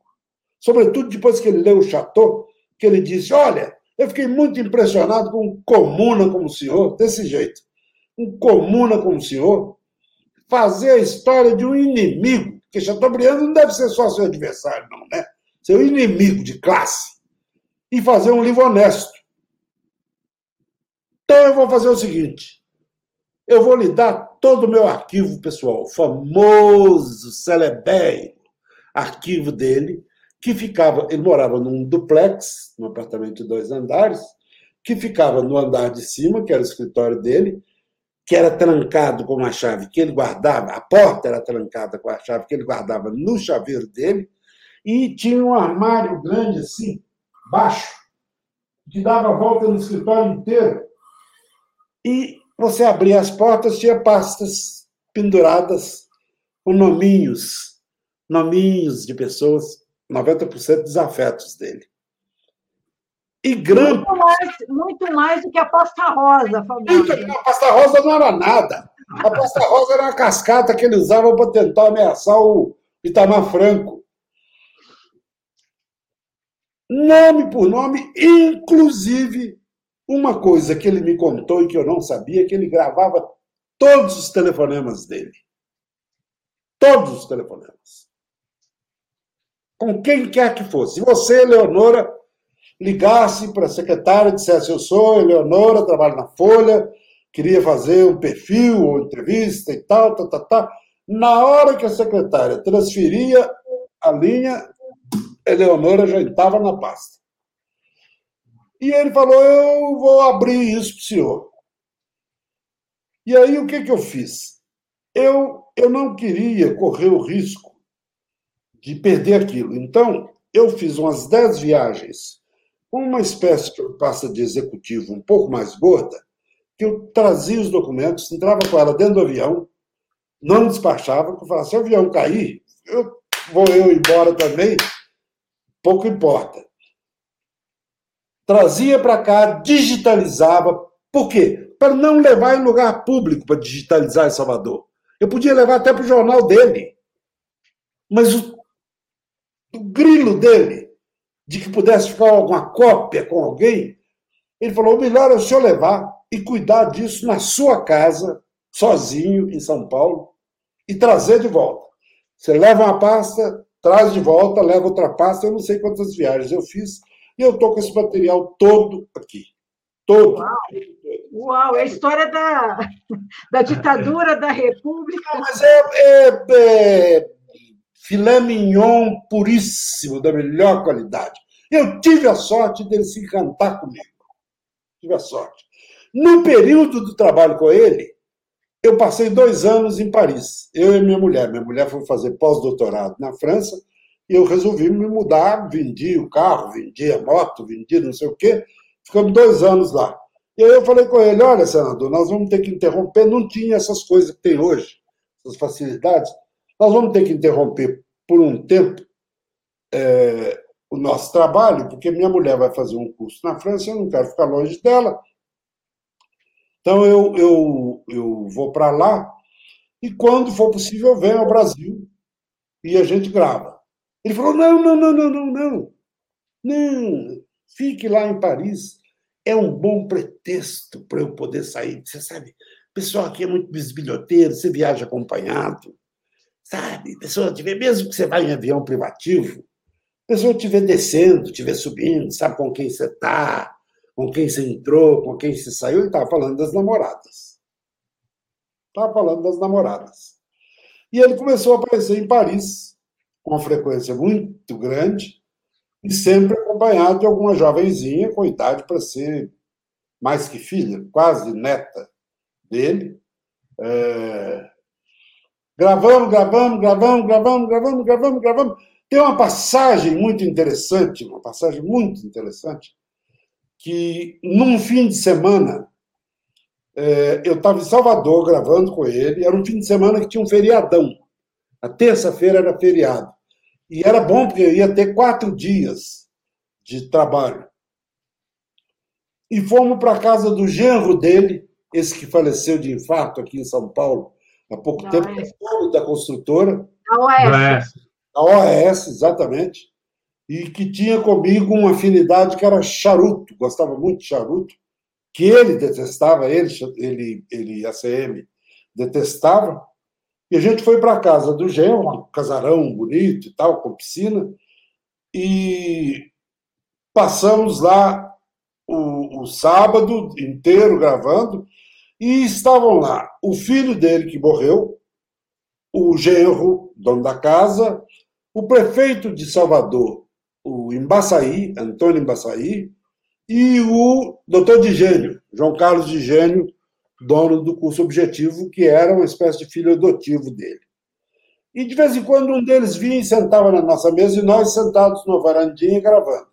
Speaker 3: Sobretudo depois que ele leu o Chateau, que ele disse: Olha, eu fiquei muito impressionado com um comuna como o senhor, desse jeito. Um comuna como o senhor, fazer a história de um inimigo, porque Chateaubriand não deve ser só seu adversário, não, né? Seu inimigo de classe. E fazer um livro honesto. Então eu vou fazer o seguinte: eu vou lhe dar todo o meu arquivo pessoal, famoso, celebre arquivo dele, que ficava, ele morava num duplex, num apartamento de dois andares, que ficava no andar de cima, que era o escritório dele, que era trancado com uma chave que ele guardava, a porta era trancada com a chave que ele guardava no chaveiro dele, e tinha um armário grande assim, baixo, que dava a volta no escritório inteiro. E você abria as portas, tinha pastas penduradas com nominhos, nominhos de pessoas 90% dos afetos dele. e grampo.
Speaker 2: Muito mais, muito mais do que a pasta rosa, famosa.
Speaker 3: A pasta rosa não era nada. A pasta rosa era uma cascata que ele usava para tentar ameaçar o Itamar Franco. Nome por nome, inclusive uma coisa que ele me contou e que eu não sabia, que ele gravava todos os telefonemas dele. Todos os telefonemas. Com quem quer que fosse. Se você, Leonora, ligasse para a secretária e dissesse: Eu sou Eleonora, trabalho na Folha, queria fazer um perfil ou entrevista e tal, tal, tal, tal. Na hora que a secretária transferia a linha, Eleonora já estava na pasta. E ele falou: Eu vou abrir isso para o senhor. E aí o que, que eu fiz? Eu, eu não queria correr o risco de perder aquilo. Então, eu fiz umas dez viagens uma espécie de pasta de executivo um pouco mais gorda, que eu trazia os documentos, entrava com ela dentro do avião, não despachava, porque eu falava, se o avião cair, eu, vou eu embora também, pouco importa. Trazia para cá, digitalizava. Por quê? Para não levar em lugar público para digitalizar em Salvador. Eu podia levar até para o jornal dele. Mas o, o grilo dele de que pudesse ficar alguma cópia com alguém, ele falou: o melhor é o senhor levar e cuidar disso na sua casa, sozinho, em São Paulo, e trazer de volta. Você leva uma pasta, traz de volta, leva outra pasta. Eu não sei quantas viagens eu fiz, e eu estou com esse material todo aqui. Todo.
Speaker 2: Uau, Uau é a história da, *laughs* da ditadura da República.
Speaker 3: Não, mas é, é, é filé mignon puríssimo, da melhor qualidade. Eu tive a sorte dele se encantar comigo. Tive a sorte. No período do trabalho com ele, eu passei dois anos em Paris, eu e minha mulher. Minha mulher foi fazer pós-doutorado na França e eu resolvi me mudar, vendi o carro, vendi a moto, vendi não sei o quê. Ficamos dois anos lá. E aí eu falei com ele: olha, senador, nós vamos ter que interromper. Não tinha essas coisas que tem hoje, essas facilidades. Nós vamos ter que interromper por um tempo é, o nosso trabalho, porque minha mulher vai fazer um curso na França, eu não quero ficar longe dela. Então eu, eu, eu vou para lá e quando for possível eu venho ao Brasil e a gente grava. Ele falou: não, não, não, não, não, não. Não, fique lá em Paris. É um bom pretexto para eu poder sair. Você sabe, o pessoal aqui é muito bisbilhoteiro, você viaja acompanhado. Sabe? Pessoa mesmo que você vá em avião privativo, a pessoa te vê descendo, te vê subindo, sabe com quem você está, com quem você entrou, com quem você saiu. Ele estava falando das namoradas. Estava falando das namoradas. E ele começou a aparecer em Paris, com uma frequência muito grande, e sempre acompanhado de alguma jovenzinha com idade para ser mais que filha, quase neta dele. É, Gravamos, gravamos, gravamos, gravamos, gravamos, gravamos, gravamos. Tem uma passagem muito interessante, uma passagem muito interessante, que num fim de semana, é, eu estava em Salvador gravando com ele, era um fim de semana que tinha um feriadão. A terça-feira era feriado. E era bom porque eu ia ter quatro dias de trabalho. E fomos para a casa do genro dele, esse que faleceu de infarto aqui em São Paulo, há pouco da tempo, OS. da construtora.
Speaker 2: Da OAS.
Speaker 3: Da OAS, exatamente. E que tinha comigo uma afinidade que era charuto, gostava muito de charuto, que ele detestava, ele, ele, ele ACM, detestava. E a gente foi para a casa do Gêo, um casarão bonito e tal, com piscina, e passamos lá o, o sábado inteiro gravando, e estavam lá o filho dele que morreu, o genro, dono da casa, o prefeito de Salvador, o Embaçaí, Antônio Embaçaí, e o doutor de Gênio, João Carlos de Gênio, dono do curso objetivo, que era uma espécie de filho adotivo dele. E de vez em quando um deles vinha e sentava na nossa mesa e nós sentados no varandinha gravando.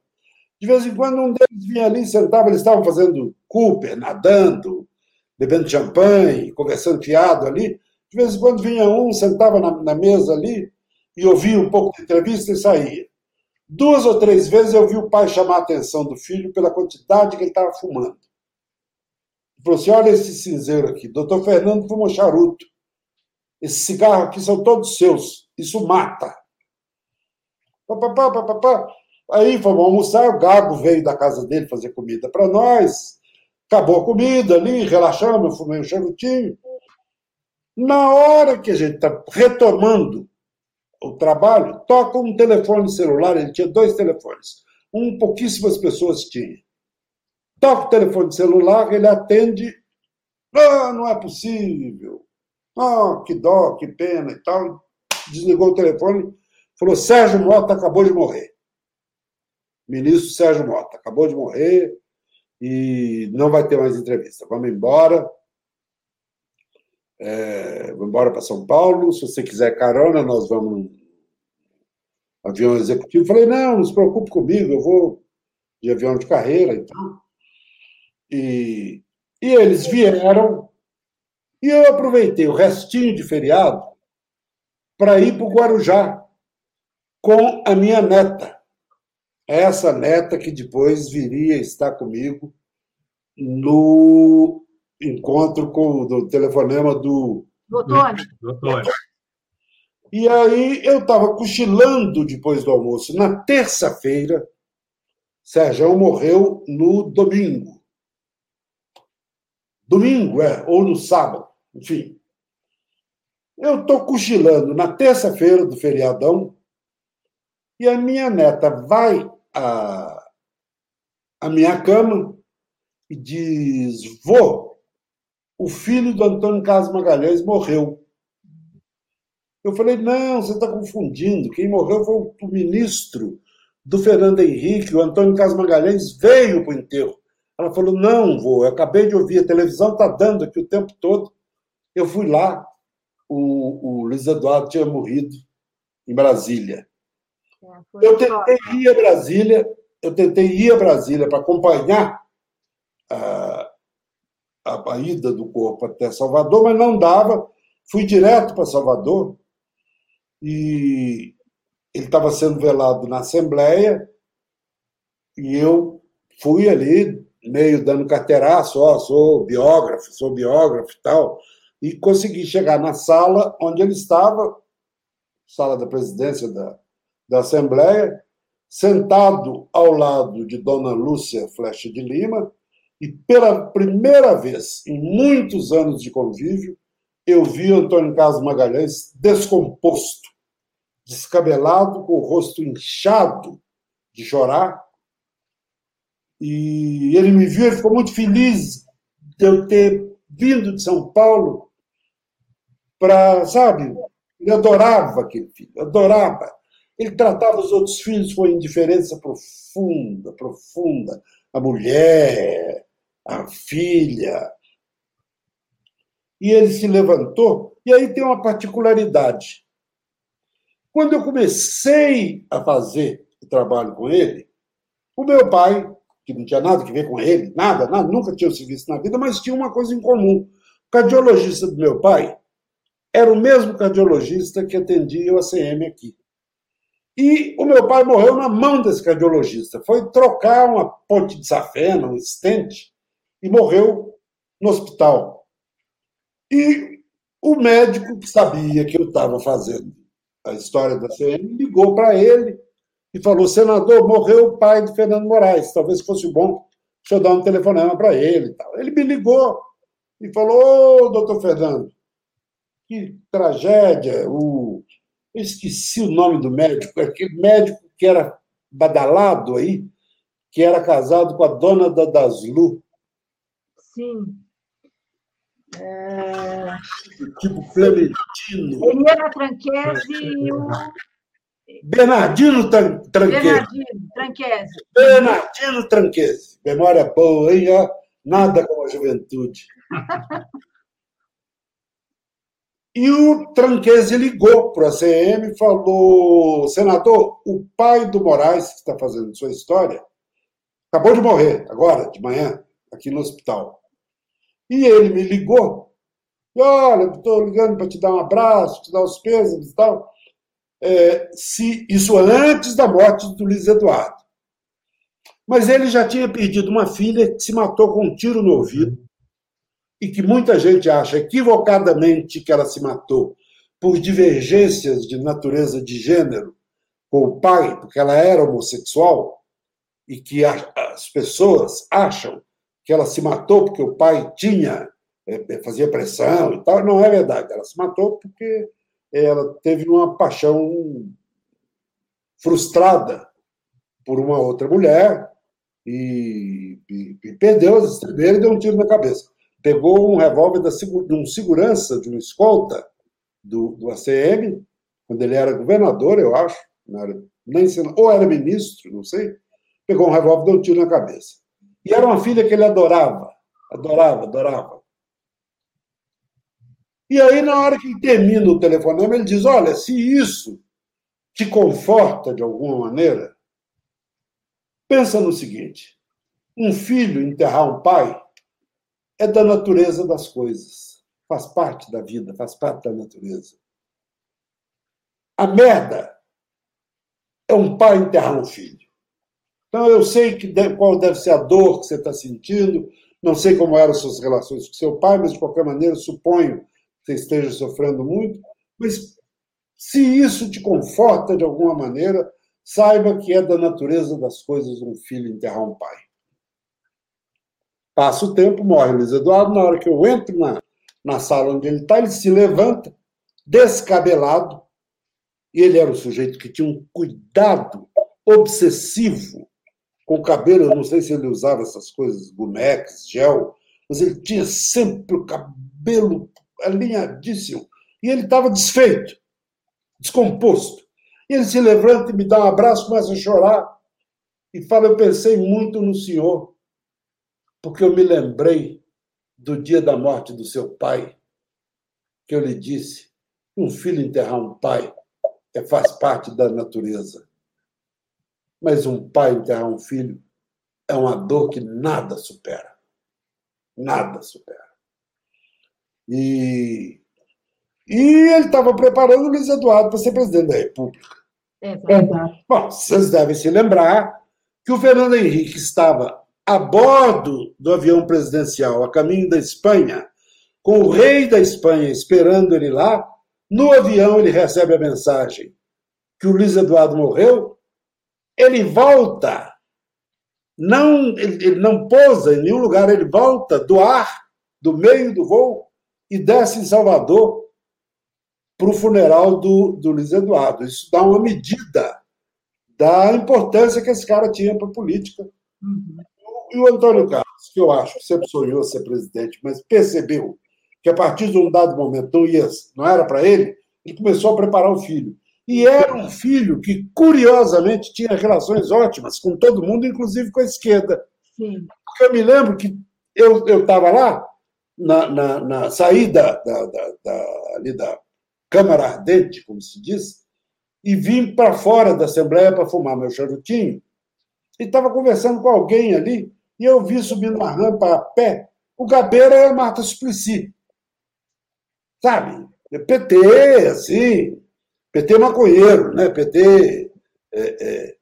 Speaker 3: De vez em quando um deles vinha ali e sentava, eles estavam fazendo Cooper, nadando, bebendo champanhe, conversando fiado ali. De vez em quando vinha um, sentava na, na mesa ali e ouvia um pouco de entrevista e saía. Duas ou três vezes eu vi o pai chamar a atenção do filho pela quantidade que ele estava fumando. Ele falou assim: olha esse cinzeiro aqui. Doutor Fernando fumou charuto. Esse cigarro aqui são todos seus. Isso mata. Papapá, papapá. Aí fomos almoçar, o Gago veio da casa dele fazer comida para nós. Acabou a comida ali, relaxamos, fumei um charutinho. Na hora que a gente está retomando o trabalho, toca um telefone celular, ele tinha dois telefones. Um pouquíssimas pessoas tinham. Toca o telefone celular, ele atende. Ah, não é possível. Ah, que dó, que pena e tal. Desligou o telefone, falou: Sérgio Mota acabou de morrer. Ministro Sérgio Mota acabou de morrer e não vai ter mais entrevista. Vamos embora. É, vamos embora para São Paulo. Se você quiser carona, nós vamos avião executivo. Falei, não, não se preocupe comigo, eu vou de avião de carreira e. E, e eles vieram e eu aproveitei o restinho de feriado para ir para o Guarujá com a minha neta. Essa neta que depois viria estar comigo no encontro com o telefonema do.
Speaker 2: Doutor.
Speaker 1: Doutor.
Speaker 3: E aí eu estava cochilando depois do almoço. Na terça-feira, Sérgio morreu no domingo. Domingo, é, ou no sábado, enfim. Eu estou cochilando na terça-feira do feriadão e a minha neta vai à, à minha cama e diz: Vô, o filho do Antônio Carlos Magalhães morreu. Eu falei: não, você está confundindo. Quem morreu foi o ministro do Fernando Henrique, o Antônio Carlos Magalhães veio para o enterro. Ela falou: não, vô, eu acabei de ouvir, a televisão está dando aqui o tempo todo. Eu fui lá, o, o Luiz Eduardo tinha morrido em Brasília. É, eu tentei ir a Brasília, eu tentei ir a Brasília para acompanhar a, ida do corpo até Salvador, mas não dava. Fui direto para Salvador e ele estava sendo velado na Assembleia e eu fui ali, meio dando carteiraço, ó, sou biógrafo, sou biógrafo e tal, e consegui chegar na sala onde ele estava, sala da presidência da, da Assembleia, sentado ao lado de Dona Lúcia Flecha de Lima, e pela primeira vez em muitos anos de convívio, eu vi Antônio Carlos Magalhães descomposto, descabelado, com o rosto inchado de chorar. E ele me viu, ele ficou muito feliz de eu ter vindo de São Paulo para, sabe, ele adorava aquele filho, adorava. Ele tratava os outros filhos com indiferença profunda, profunda. A mulher, a filha. E ele se levantou, e aí tem uma particularidade. Quando eu comecei a fazer o trabalho com ele, o meu pai, que não tinha nada a ver com ele, nada, nada nunca tinha se visto na vida, mas tinha uma coisa em comum. O cardiologista do meu pai era o mesmo cardiologista que atendia o ACM aqui. E o meu pai morreu na mão desse cardiologista. Foi trocar uma ponte de safena, um estente, e morreu no hospital. E o médico que sabia que eu estava fazendo a história da CM ligou para ele e falou: senador, morreu o pai de Fernando Moraes, talvez fosse bom o senhor dar um telefonema para ele. Ele me ligou e falou: Ô, doutor Fernando, que tragédia. O... Eu esqueci o nome do médico, aquele médico que era badalado aí, que era casado com a dona da Daslu.
Speaker 2: Sim. É...
Speaker 3: Tipo Clementino.
Speaker 2: Ele era Tranquese e o.
Speaker 3: Bernardino Tranquese.
Speaker 2: Bernardino Tranquese.
Speaker 3: Bernardino Tranquese. Memória boa, hein? Nada como a juventude. *laughs* E o Tranquese ligou para a CM e falou: senador, o pai do Moraes, que está fazendo sua história, acabou de morrer, agora, de manhã, aqui no hospital. E ele me ligou. Olha, estou ligando para te dar um abraço, te dar os pesos e tal. é, se isso antes da morte do Luiz Eduardo. Mas ele já tinha perdido uma filha que se matou com um tiro no ouvido e que muita gente acha equivocadamente que ela se matou por divergências de natureza de gênero com o pai, porque ela era homossexual, e que as pessoas acham que ela se matou porque o pai tinha, é, fazia pressão e tal. Não é verdade. Ela se matou porque ela teve uma paixão frustrada por uma outra mulher e, e, e perdeu as e deu um tiro na cabeça. Pegou um revólver da, de um segurança, de um escolta do, do ACM, quando ele era governador, eu acho, era, nem ou era ministro, não sei, pegou um revólver e deu um tiro na cabeça. E era uma filha que ele adorava, adorava, adorava. E aí, na hora que termina o telefonema, ele diz: Olha, se isso te conforta de alguma maneira, pensa no seguinte: um filho enterrar um pai é da natureza das coisas, faz parte da vida, faz parte da natureza. A merda é um pai enterrar um filho. Então, eu sei que qual deve ser a dor que você está sentindo, não sei como eram suas relações com seu pai, mas de qualquer maneira suponho você esteja sofrendo muito, mas se isso te conforta de alguma maneira, saiba que é da natureza das coisas um filho enterrar um pai. Passa o tempo, morre Luiz Eduardo. Na hora que eu entro na, na sala onde ele está, ele se levanta, descabelado, e ele era um sujeito que tinha um cuidado obsessivo com o cabelo. Eu não sei se ele usava essas coisas, gumex, gel, mas ele tinha sempre o cabelo alinhadíssimo. E ele estava desfeito, descomposto. E ele se levanta e me dá um abraço, começa a chorar. E fala: Eu pensei muito no senhor, porque eu me lembrei do dia da morte do seu pai, que eu lhe disse: um filho enterrar um pai é, faz parte da natureza. Mas um pai enterrar um filho é uma dor que nada supera. Nada supera. E, e ele estava preparando o Luiz Eduardo para ser presidente da República. Exato. Bom, vocês devem se lembrar que o Fernando Henrique estava a bordo do avião presidencial, a caminho da Espanha, com o rei da Espanha esperando ele lá. No avião, ele recebe a mensagem que o Luiz Eduardo morreu. Ele volta, não, ele, ele não pousa em nenhum lugar, ele volta do ar, do meio do voo, e desce em Salvador para o funeral do, do Luiz Eduardo. Isso dá uma medida da importância que esse cara tinha para a política. Uhum. E o Antônio Carlos, que eu acho que sempre sonhou ser presidente, mas percebeu que a partir de um dado momento não, ia, não era para ele, ele começou a preparar o filho. E era um filho que, curiosamente, tinha relações ótimas com todo mundo, inclusive com a esquerda. Sim. Eu me lembro que eu estava lá, na, na, na saída da, da, da, ali da Câmara Ardente, como se diz, e vim para fora da Assembleia para fumar meu charutinho, e estava conversando com alguém ali, e eu vi subindo uma rampa a pé o Gabeira e a Marta Suplicy. Sabe? PT, assim, PT maconheiro, né? PT. É, é.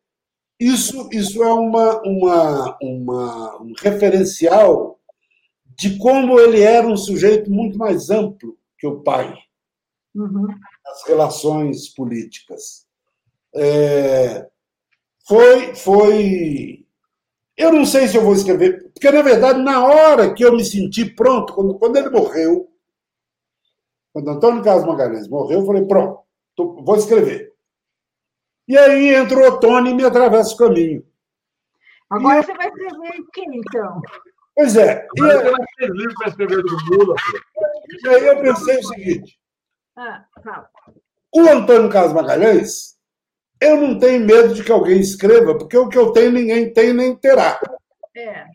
Speaker 3: Isso, isso é uma, uma, uma, um referencial de como ele era um sujeito muito mais amplo que o pai uhum. nas relações políticas. É, foi, foi. Eu não sei se eu vou escrever, porque na verdade, na hora que eu me senti pronto, quando, quando ele morreu, quando Antônio Carlos Magalhães morreu, eu falei: pronto, tô, vou escrever. E aí entra o outono e me atravessa o caminho.
Speaker 2: Agora e você vai escrever o quê, então?
Speaker 3: Pois é. E, aí... para escrever do Lula. E aí eu pensei o seguinte. Ah, o Antônio Carlos Magalhães, eu não tenho medo de que alguém escreva, porque o que eu tenho ninguém tem nem terá. É.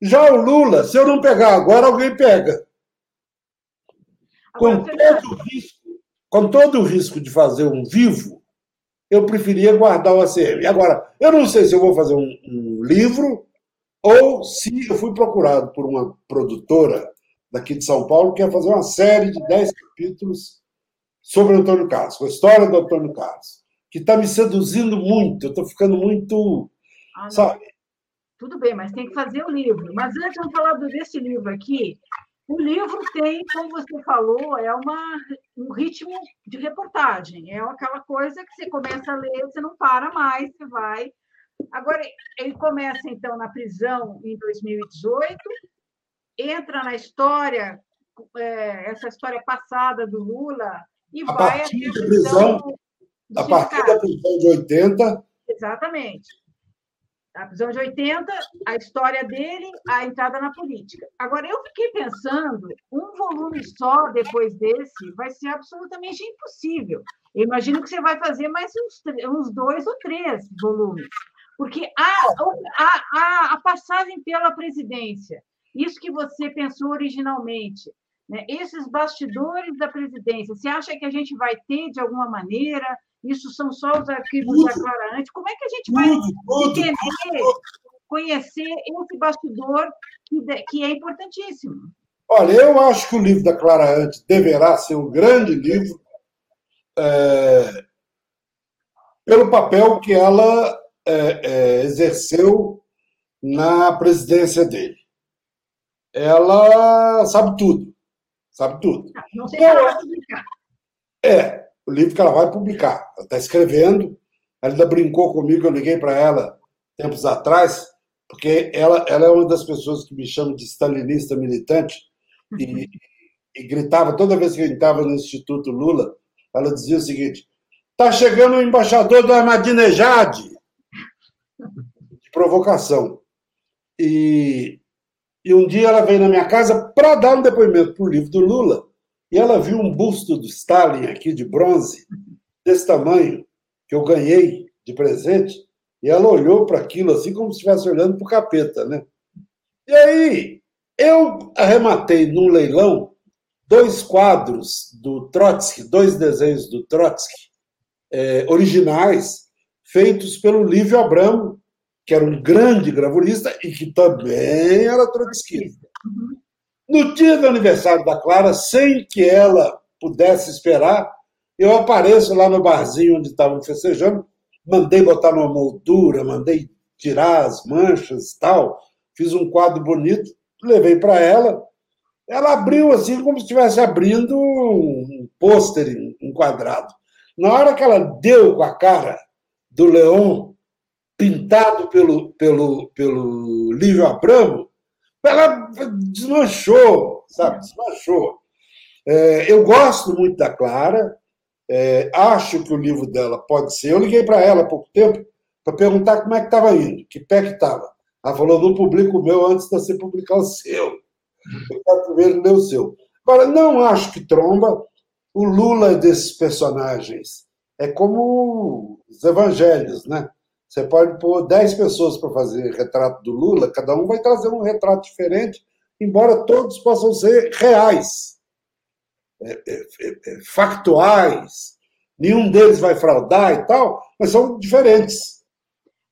Speaker 3: Já o Lula, se eu não pegar agora, alguém pega. Com todo, o risco, com todo o risco de fazer um vivo, eu preferia guardar o ACM. Agora, eu não sei se eu vou fazer um, um livro ou se eu fui procurado por uma produtora daqui de São Paulo que ia fazer uma série de 10 capítulos sobre Antônio Carlos, com a história do Antônio Carlos, que está me seduzindo muito, eu estou ficando muito. Ah, sabe?
Speaker 2: Tudo bem, mas tem que fazer o livro. Mas antes, vamos falar desse livro aqui. O livro tem, como você falou, é uma, um ritmo de reportagem. É aquela coisa que você começa a ler, você não para mais, você vai. Agora, ele começa, então, na prisão em 2018, entra na história, é, essa história passada do Lula, e
Speaker 3: a
Speaker 2: vai
Speaker 3: partir da prisão, a partir da prisão de 80.
Speaker 2: Exatamente. A prisão de 80, a história dele, a entrada na política. Agora, eu fiquei pensando, um volume só depois desse vai ser absolutamente impossível. Eu imagino que você vai fazer mais uns, uns dois ou três volumes. Porque a, a, a, passagem pela presidência, isso que você pensou originalmente, né? Esses bastidores da presidência, você acha que a gente vai ter de alguma maneira? Isso são só os arquivos da Clara Antes? Como é que a gente vai tudo, entender, tudo. conhecer esse bastidor que, que é importantíssimo?
Speaker 3: Olha, eu acho que o livro da Clara Antes deverá ser um grande livro é, pelo papel que ela é, é, exerceu na presidência dele. Ela sabe tudo sabe tudo.
Speaker 2: Não sei se ela.
Speaker 3: É, o livro que ela vai publicar. Ela está escrevendo. Ela ainda brincou comigo, eu liguei para ela tempos atrás, porque ela, ela é uma das pessoas que me chama de stalinista militante e, e gritava toda vez que eu estava no Instituto Lula, ela dizia o seguinte: está chegando o embaixador do Ahmadinejad de provocação. E e um dia ela veio na minha casa para dar um depoimento para o livro do Lula. E ela viu um busto do Stalin aqui de bronze, desse tamanho, que eu ganhei de presente. E ela olhou para aquilo assim como se estivesse olhando para o capeta, né? E aí, eu arrematei num leilão dois quadros do Trotsky, dois desenhos do Trotsky, é, originais, feitos pelo Lívio Abramo, que era um grande gravurista e que também era trotskista. No dia do aniversário da Clara, sem que ela pudesse esperar, eu apareço lá no barzinho onde estavam festejando, mandei botar numa moldura, mandei tirar as manchas e tal, fiz um quadro bonito, levei para ela. Ela abriu assim como se estivesse abrindo um pôster enquadrado. Na hora que ela deu com a cara do Leão pintado pelo, pelo, pelo Lívio Abramo, ela desmanchou, sabe? Desmanchou. É, eu gosto muito da Clara, é, acho que o livro dela pode ser. Eu liguei para ela há pouco tempo para perguntar como é que estava indo, que pé que estava. Ela falou: não publico o meu antes de você publicar o seu. Eu quero primeiro ler o seu. Agora, não acho que tromba. O Lula desses personagens é como os evangelhos, né? Você pode pôr 10 pessoas para fazer retrato do Lula, cada um vai trazer um retrato diferente, embora todos possam ser reais, é, é, é, factuais, nenhum deles vai fraudar e tal, mas são diferentes.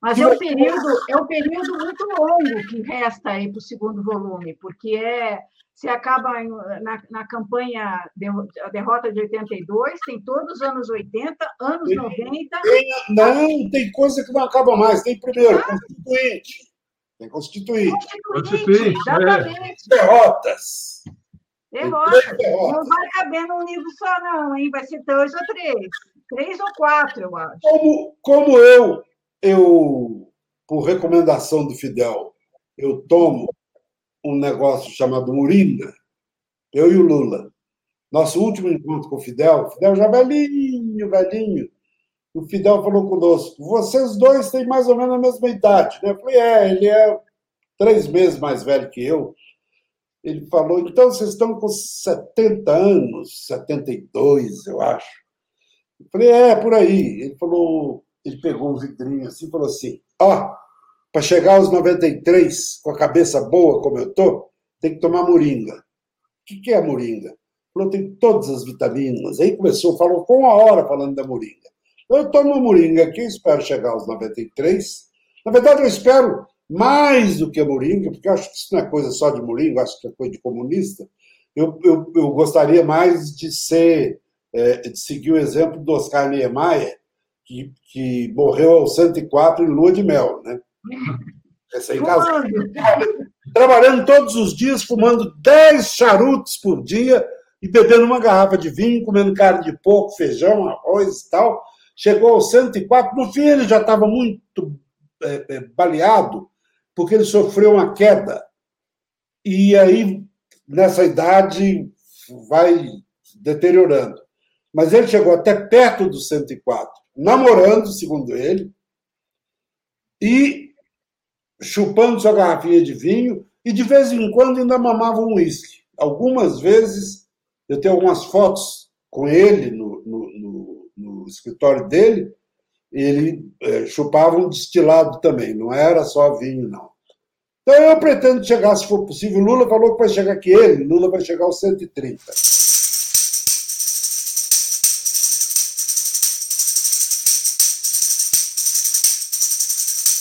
Speaker 2: Mas é um período, é um período muito longo que resta aí para o segundo volume, porque é você acaba na, na campanha de, a derrota de 82, tem todos os anos 80, anos tem, 90.
Speaker 3: Tem, não, tem coisa que não acaba mais. Tem primeiro, ah. constituinte. Tem constituinte.
Speaker 2: Constituinte, exatamente.
Speaker 3: Derrotas.
Speaker 2: Derrotas. Não vai caber num livro só, não, hein? Vai ser dois ou três. Três ou quatro, eu acho.
Speaker 3: Como, como eu, eu, por recomendação do Fidel, eu tomo um negócio chamado Moringa, eu e o Lula. Nosso último encontro com o Fidel, Fidel já velhinho, velhinho, o Fidel falou conosco: vocês dois têm mais ou menos a mesma idade. Né? Eu falei: é, ele é três meses mais velho que eu. Ele falou: então vocês estão com 70 anos, 72, eu acho. Eu falei: é, por aí. Ele falou: ele pegou um vidrinho assim e falou assim: ó. Oh, para chegar aos 93 com a cabeça boa como eu tô, tem que tomar moringa. O que, que é a moringa? Falou, tem todas as vitaminas. Aí começou, falou com uma hora falando da moringa. Eu tomo moringa aqui, espero chegar aos 93. Na verdade, eu espero mais do que a moringa, porque acho que isso não é coisa só de moringa, acho que é coisa de comunista. Eu, eu, eu gostaria mais de ser é, de seguir o exemplo do Oscar Niemeyer, que, que morreu aos 104 em lua de mel, né? Recém-casado. Trabalhando todos os dias, fumando 10 charutos por dia e bebendo uma garrafa de vinho, comendo carne de porco, feijão, arroz e tal. Chegou aos 104. No fim, ele já estava muito é, é, baleado, porque ele sofreu uma queda. E aí, nessa idade, vai deteriorando. Mas ele chegou até perto dos 104, namorando, segundo ele, e chupando sua garrafinha de vinho, e de vez em quando ainda mamava um uísque. Algumas vezes, eu tenho algumas fotos com ele no, no, no, no escritório dele, ele é, chupava um destilado também, não era só vinho, não. Então eu pretendo chegar, se for possível. Lula falou que vai chegar aqui ele, Lula vai chegar aos 130.